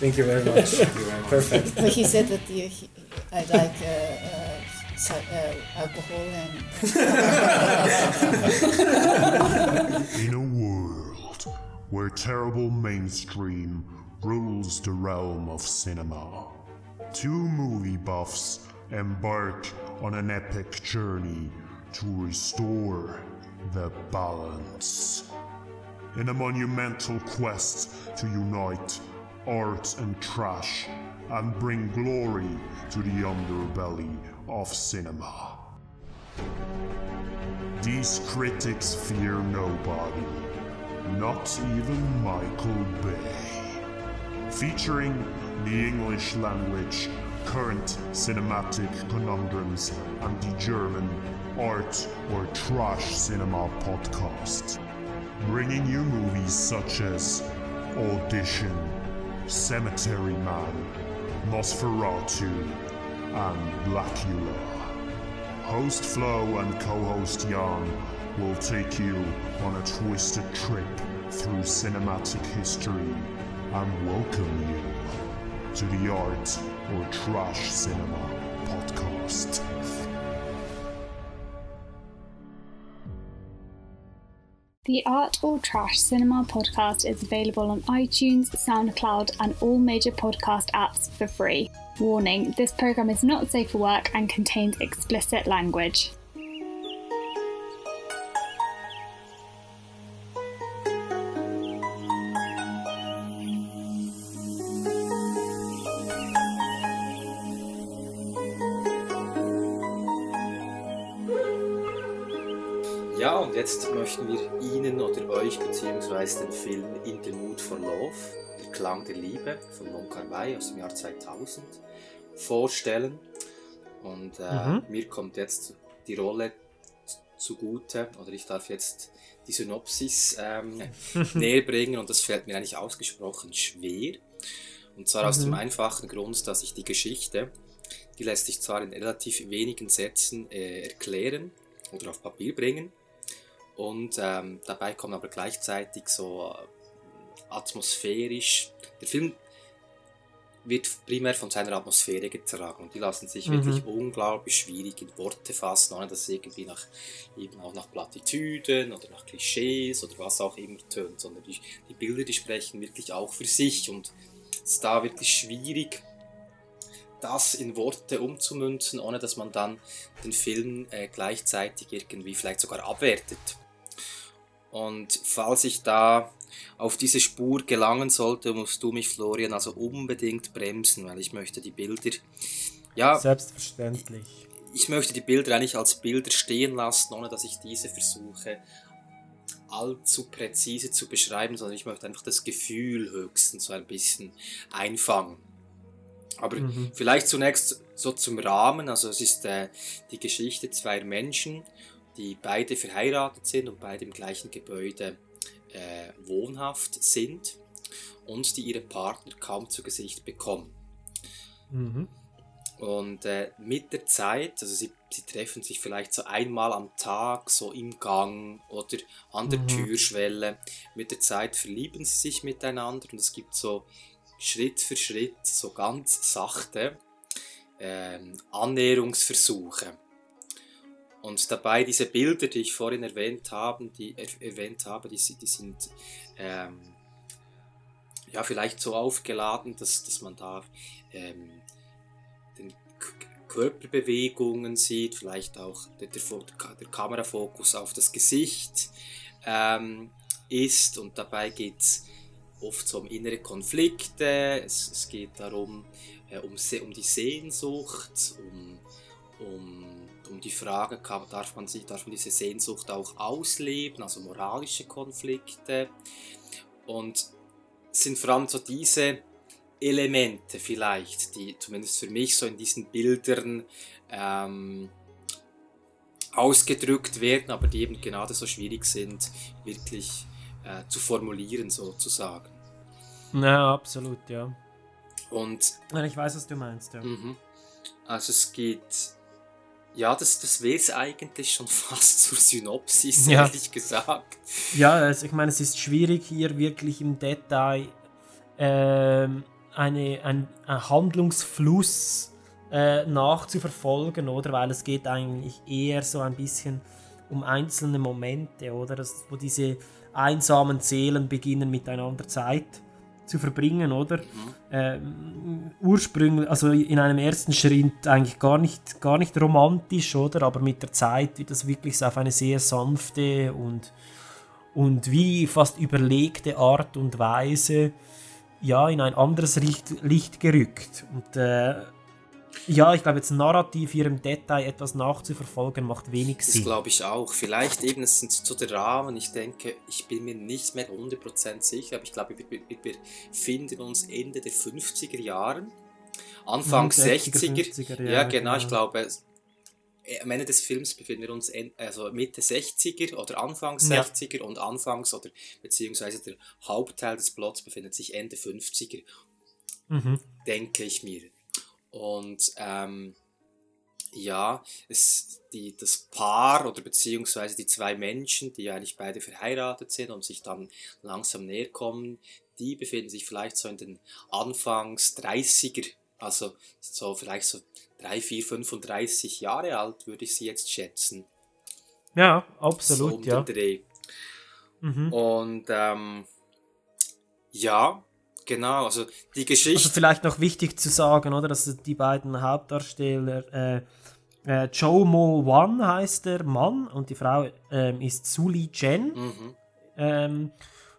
です Thank you very much. Perfect. But he said that you, he, I like uh, uh, ci- uh, alcohol and. In a world where terrible mainstream rules the realm of cinema, two movie buffs embark on an epic journey to restore the balance. In a monumental quest to unite art and trash and bring glory to the underbelly of cinema. These critics fear nobody, not even Michael Bay. Featuring the English language, current cinematic conundrums, and the German art or trash cinema podcast. Bringing you movies such as Audition, Cemetery Man, Nosferatu, and Blackula. Host Flo and co-host Jan will take you on a twisted trip through cinematic history and welcome you to the Art or Trash Cinema podcast. The Art or Trash Cinema podcast is available on iTunes, SoundCloud, and all major podcast apps for free. Warning this program is not safe for work and contains explicit language. Jetzt möchten wir Ihnen oder euch beziehungsweise den Film In the Mood for Love, Der Klang der Liebe von Wong Kar Wai aus dem Jahr 2000 vorstellen. Und äh, Mhm. mir kommt jetzt die Rolle zugute, oder ich darf jetzt die Synopsis ähm, näher bringen und das fällt mir eigentlich ausgesprochen schwer. Und zwar aus Mhm. dem einfachen Grund, dass ich die Geschichte, die lässt sich zwar in relativ wenigen Sätzen äh, erklären oder auf Papier bringen, und ähm, dabei kommt aber gleichzeitig so äh, atmosphärisch. Der Film wird primär von seiner Atmosphäre getragen und die lassen sich Mhm. wirklich unglaublich schwierig in Worte fassen, ohne dass es irgendwie nach, eben auch nach Plattitüden oder nach Klischees oder was auch immer tönt, sondern die, die Bilder, die sprechen wirklich auch für sich und es ist da wirklich schwierig, das in Worte umzumünzen, ohne dass man dann den Film äh, gleichzeitig irgendwie vielleicht sogar abwertet. Und falls ich da auf diese Spur gelangen sollte, musst du mich, Florian, also unbedingt bremsen, weil ich möchte die Bilder, ja, Selbstverständlich. ich möchte die Bilder eigentlich als Bilder stehen lassen, ohne dass ich diese versuche allzu präzise zu beschreiben, sondern ich möchte einfach das Gefühl höchstens so ein bisschen einfangen. Aber Mhm. vielleicht zunächst so zum Rahmen. Also es ist äh, die Geschichte zweier Menschen, die beide verheiratet sind und beide im gleichen Gebäude äh, wohnhaft sind und die ihre Partner kaum zu Gesicht bekommen. Mhm. Und äh, mit der Zeit, also sie, sie treffen sich vielleicht so einmal am Tag, so im Gang oder an der Mhm. Türschwelle. Mit der Zeit verlieben sie sich miteinander und es gibt so Schritt für Schritt, so ganz sachte ähm, Annäherungsversuche. Und dabei diese Bilder, die ich vorhin erwähnt, haben, die, er, erwähnt habe, die, die sind ähm, ja, vielleicht so aufgeladen, dass, dass man da ähm, den Körperbewegungen sieht, vielleicht auch der, der, der Kamerafokus auf das Gesicht ähm, ist. Und dabei geht es oft so um innere Konflikte, es, es geht darum, äh, um, um die Sehnsucht, um, um, um die Frage, kann, darf, man sich, darf man diese Sehnsucht auch ausleben, also moralische Konflikte und es sind vor allem so diese Elemente vielleicht, die zumindest für mich so in diesen Bildern ähm, ausgedrückt werden, aber die eben gerade so schwierig sind, wirklich äh, zu formulieren sozusagen. Ja, absolut, ja. Und Ich weiß, was du meinst, ja. Mhm. Also es geht, ja, das, das wäre es eigentlich schon fast zur Synopsis, Ja. ehrlich gesagt. Ja, also ich meine, es ist schwierig hier wirklich im Detail ähm, eine, ein, ein Handlungsfluss äh, nachzuverfolgen, oder? Weil es geht eigentlich eher so ein bisschen um einzelne Momente, oder? Das, wo diese einsamen Seelen beginnen miteinander Zeit zu verbringen, oder? Ähm, ursprünglich, also in einem ersten Schritt eigentlich gar nicht, gar nicht romantisch, oder? Aber mit der Zeit wird das wirklich so auf eine sehr sanfte und und wie fast überlegte Art und Weise ja in ein anderes Licht, Licht gerückt. Und äh, ja, ich glaube jetzt narrativ hier im Detail etwas nachzuverfolgen macht wenig Das Sinn. glaube ich auch. Vielleicht eben, es sind so der Rahmen. Ich denke, ich bin mir nicht mehr 100% sicher, aber ich glaube, wir, befinden uns Ende der 50er Jahren. Anfang Mhm, 60er, 60er. 50er, ja, ja, genau. Ich genau. glaube, am Ende des Films befinden wir uns also Mitte 60er oder Anfang Ja. 60er und Anfangs oder beziehungsweise der Hauptteil des Plots befindet sich Ende 50er, Mhm. denke ich mir. Und ähm, ja, es, die, das Paar oder beziehungsweise die zwei Menschen, die eigentlich beide verheiratet sind und sich dann langsam näher kommen, die befinden sich vielleicht so in den Anfangs 30er, also so vielleicht so 3, 4, 35 Jahre alt, würde ich sie jetzt schätzen. Ja, so absolut, um ja. den Dreh. Mhm. Und ähm, ja, genau, also die Geschichte. Also vielleicht noch wichtig zu sagen, oder, dass die beiden Hauptdarsteller äh, äh, Joe Mo Wan heißt der Mann und die Frau ähm, ist Suli Chen. Mhm. Ähm,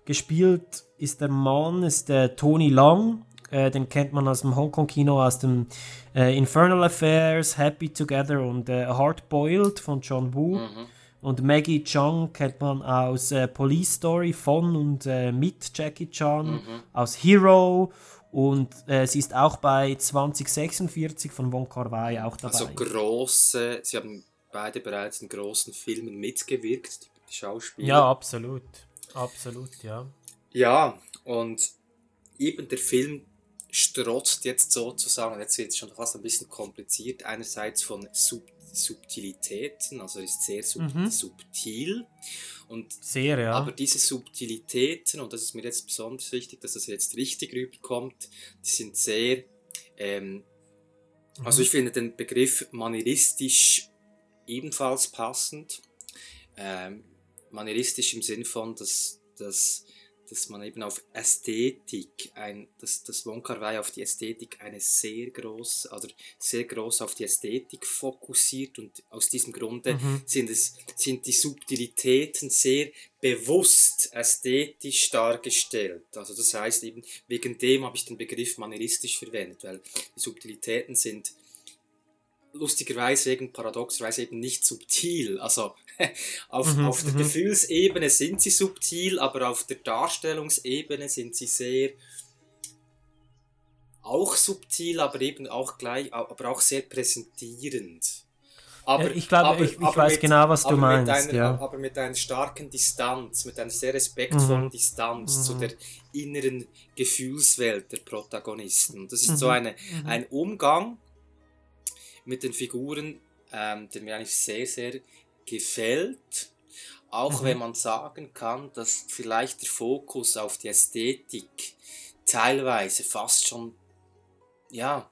gespielt ist der Mann ist der Tony Long. Äh, den kennt man aus dem Hongkong-Kino, aus dem äh, Infernal Affairs, Happy Together und äh, Hard Boiled von John Woo. Mhm. Und Maggie Chung kennt man aus äh, Police Story von und äh, mit Jackie Chan, Mhm. aus Hero und äh, sie ist auch bei 2046 von Wong Kar Wai auch dabei. Also große, sie haben beide bereits in großen Filmen mitgewirkt, die, die Schauspieler. ja, absolut. Absolut, ja. Ja, und eben der Film strotzt jetzt sozusagen, jetzt wird es schon fast ein bisschen kompliziert, einerseits von Sub Subtilitäten, also ist sehr sub Mhm. subtil. Und, Sehr, ja. Aber diese Subtilitäten, und das ist mir jetzt besonders wichtig, dass das jetzt richtig rüberkommt, die sind sehr, ähm, also Mhm. ich finde den Begriff manieristisch ebenfalls passend. Ähm, manieristisch im Sinn von, dass, dass, dass man eben auf Ästhetik, ein, dass, dass Wong Kar Wai auf die Ästhetik eine sehr groß, oder sehr groß auf die Ästhetik fokussiert und aus diesem Grunde Mhm. sind es, sind die Subtilitäten sehr bewusst ästhetisch dargestellt. Also das heißt eben, wegen dem habe ich den Begriff manieristisch verwendet, weil die Subtilitäten sind lustigerweise eben paradoxerweise eben nicht subtil. Also auf, Mhm, auf der mhm. Gefühlsebene sind sie subtil, aber auf der Darstellungsebene sind sie sehr auch subtil, aber eben auch gleich, aber auch sehr präsentierend. Aber, Ja, ich glaube, ich- ich weiß genau, was du meinst, Mit einer, ja. Aber mit einer starken Distanz, mit einer sehr respektvollen Mhm. Distanz zu Mhm. der inneren Gefühlswelt der Protagonisten. Das ist Mhm. so eine, Mhm. ein Umgang mit den Figuren, ähm, der mir eigentlich sehr, sehr gefällt. Auch Mhm. wenn man sagen kann, dass vielleicht der Fokus auf die Ästhetik teilweise fast schon ja,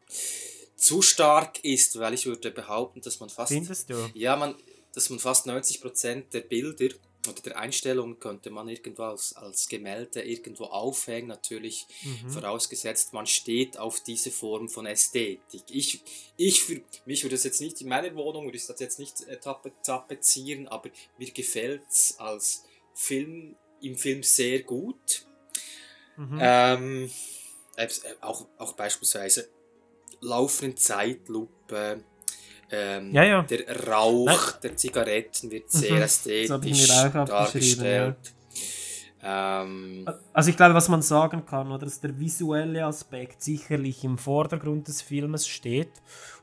zu stark ist, weil ich würde behaupten, dass man fast Findest du? ja, man, dass man fast 90% der Bilder oder der Einstellungen könnte man irgendwo als, als Gemälde irgendwo aufhängen, natürlich Mhm. vorausgesetzt, man steht auf diese Form von Ästhetik. Ich, ich für mich würde das jetzt nicht in meiner Wohnung, würde ich das jetzt nicht äh, tape, tapezieren, aber mir gefällt es als Film, im Film sehr gut. Mhm. Ähm, äh, auch, auch beispielsweise laufende Zeitlupe, ähm, Ja, ja. der Rauch Nein. der Zigaretten wird sehr Mhm. Hab ich ästhetisch dargestellt. Ähm, Also ich glaube, was man sagen kann, oder, dass der visuelle Aspekt sicherlich im Vordergrund des Filmes steht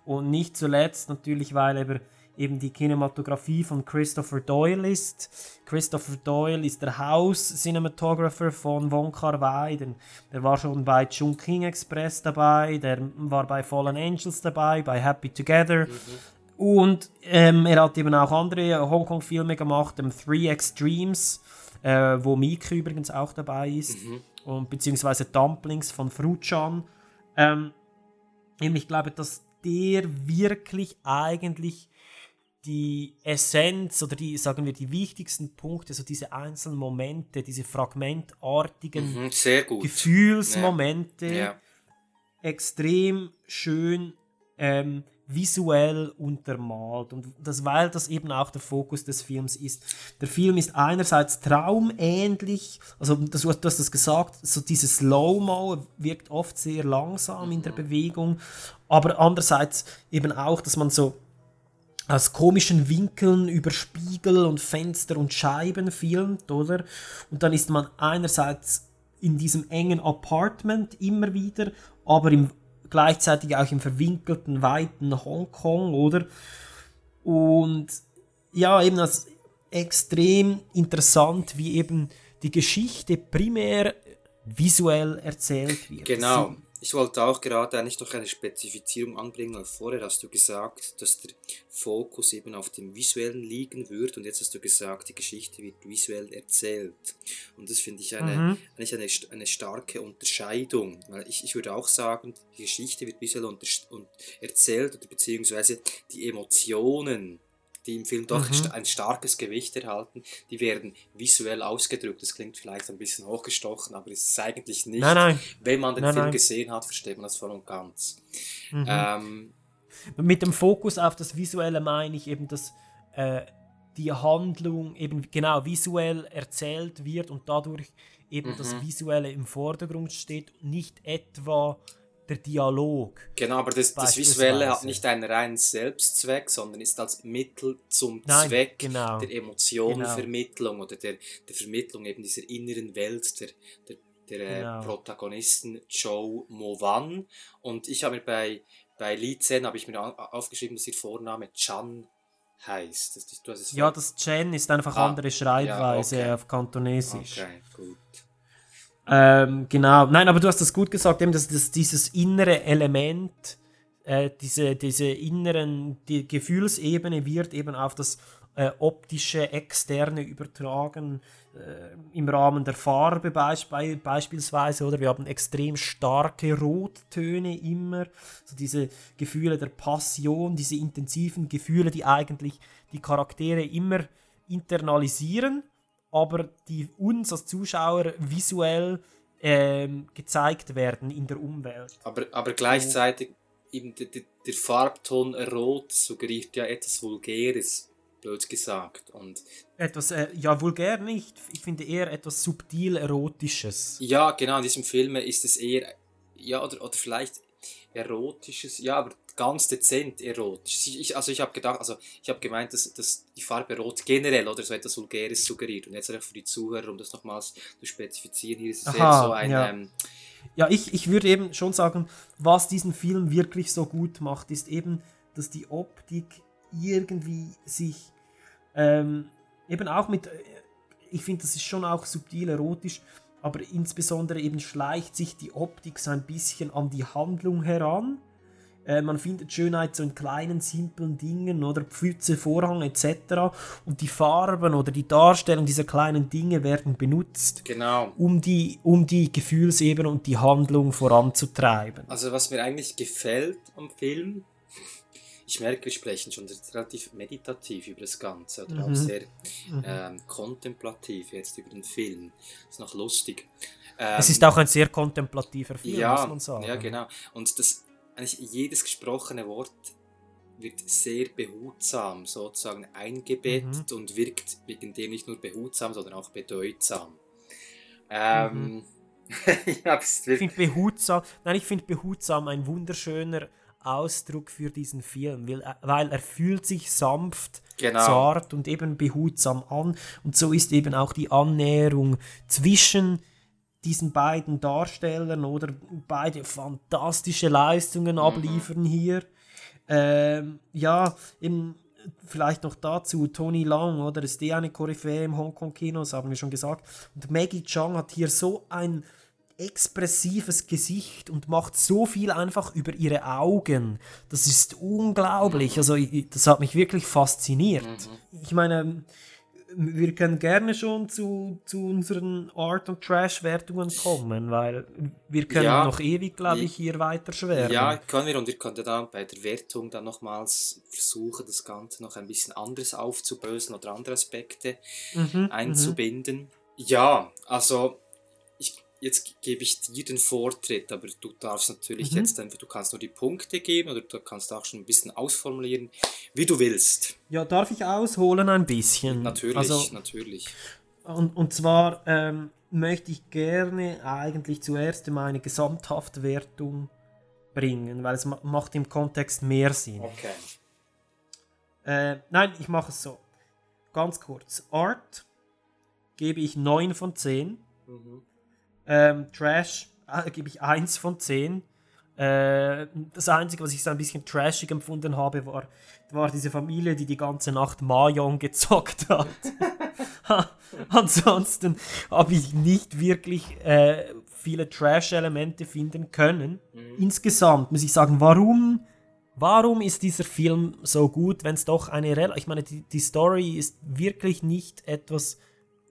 und nicht zuletzt natürlich, weil eben, eben die Kinematografie von Christopher Doyle ist. Christopher Doyle ist der House-Cinematographer von Wong Kar Wai, denn der war schon bei Chungking Express dabei, der war bei Fallen Angels dabei, bei Happy Together. Und ähm, er hat eben auch andere Hongkong-Filme gemacht, ähm, Three Extremes, äh, wo Mieke übrigens auch dabei ist, Mhm. und beziehungsweise Dumplings von Fruchan. Ähm, ich glaube, dass der wirklich eigentlich die Essenz oder die, sagen wir, die wichtigsten Punkte, so diese einzelnen Momente, diese fragmentartigen Mhm. Gefühlsmomente, Ja. Ja. extrem schön ähm, visuell untermalt. Und das, weil das eben auch der Fokus des Films ist. Der Film ist einerseits traumähnlich, also das, du hast du hast das gesagt, so dieses Slow-Mo wirkt oft sehr langsam in der Bewegung, aber andererseits eben auch, dass man so aus komischen Winkeln über Spiegel und Fenster und Scheiben filmt, oder? Und dann ist man einerseits in diesem engen Apartment immer wieder, aber im, gleichzeitig auch im verwinkelten, weiten Hongkong, oder? Und ja, eben das extrem interessant, wie eben die Geschichte primär visuell erzählt wird. Genau. Ich wollte auch gerade eigentlich noch eine Spezifizierung anbringen, weil vorher hast du gesagt, dass der Fokus eben auf dem Visuellen liegen wird und jetzt hast du gesagt, die Geschichte wird visuell erzählt. Und das finde ich eine, Mhm. eigentlich eine, eine starke Unterscheidung, weil ich, ich würde auch sagen, die Geschichte wird visuell unter, und erzählt oder beziehungsweise die Emotionen, die im Film doch Mhm. ein starkes Gewicht erhalten, die werden visuell ausgedrückt. Das klingt vielleicht ein bisschen hochgestochen, aber es ist eigentlich nicht. Nein, nein. Wenn man den Nein, Film gesehen hat, versteht man das voll und ganz. Mhm. Ähm, Mit dem Fokus auf das Visuelle meine ich eben, dass äh, die Handlung eben genau visuell erzählt wird und dadurch eben das Mhm. Visuelle im Vordergrund steht, nicht etwa der Dialog. Genau, aber das, das Visuelle hat nicht einen reinen Selbstzweck, sondern ist als Mittel zum Nein, Zweck genau. der Emotionenvermittlung Genau. oder der, der Vermittlung eben dieser inneren Welt der, der, der äh, Genau. Protagonisten Joe Movan. Und ich habe mir bei, bei Lee Zen habe ich mir au- aufgeschrieben, dass ihr Vorname Chan heißt. Das, du hast es Ja, das Chen ist einfach Ah, andere Schreibweise ja, okay. auf Kantonesisch. Okay, gut. Ähm, genau. Nein, aber du hast das gut gesagt, eben, dass, dass dieses innere Element, äh, diese, diese inneren, die Gefühlsebene wird eben auf das äh, optische, externe übertragen äh, im Rahmen der Farbe beisp beispielsweise, oder? Wir haben extrem starke Rottöne immer, so diese Gefühle der Passion, diese intensiven Gefühle, die eigentlich die Charaktere immer internalisieren, aber die uns als Zuschauer visuell ähm, gezeigt werden in der Umwelt. Aber, aber gleichzeitig eben der, der, der Farbton Rot suggeriert ja etwas Vulgäres, blöd gesagt. Und Etwas, äh, ja, vulgär nicht. Ich finde eher etwas subtil Erotisches. ja, genau, in diesem Film ist es eher, ja, oder, oder vielleicht erotisches, ja, aber ganz dezent erotisch. Ich, also ich habe gedacht, also ich habe gemeint, dass, dass die Farbe Rot generell oder so etwas Vulgäres suggeriert. Und jetzt auch für die Zuhörer, um das nochmals zu spezifizieren, hier ist es eher Aha, so ein, ja. ähm, Ja, ich, ich würde eben schon sagen, was diesen Film wirklich so gut macht, ist eben, dass die Optik irgendwie sich ähm, eben auch mit, äh, ich finde, das ist schon auch subtil erotisch, aber insbesondere eben schleicht sich die Optik so ein bisschen an die Handlung heran. Äh, man findet Schönheit so in kleinen, simplen Dingen oder Pfütze, Vorhang etc. Und die Farben oder die Darstellung dieser kleinen Dinge werden benutzt genau. um die, um die Gefühlsebene und die Handlung voranzutreiben. Also was mir eigentlich gefällt am Film, ich merke, wir sprechen schon relativ meditativ über das Ganze oder auch Mhm. sehr Mhm. ähm, kontemplativ jetzt über den Film. Ist noch lustig. Ähm, es ist auch ein sehr kontemplativer Film, ja, muss man sagen. Ja, genau. Und das, eigentlich jedes gesprochene Wort wird sehr behutsam sozusagen eingebettet Mhm. und wirkt wegen dem nicht nur behutsam, sondern auch bedeutsam. Ähm, es Ich finde behutsam, nein, ich finde behutsam ein wunderschöner Ausdruck für diesen Film, weil, er- weil er fühlt sich sanft, Genau. zart und eben behutsam an und so ist eben auch die Annäherung zwischen diesen beiden Darstellern oder beide fantastische Leistungen abliefern hier. Ähm, ja, eben vielleicht noch dazu, Tony Long, oder ist eh eine Koryphäe im Hongkong-Kino, das haben wir schon gesagt. Und Maggie Chung hat hier so ein expressives Gesicht und macht so viel einfach über ihre Augen. Das ist unglaublich. Also ich- das hat mich wirklich fasziniert. Ich meine, wir können gerne schon zu, zu unseren Art- und Trash-Wertungen kommen, weil wir können Ja. noch ewig, glaube ich, hier weiter schwärmen. Ja, können wir und wir können dann bei der Wertung dann nochmals versuchen, das Ganze noch ein bisschen anders aufzubösen oder andere Aspekte Mhm, einzubinden. Ja, also jetzt gebe ich dir den Vortritt, aber du darfst natürlich Mhm. jetzt einfach, du kannst nur die Punkte geben oder du kannst auch schon ein bisschen ausformulieren, wie du willst. Ja, darf ich ausholen ein bisschen? Natürlich, Also, natürlich. Und, und zwar ähm, möchte ich gerne eigentlich zuerst meine Gesamthaftwertung bringen, weil es ma macht im Kontext mehr Sinn. Okay. Äh, nein, ich mache es so. Ganz kurz. Art gebe ich 9 von 10. Mhm. Ähm, Trash äh, gebe ich 1 von 10. Äh, das Einzige, was ich so ein bisschen trashig empfunden habe, war, war diese Familie, die die ganze Nacht Mahjong gezockt hat. Ansonsten habe ich nicht wirklich äh, viele Trash-Elemente finden können. Insgesamt muss ich sagen, warum, warum ist dieser Film so gut, wenn es doch eine... Rel ich meine, die, die Story ist wirklich nicht etwas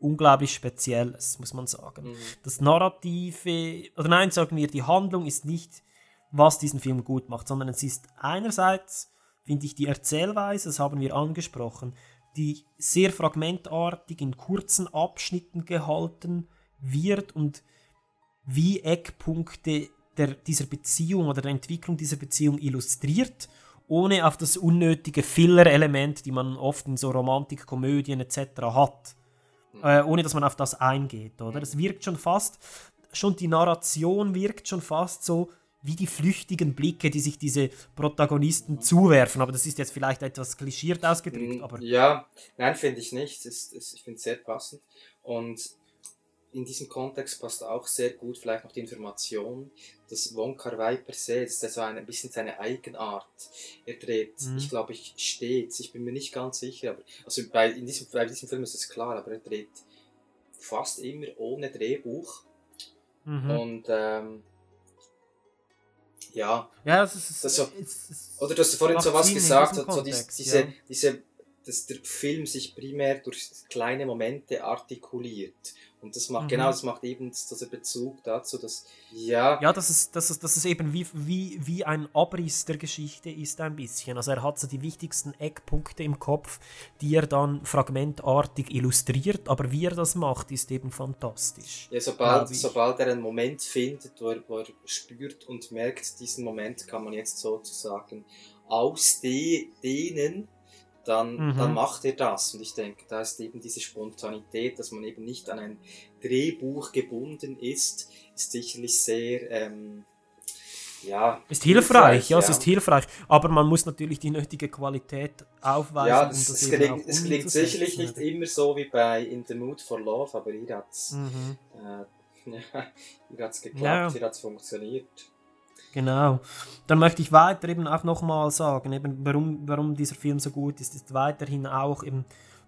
unglaublich Spezielles, muss man sagen. Das Narrative, oder nein, sagen wir, die Handlung ist nicht, was diesen Film gut macht, sondern es ist einerseits, finde ich, die Erzählweise, das haben wir angesprochen, die sehr fragmentartig in kurzen Abschnitten gehalten wird und wie Eckpunkte der, dieser Beziehung oder der Entwicklung dieser Beziehung illustriert, ohne auf das unnötige Filler-Element, die man oft in so Romantikkomödien etc. hat, äh, ohne dass man auf das eingeht, oder? Es wirkt schon fast, schon die Narration wirkt schon fast so wie die flüchtigen Blicke, die sich diese Protagonisten zuwerfen. Aber das ist jetzt vielleicht etwas klischiert ausgedrückt. Aber Ja, nein, finde ich nicht. Es, es, ich finde es sehr passend. Und in diesem Kontext passt auch sehr gut vielleicht noch die Information, dass Wong Kar Wai per se, das ist so ein, ein bisschen seine Eigenart. Er dreht, Mhm. ich glaube, ich stets, ich bin mir nicht ganz sicher, aber also bei, in diesem, bei diesem Film ist es klar, aber er dreht fast immer ohne Drehbuch. Mhm. Und ähm, ja, Ja, es ist- das so, oder du hast vorhin so was gesagt, so diese, diese, ja. diese, dass der Film sich primär durch kleine Momente artikuliert. Und das macht, Mhm. genau, das macht eben der Bezug dazu, dass, ja, Ja, dass es, dass es, dass es eben wie, wie, wie ein Abriss der Geschichte ist ein bisschen. Also er hat so die wichtigsten Eckpunkte im Kopf, die er dann fragmentartig illustriert, aber wie er das macht, ist eben fantastisch. ja sobald, sobald er einen Moment findet, wo er, wo er spürt und merkt, diesen Moment kann man jetzt sozusagen ausdehnen, dann, Mhm. dann macht er das. Und ich denke, da ist eben diese Spontanität, dass man eben nicht an ein Drehbuch gebunden ist, ist sicherlich sehr, ähm, ja. Ist hilfreich, ja, es ist hilfreich, aber man muss natürlich die nötige Qualität aufweisen, Ja, um das, das es gelingt, auch es gelingt sicherlich nicht immer so wie bei In the Mood for Love, aber hier hat es Mhm. äh, ja, hat's geklappt, Ja. hier hat es funktioniert. Genau. Dann möchte ich weiter eben auch nochmal sagen, eben warum, warum dieser Film so gut ist, ist weiterhin auch eben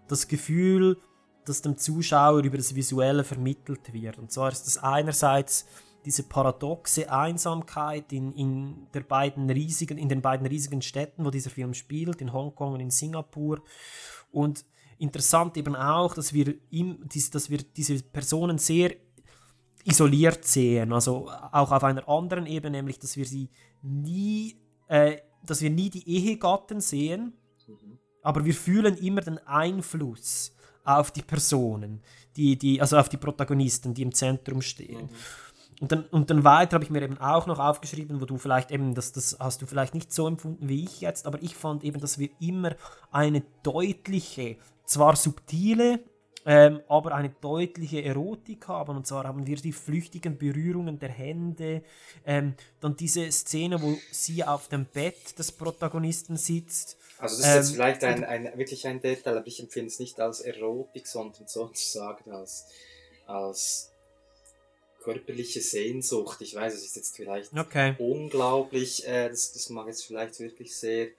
das Gefühl, das dem Zuschauer über das Visuelle vermittelt wird. Und zwar ist das einerseits diese paradoxe Einsamkeit in, in, der beiden riesigen, in den beiden riesigen Städten, wo dieser Film spielt, in Hongkong und in Singapur. Und interessant eben auch, dass wir, ihm, dass wir diese Personen sehr isoliert sehen, also auch auf einer anderen Ebene, nämlich dass wir sie nie, äh, dass wir nie die Ehegatten sehen, aber wir fühlen immer den Einfluss auf die Personen, die, die, also auf die Protagonisten, die im Zentrum stehen. Und dann, und dann weiter habe ich mir eben auch noch aufgeschrieben, wo du vielleicht eben, das, das hast du vielleicht nicht so empfunden wie ich jetzt, aber ich fand eben, dass wir immer eine deutliche, zwar subtile, ähm, aber eine deutliche Erotik haben. Und zwar haben wir die flüchtigen Berührungen der Hände, ähm, dann diese Szene, wo sie auf dem Bett des Protagonisten sitzt. Also das ist jetzt Ähm, vielleicht ein, ein, wirklich ein Detail, aber ich empfinde es nicht als Erotik, sondern sozusagen als, als körperliche Sehnsucht. Ich weiß, es ist jetzt vielleicht Okay. unglaublich, äh, das, das mag jetzt vielleicht wirklich sehr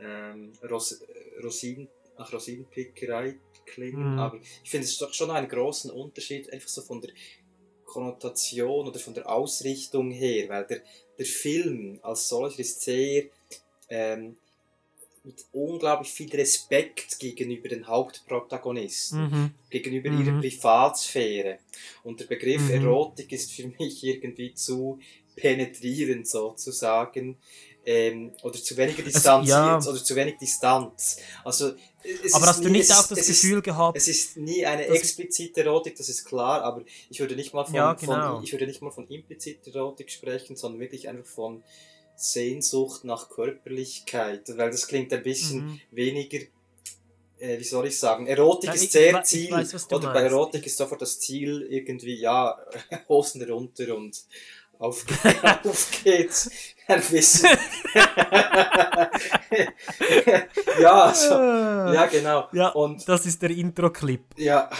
ähm, Ros Rosinen, nach Rosinenpickerei klingen, Mhm. aber ich finde es doch schon einen großen Unterschied, einfach so von der Konnotation oder von der Ausrichtung her, weil der, der Film als solcher ist sehr ähm, mit unglaublich viel Respekt gegenüber den Hauptprotagonisten, Mhm. gegenüber Mhm. ihrer Privatsphäre. Und der Begriff Mhm. Erotik ist für mich irgendwie zu penetrierend sozusagen. Ähm, oder zu weniger distanziert ja. oder zu wenig Distanz. Also, es Aber ist hast du nie- nicht es auch das Gefühl ist, gehabt, Es ist nie eine explizite Erotik, das ist klar, aber ich würde nicht mal von, Ja, genau. von ich würde nicht mal von impliziter Erotik sprechen, sondern wirklich einfach von Sehnsucht nach Körperlichkeit, weil das klingt ein bisschen Mhm. weniger äh, wie soll ich sagen, Erotik Ja, ist sehr wei- ich Ziel, weiß, du oder bei meinst. Erotik ist sofort das Ziel irgendwie, ja, Hosen runter und auf, auf geht's. Ein bisschen. ja, also, ja, genau. Ja, und das ist der Intro-Clip. Ja.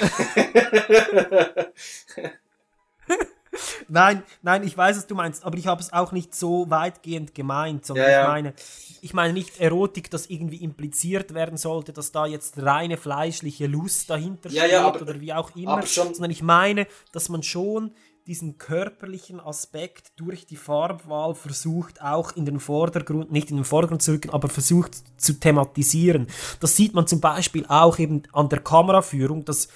nein, nein, ich weiß, was du meinst, aber ich habe es auch nicht so weitgehend gemeint, sondern Ja, ja. ich meine, ich meine nicht Erotik, dass irgendwie impliziert werden sollte, dass da jetzt reine fleischliche Lust dahinter Ja, steht aber- oder wie auch immer, aber schon- sondern ich meine, dass man schon diesen körperlichen Aspekt durch die Farbwahl versucht auch in den Vordergrund, nicht in den Vordergrund zu rücken, aber versucht zu thematisieren. Das sieht man zum Beispiel auch eben an der Kameraführung, dass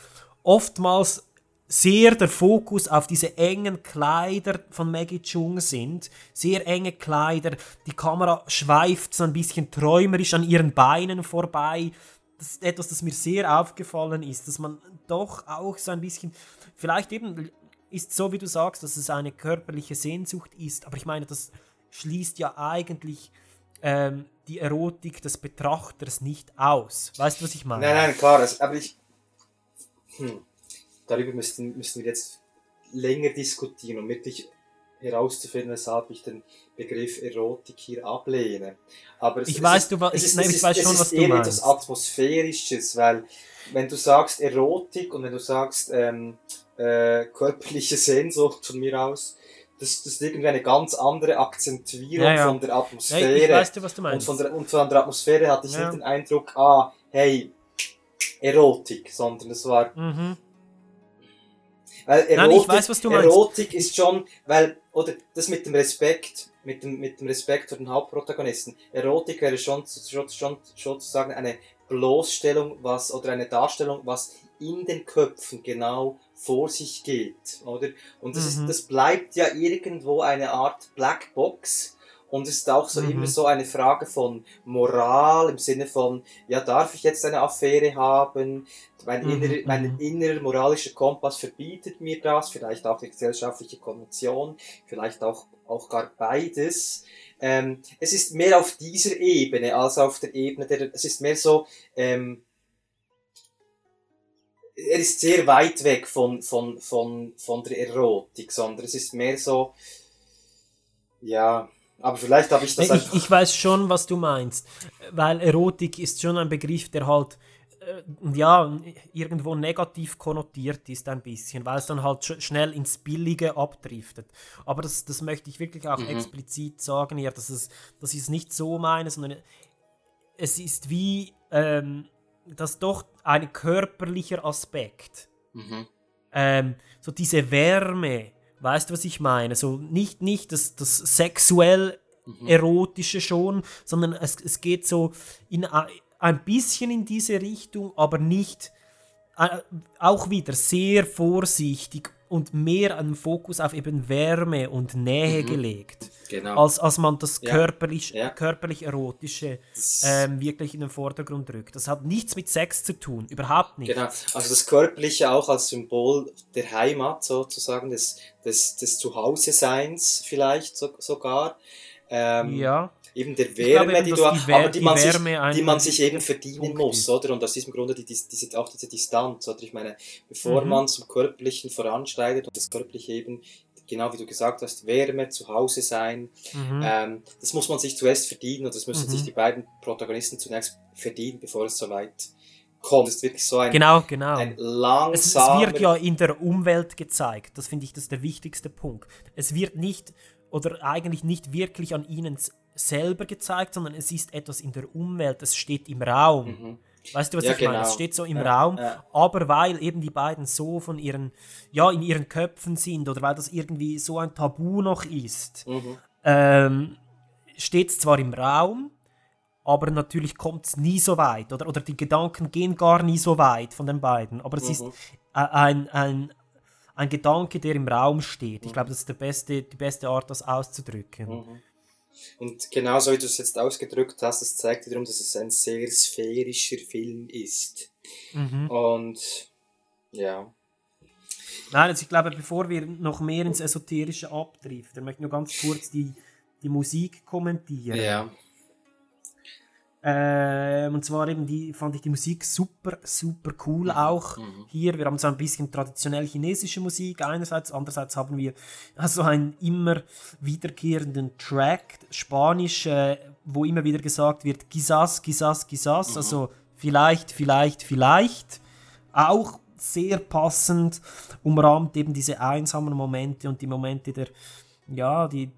oftmals sehr der Fokus auf diese engen Kleider von Maggie Chung sind. Sehr enge Kleider. Die Kamera schweift so ein bisschen träumerisch an ihren Beinen vorbei. Das ist etwas, das mir sehr aufgefallen ist, dass man doch auch so ein bisschen, vielleicht eben ist so, wie du sagst, dass es eine körperliche Sehnsucht ist, aber ich meine, das schließt ja eigentlich ähm, die Erotik des Betrachters nicht aus. Weißt du, was ich meine? Nein, nein, klar, das, aber ich. Hm, darüber müssten, müssen wir jetzt länger diskutieren und wirklich herauszufinden, weshalb ich den Begriff Erotik hier ablehne. Aber es, Ich es weiß, ist, du es ich- ist, nein, es ich ist, weiß es schon, ist was du eher meinst. etwas Atmosphärisches, weil wenn du sagst Erotik und wenn du sagst ähm, äh, körperliche Sehnsucht von mir aus, das, das ist irgendwie eine ganz andere Akzentuierung Ja, ja. von der Atmosphäre. ich weiß, was du Und meinst. von der, und von der Atmosphäre hatte ich Ja. nicht den Eindruck, ah, hey, Erotik, sondern es war Mhm. weil Nein, Erotik, ich weiß, was du meinst. Erotik ist schon, weil, oder das mit dem Respekt, mit dem, mit dem Respekt vor den Hauptprotagonisten. Erotik wäre schon, schon, schon, schon sozusagen eine Bloßstellung, was, oder eine Darstellung, was in den Köpfen genau vor sich geht, oder? Und das, Mhm. ist, das bleibt ja irgendwo eine Art Blackbox. Und es ist auch so Mhm. immer so eine Frage von Moral im Sinne von, ja, darf ich jetzt eine Affäre haben? Mein, Mhm, innerer, mein mhm. innerer moralischer Kompass verbietet mir das, vielleicht auch die gesellschaftliche Konvention, vielleicht auch, auch gar beides. Ähm, es ist mehr auf dieser Ebene als auf der Ebene der, es ist mehr so, ähm, er ist sehr weit weg von, von, von, von der Erotik, sondern es ist mehr so, ja, aber vielleicht habe ich das Nee, ich, ich weiß schon, was du meinst. Weil Erotik ist schon ein Begriff, der halt ja, irgendwo negativ konnotiert ist ein bisschen, weil es dann halt sch schnell ins Billige abdriftet. Aber das, das möchte ich wirklich auch Mhm. explizit sagen hier, dass es, das ist nicht so meine, sondern es ist wie ähm, das doch ein körperlicher Aspekt. Mhm. Ähm, so diese Wärme, weißt du, was ich meine? So nicht, nicht das, das sexuell Mhm. erotische schon, sondern es, es geht so in ein bisschen in diese Richtung, aber nicht äh, auch wieder sehr vorsichtig und mehr einen Fokus auf eben Wärme und Nähe Mhm. gelegt. Genau. Als, als man das Ja. körperlich, Ja. körperlich erotische ähm, wirklich in den Vordergrund rückt. Das hat nichts mit Sex zu tun, überhaupt nicht. Genau, also das Körperliche auch als Symbol der Heimat sozusagen, des, des, des Zuhause-Seins vielleicht so, sogar. Ähm, Ja. Eben der glaube Wärme, eben, die du die hast, aber die die man, Wärme sich, die man sich eben verdienen muss, ist. oder? Und aus diesem Grunde die, diese, auch diese Distanz, oder? Ich meine, bevor Mhm. man zum Körperlichen voranschreitet und das Körperliche eben, genau wie du gesagt hast, Wärme, Zuhause sein, Mhm. ähm, das muss man sich zuerst verdienen und das müssen Mhm. sich die beiden Protagonisten zunächst verdienen, bevor es soweit kommt. Es ist wirklich so ein, Genau, genau. ein Es, es langsamer... wird ja in der Umwelt gezeigt. Das finde ich, das ist der wichtigste Punkt. Es wird nicht oder eigentlich nicht wirklich an ihnen selber gezeigt, sondern es ist etwas in der Umwelt. Es steht im Raum. Weißt du, was Mhm. Ja, ich meine? genau. Es steht so im Ja, Raum, ja. aber weil eben die beiden so von ihren, ja, in ihren Köpfen sind oder weil das irgendwie so ein Tabu noch ist, Mhm. ähm, steht es zwar im Raum, aber natürlich kommt es nie so weit. Oder, oder die Gedanken gehen gar nie so weit von den beiden. Aber es ist Mhm. äh, ein, ein, ein Gedanke, der im Raum steht. Ich Mhm. glaube, das ist der beste, die beste Art, das auszudrücken. Mhm. Und genauso wie du es jetzt ausgedrückt hast, das zeigt wiederum, dass es ein sehr sphärischer Film ist. Mhm. Und ja. Nein, also ich glaube, bevor wir noch mehr ins Esoterische abdriften, möchte ich nur ganz kurz die, die Musik kommentieren. Ja. Ähm, und zwar eben die, fand ich die Musik super, super cool auch Mhm. hier. Wir haben so ein bisschen traditionell chinesische Musik einerseits, andererseits haben wir also einen immer wiederkehrenden Track, Spanisch, äh, wo immer wieder gesagt wird, quizás, quizás, quizás, Mhm. also vielleicht, vielleicht, vielleicht. Auch sehr passend umrahmt eben diese einsamen Momente und die Momente der, ja, die,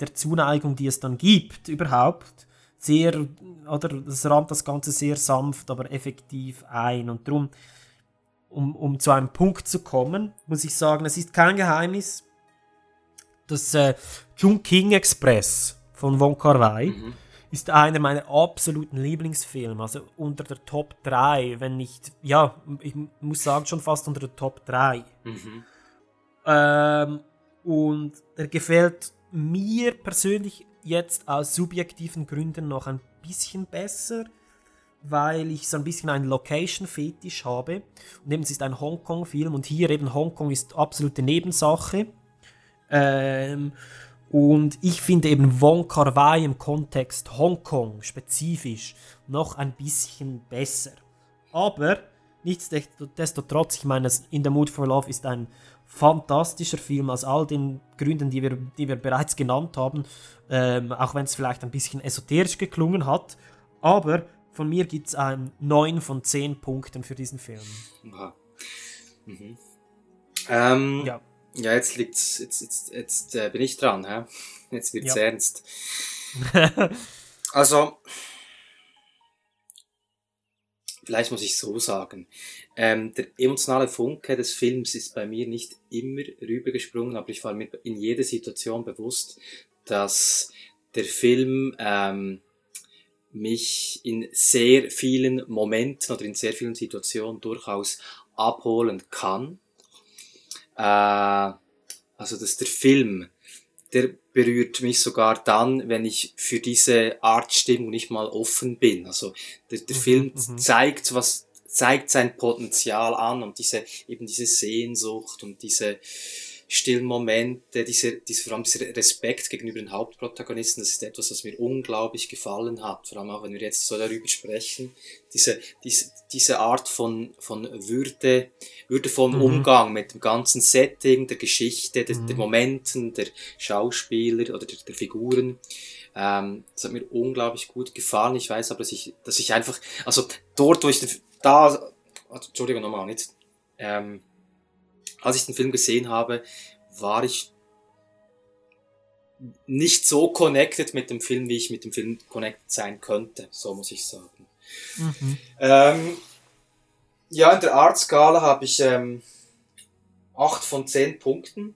der Zuneigung, die es dann gibt überhaupt sehr, oder das rahmt das Ganze sehr sanft, aber effektiv ein. Und darum, um, um zu einem Punkt zu kommen, muss ich sagen, es ist kein Geheimnis, dass äh, Chungking Express von Wong Kar Wai Mhm. ist einer meiner absoluten Lieblingsfilme, also unter der Top 3, wenn nicht, ja, ich muss sagen, schon fast unter der Top 3. Mhm. Ähm, und er gefällt mir persönlich jetzt aus subjektiven Gründen noch ein bisschen besser, weil ich so ein bisschen einen Location-Fetisch habe. Und eben, es ist ein Hongkong-Film und hier eben Hongkong ist absolute Nebensache. Ähm, und ich finde eben Wong Kar Wai im Kontext Hongkong spezifisch noch ein bisschen besser. Aber nichtsdestotrotz, ich meine, In the Mood for Love ist ein fantastischer Film aus all den Gründen, die wir, die wir bereits genannt haben, ähm, auch wenn es vielleicht ein bisschen esoterisch geklungen hat. Aber von mir gibt es ein 9 von 10 Punkten für diesen Film. Mhm. Ähm, ja. ja, jetzt liegt's, jetzt, jetzt, jetzt äh, bin ich dran, hä? Jetzt wird's Ja. ernst. also, vielleicht muss ich so sagen. Ähm, der emotionale Funke des Films ist bei mir nicht immer rübergesprungen, aber ich war mir in jeder Situation bewusst, dass der Film ähm, mich in sehr vielen Momenten oder in sehr vielen Situationen durchaus abholen kann. Äh, also dass der Film, der berührt mich sogar dann, wenn ich für diese Art Stimmung nicht mal offen bin. Also der, der Mhm, Film mhm. zeigt was zeigt sein Potenzial an und diese eben diese Sehnsucht und diese stillen Momente, diese, diese, vor allem dieser Respekt gegenüber den Hauptprotagonisten, das ist etwas, was mir unglaublich gefallen hat. Vor allem auch, wenn wir jetzt so darüber sprechen. Diese, diese, diese Art von, von Würde, würdevollen Mhm. Umgang mit dem ganzen Setting, der Geschichte, der, Mhm. der Momenten, der Schauspieler oder der, der Figuren. Ähm, das hat mir unglaublich gut gefallen. Ich weiß aber, dass ich, dass ich einfach, also dort, wo ich den, da, also, Entschuldigung nochmal, nicht, ähm, als ich den Film gesehen habe, war ich nicht so connected mit dem Film, wie ich mit dem Film connected sein könnte, so muss ich sagen. Mhm. Ähm, ja, in der Art-Skala habe ich ähm, 8 von 10 Punkten.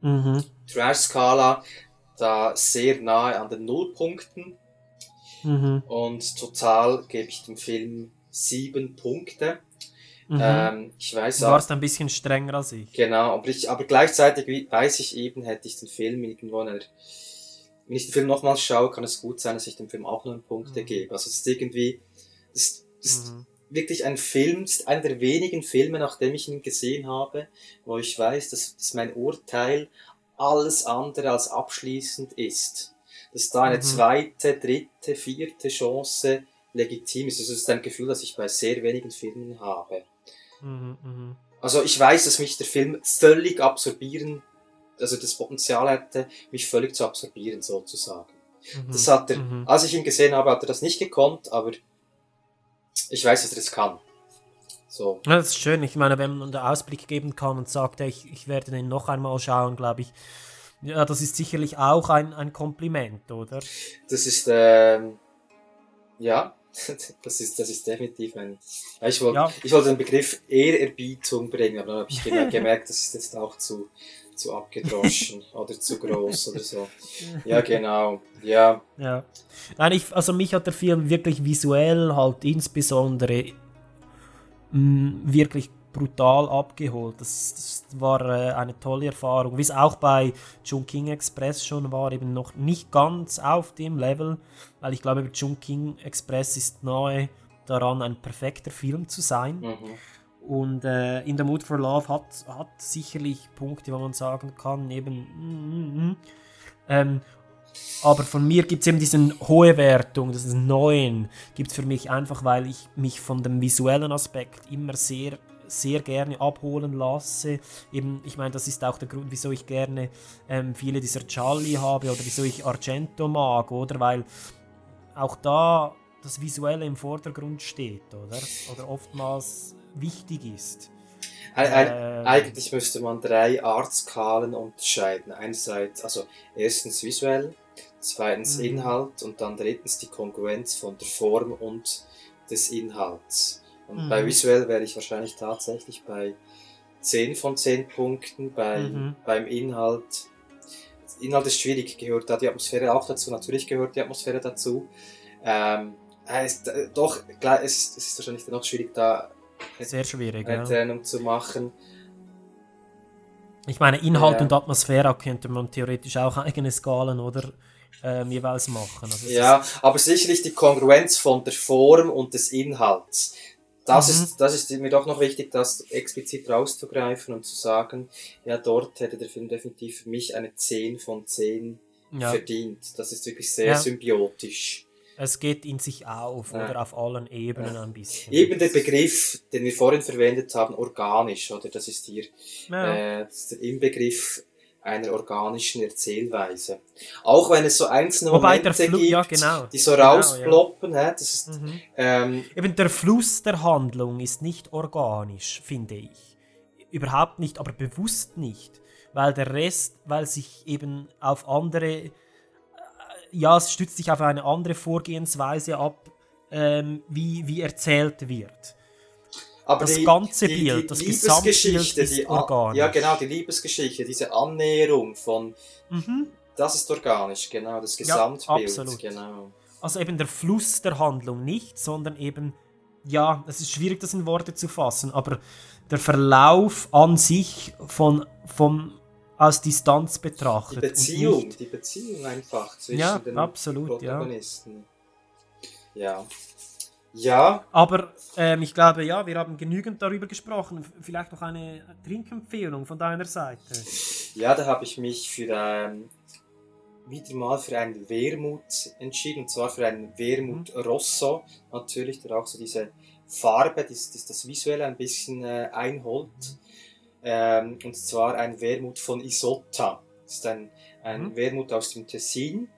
Mhm. Trash-Skala da sehr nahe an den Nullpunkten. Mhm. Und total gebe ich dem Film 7 Punkte. Mhm. Ähm, ich weiß Du auch- warst ein bisschen strenger als ich. Genau, aber, ich, aber gleichzeitig weiß ich eben, hätte ich den Film irgendwo in einer, wenn ich den Film nochmals schaue, kann es gut sein, dass ich dem Film auch neun Punkte gebe. Also es ist irgendwie, das ist wirklich ein Film, das ist einer der wenigen Filme, nachdem ich ihn gesehen habe, wo ich weiß, dass, dass mein Urteil alles andere als abschließend ist. Dass da eine Mhm. zweite, dritte, vierte Chance legitim ist. Also das ist ein Gefühl, das ich bei sehr wenigen Filmen habe. Mhm, mhm. Also ich weiß, dass mich der Film völlig absorbieren, also das Potenzial hätte, mich völlig zu absorbieren, sozusagen. Mhm, Das hat er, mhm. als ich ihn gesehen habe, hat er das nicht gekonnt, aber ich weiß, dass er das kann. So. Das ist schön. Ich meine, wenn man den Ausblick geben kann und sagt, ich, ich werde den noch einmal schauen, glaube ich, ja, das ist sicherlich auch ein, ein Kompliment, oder? Das ist, ähm, ja, das ist, das ist definitiv ein, ich wollte, Ja. ich wollte den Begriff Ehrerbietung bringen, aber dann habe ich gemerkt, gemerkt, das ist jetzt auch zu, zu abgedroschen oder zu groß oder so. Ja, genau, ja. Ja. Nein, ich, also mich hat der Film wirklich visuell halt insbesondere mh, wirklich brutal abgeholt. Das, das war äh, eine tolle Erfahrung, wie es auch bei Chungking Express schon war, eben noch nicht ganz auf dem Level, weil ich glaube, Chungking Express ist nahe daran, ein perfekter Film zu sein. Mhm. Und äh, In the Mood for Love hat, hat sicherlich Punkte, wo man sagen kann, eben. mm, mm, mm. Ähm, aber von mir gibt es eben diese hohe Wertung, das ist 9, gibt es für mich einfach, weil ich mich von dem visuellen Aspekt immer sehr, sehr gerne abholen lasse. Eben, ich meine, das ist auch der Grund, wieso ich gerne ähm, viele dieser Charlie habe oder wieso ich Argento mag, oder? Weil auch da das Visuelle im Vordergrund steht, oder? Oder oftmals wichtig ist. Ähm, eigentlich müsste man drei Artskalen unterscheiden. Einerseits, also erstens visuell, zweitens Mhm. Inhalt und dann drittens die Kongruenz von der Form und des Inhalts. Und Mhm. bei visuell wäre ich wahrscheinlich tatsächlich bei 10 von 10 Punkten, bei, Mhm. beim Inhalt. Inhalt ist schwierig, gehört da die Atmosphäre auch dazu, natürlich gehört die Atmosphäre dazu. Ähm, äh, ist, äh, doch, klar, es ist, es ist wahrscheinlich dann noch schwierig, da Sehr schwierig, eine ja. Trennung zu machen. Ich meine, Inhalt Ja. und Atmosphäre könnte man theoretisch auch eigene Skalen oder ähm, jeweils machen. Also Ja, aber sicherlich die Kongruenz von der Form und des Inhalts. Das, Mhm. ist, das ist mir doch noch wichtig, das explizit rauszugreifen und zu sagen, ja, dort hätte der Film definitiv für mich eine 10 von 10 Ja. verdient. Das ist wirklich sehr Ja. symbiotisch. Es geht in sich auf, Ja. oder auf allen Ebenen ein bisschen. Eben der Begriff, den wir vorhin verwendet haben, organisch, oder? Das ist hier äh, das ist der Inbegriff einer organischen Erzählweise. Auch wenn es so einzelne Wobei Momente Flu- gibt, ja, genau. die so Genau, ja. rausploppen, hä? das ist, Mhm. ähm, Eben der Fluss der Handlung ist nicht organisch, finde ich. Überhaupt nicht, aber bewusst nicht. Weil der Rest, weil sich eben auf andere, äh, ja, es stützt sich auf eine andere Vorgehensweise ab, ähm, wie, wie erzählt wird. Aber das die, ganze die, Bild, die das Gesamtbild Liebesgeschichte, ist die, organisch. Ja, genau, die Liebesgeschichte, diese Annäherung von, Mhm. das ist organisch, genau, das Ja, Gesamtbild, absolut. genau. Also eben der Fluss der Handlung nicht, sondern eben, ja, es ist schwierig, das in Worte zu fassen, aber der Verlauf an sich von, von aus Distanz Die betrachtet. und Beziehung, nicht- die Beziehung einfach zwischen Ja, den absolut, ja. Protagonisten. Ja. Ja. Aber ähm, ich glaube, ja, wir haben genügend darüber gesprochen. Vielleicht noch eine Trinkempfehlung von deiner Seite. Ja, da habe ich mich für ähm, wieder mal für einen Wermut entschieden, und zwar für einen Wermut Mhm. Rosso, natürlich, der auch so diese Farbe, das, das, das Visuelle ein bisschen äh, einholt. Ähm, und zwar ein Wermut von Isotta. Das ist ein, ein Mhm. Wermut aus dem Tessin,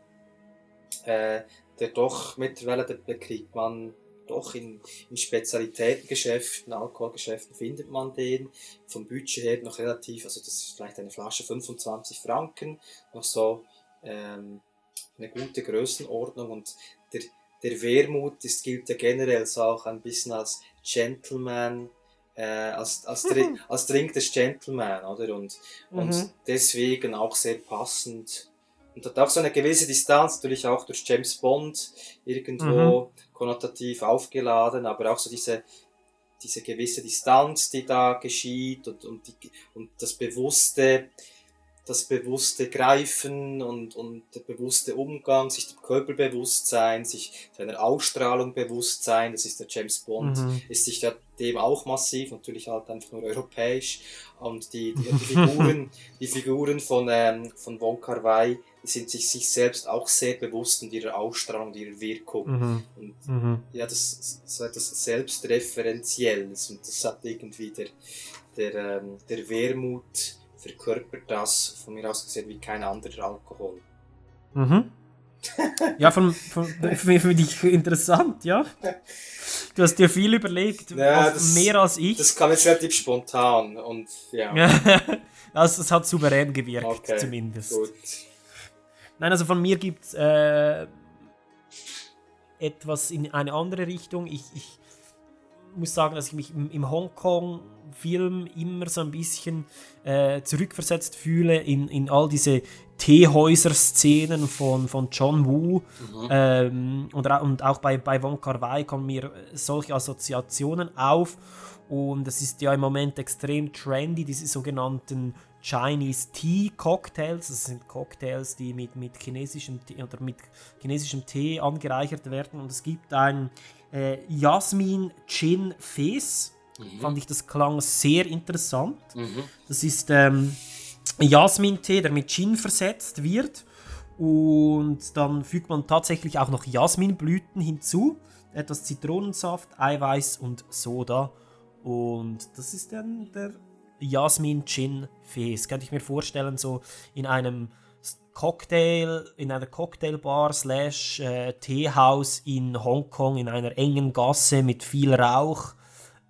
äh, der doch mittlerweile, da kriegt man doch in, in Spezialitätengeschäften, Alkoholgeschäften findet man den. Vom Budget her noch relativ, also das ist vielleicht eine Flasche 25 Franken, noch so ähm, eine gute Größenordnung und der, der Wermut ist, gilt ja generell so auch ein bisschen als Gentleman, äh, als, als, Mhm. als Drink des Gentleman, oder? Und, und Mhm. deswegen auch sehr passend. Und hat auch so eine gewisse Distanz, natürlich auch durch James Bond irgendwo konnotativ aufgeladen, aber auch so diese, diese gewisse Distanz, die da geschieht und, und, die, und das bewusste, das bewusste Greifen und, und der bewusste Umgang, sich dem Körper bewusst sein, sich seiner Ausstrahlung bewusst sein, das ist der James Bond, Mhm. ist sich ja dem auch massiv, natürlich halt einfach nur europäisch und die, die, die Figuren, die Figuren von, ähm, von Wong Kar Wai, sind sich, sich selbst auch sehr bewusst und ihrer Ausstrahlung, ihrer Wirkung. Mhm. Und Mhm. ja, das ist so etwas Selbstreferenzielles und das hat irgendwie der, der, ähm, der Wermut verkörpert das von mir aus gesehen wie kein anderer Alkohol. Mhm. Ja, von, von, für, für dich interessant, ja. Du hast dir viel überlegt, Ja, das- mehr als ich. Das kam jetzt relativ spontan und ja. also, es hat souverän gewirkt, Okay, zumindest. gut. Nein, also von mir gibt es äh, etwas in eine andere Richtung. Ich, ich muss sagen, dass ich mich im, im Hongkong-Film immer so ein bisschen äh, zurückversetzt fühle in, in all diese Teehäuser-Szenen von, von John Woo. Mhm. Ähm, und, und auch bei, bei Wong Kar Wai kommen mir solche Assoziationen auf. Und es ist ja im Moment extrem trendy, diese sogenannten Chinese Tea Cocktails. Das sind Cocktails, die mit, mit, chinesischem, Tee, oder mit chinesischem Tee angereichert werden. Und es gibt ein äh, Jasmin Chin Fes. Mhm. Fand ich, das klang sehr interessant. Mhm. Das ist ähm, Jasmin-Tee, der mit Gin versetzt wird. Und dann fügt man tatsächlich auch noch Jasminblüten hinzu. Etwas Zitronensaft, Eiweiß und Soda. Und das ist dann der Jasmin Gin Fes. Könnte ich mir vorstellen, so in einem Cocktail, in einer Cocktailbar slash äh, Teehaus in Hongkong, in einer engen Gasse mit viel Rauch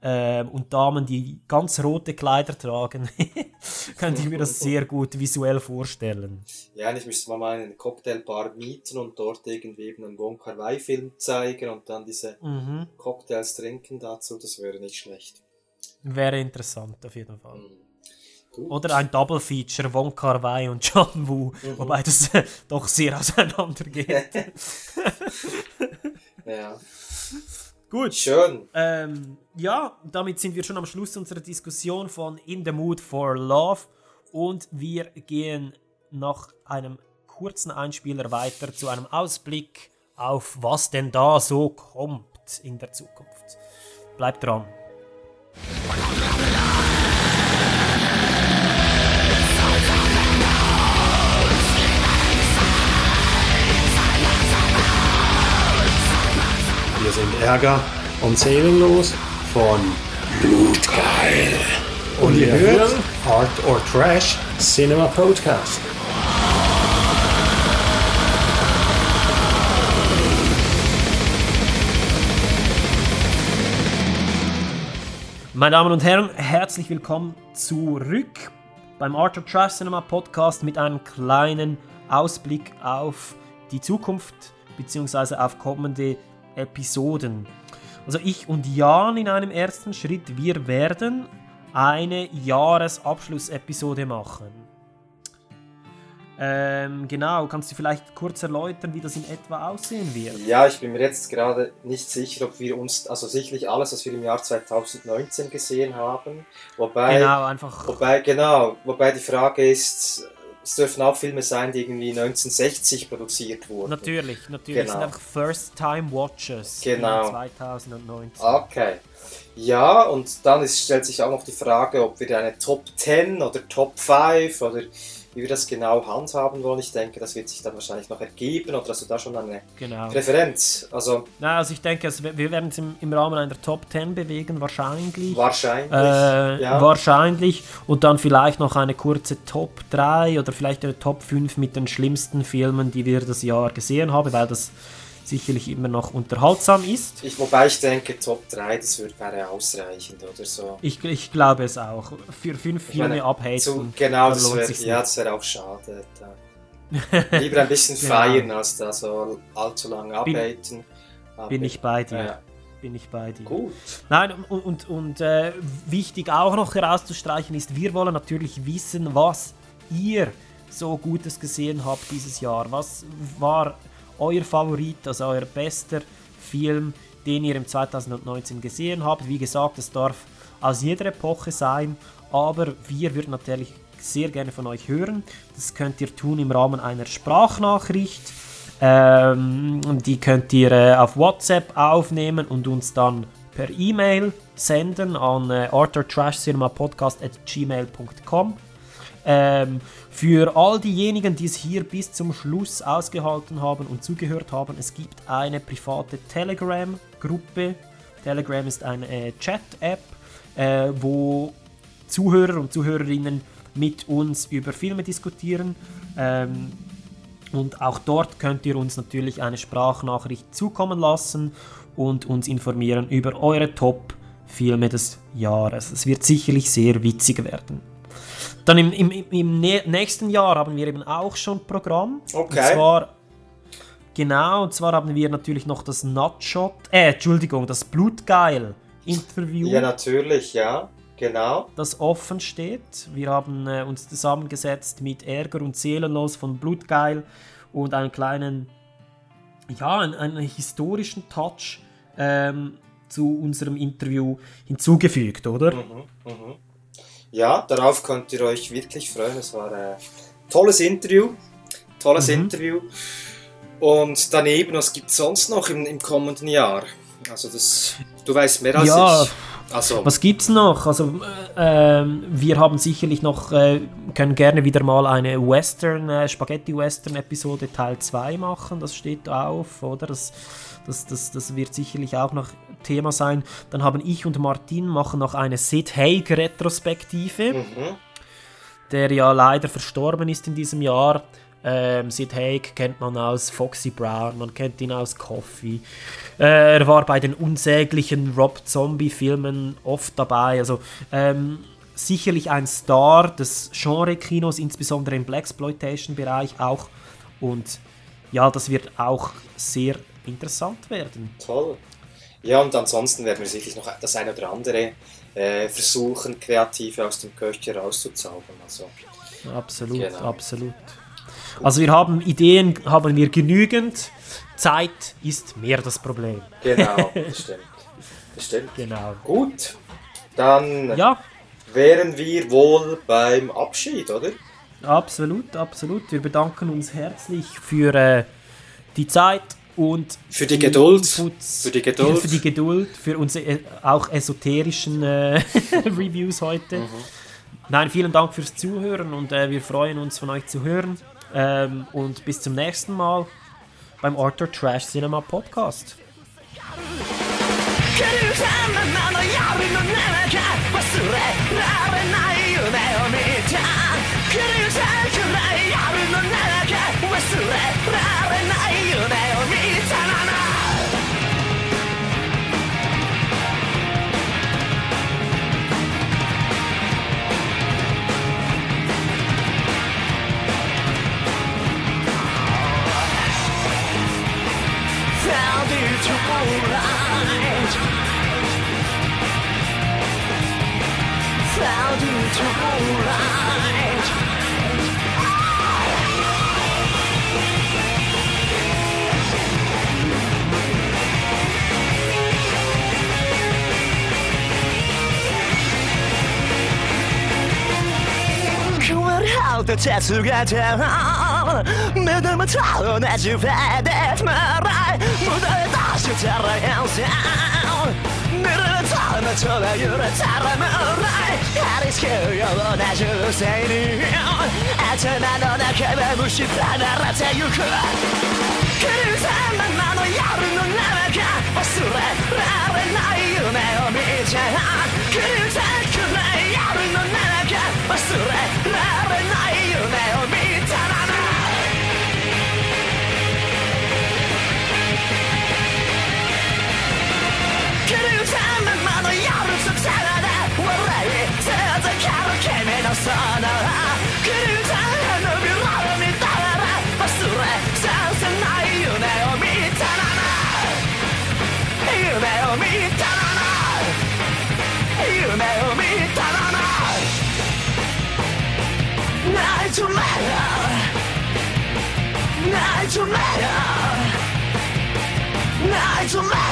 ähm, und Damen, die ganz rote Kleider tragen, könnte ich mir das sehr gut visuell vorstellen. Ja, ich müsste mal eine Cocktailbar mieten und dort irgendwie eben einen Wong Kar Wai Film zeigen und dann diese Mhm. Cocktails trinken dazu, das wäre nicht schlecht. Wäre interessant auf jeden Fall. Mhm. Gut. Oder ein Double Feature, Wong Kar Wai und John Woo, Mhm. wobei das äh, doch sehr auseinander geht. Ja. Gut. Schön. Ähm, ja, damit sind wir schon am Schluss unserer Diskussion von In the Mood for Love und wir gehen nach einem kurzen Einspieler weiter zu einem Ausblick auf was denn da so kommt in der Zukunft. Bleibt dran. Silence sind Ärger und Seelenlos von Blutgeil. Und ihr hört Art or Trash Cinema Podcast. Meine Damen und Herren, herzlich willkommen zurück beim Art of Trash Cinema Podcast mit einem kleinen Ausblick auf die Zukunft bzw. auf kommende Episoden. Also ich und Jan in einem ersten Schritt, wir werden eine Jahresabschlussepisode machen. Ähm, genau, kannst du vielleicht kurz erläutern, wie das in etwa aussehen wird? Ja, ich bin mir jetzt gerade nicht sicher, ob wir uns, also sicherlich alles, was wir im Jahr 2019 gesehen haben, wobei, Genau, einfach- wobei, genau, wobei die Frage ist, es dürfen auch Filme sein, die irgendwie 1960 produziert wurden. Natürlich, natürlich. Das sind Genau. einfach First-Time-Watches Genau. in 2019. Okay. Ja, und dann ist, stellt sich auch noch die Frage, ob wir eine Top 10 oder Top 5 oder wie wir das genau handhaben wollen. Ich denke, das wird sich dann wahrscheinlich noch ergeben oder hast du da schon eine Genau. Präferenz? Also, Na, also ich denke, also wir werden es im, im Rahmen einer Top 10 bewegen, wahrscheinlich. Wahrscheinlich, Äh, ja. Wahrscheinlich. Und dann vielleicht noch eine kurze Top 3 oder vielleicht eine Top 5 mit den schlimmsten Filmen, die wir das Jahr gesehen haben, weil das sicherlich immer noch unterhaltsam ist. ich, wobei ich denke, Top 3, das wird, wäre ausreichend oder so. Ich, ich glaube es auch. Für fünf Ich meine, Filme abhaten. zu- genau, das wäre ja, das wäre auch schade. Lieber ein bisschen Genau. feiern, als da so allzu lange abhaten. Bin ich bei dir. Ja. Bin ich bei dir. Gut. Nein, und, und, und äh, wichtig auch noch herauszustreichen ist, wir wollen natürlich wissen, was ihr so Gutes gesehen habt dieses Jahr. Was war euer Favorit, also euer bester Film, den ihr im 2019 gesehen habt? Wie gesagt, es darf aus jeder Epoche sein, aber wir würden natürlich sehr gerne von euch hören. Das könnt ihr tun im Rahmen einer Sprachnachricht. Ähm, die könnt ihr äh, auf WhatsApp aufnehmen und uns dann per E-Mail senden an äh, arthurtrashcinemapodcast.gmail.com. Ähm, für all diejenigen, die es hier bis zum Schluss ausgehalten haben und zugehört haben, es gibt eine private Telegram-Gruppe. Telegram ist eine äh, Chat-App, äh, wo Zuhörer und Zuhörerinnen mit uns über Filme diskutieren. Ähm, und auch dort könnt ihr uns natürlich eine Sprachnachricht zukommen lassen und uns informieren über eure Top-Filme des Jahres. Es wird sicherlich sehr witzig werden. Dann im, im, im- im nä- nächsten Jahr haben wir eben auch schon Programm. Okay. Und zwar, genau, und zwar haben wir natürlich noch das Nutshot, äh, Entschuldigung, das Blutgeil-Interview Ja, natürlich, ja. Genau. das offen steht. Wir haben äh, uns zusammengesetzt mit Ärger und Seelenlos von Blutgeil und einen kleinen, ja, einen, einen historischen Touch ähm, zu unserem Interview hinzugefügt, oder? Mhm, mhm. Ja, darauf könnt ihr euch wirklich freuen. Es war ein tolles Interview. Tolles Mhm. Interview. Und daneben, was gibt es sonst noch im, im kommenden Jahr? Also das, du weißt mehr als Ja, ich. Also, Was gibt's noch? Also äh, wir haben sicherlich noch, äh, können gerne wieder mal eine Western, äh, Spaghetti-Western-Episode Teil 2 machen. Das steht auf, oder? Das, das, das, das wird sicherlich auch noch Thema sein. Dann haben ich und Martin machen noch eine Sid Haig-Retrospektive, Mhm. der ja leider verstorben ist in diesem Jahr. Ähm, Sid Haig kennt man aus Foxy Brown, man kennt ihn aus Coffee. Äh, er war bei den unsäglichen Rob Zombie-Filmen oft dabei. Also ähm, sicherlich ein Star des Genre-Kinos, insbesondere im Blaxploitation-Bereich auch. Und ja, das wird auch sehr interessant werden. Toll. Ja, und ansonsten werden wir sicherlich noch das eine oder andere äh, versuchen, Kreative aus dem Köcher rauszuzaubern. Also, Absolut, Genau. absolut. Also wir haben Ideen, haben wir genügend. Zeit ist mehr das Problem. genau, das stimmt. Das stimmt. Genau. Gut, dann Ja. wären wir wohl beim Abschied, oder? Absolut, absolut. Wir bedanken uns herzlich für äh, die Zeit und Für die Geduld. Inputs, Für die Geduld. Für die Geduld, für unsere äh, auch esoterischen äh, Reviews heute. Mhm. Nein, vielen Dank fürs Zuhören und äh, wir freuen uns von euch zu hören. Ähm, und bis zum nächsten Mal beim Arthur Trash Cinema Podcast. Cloudy you moonlight? 変わるハウタチェスがじゃ目玉と同じフェーデーつまらい無駄へ出してらへんせん寝れるとのちょだ揺れたらもらい張り付けるような銃声に頭の中は虫離れてゆく狂うたままの夜の中忘れられない夢を見ちゃ狂うたくない夜の中。忘れられない Nigel matter. Not matter.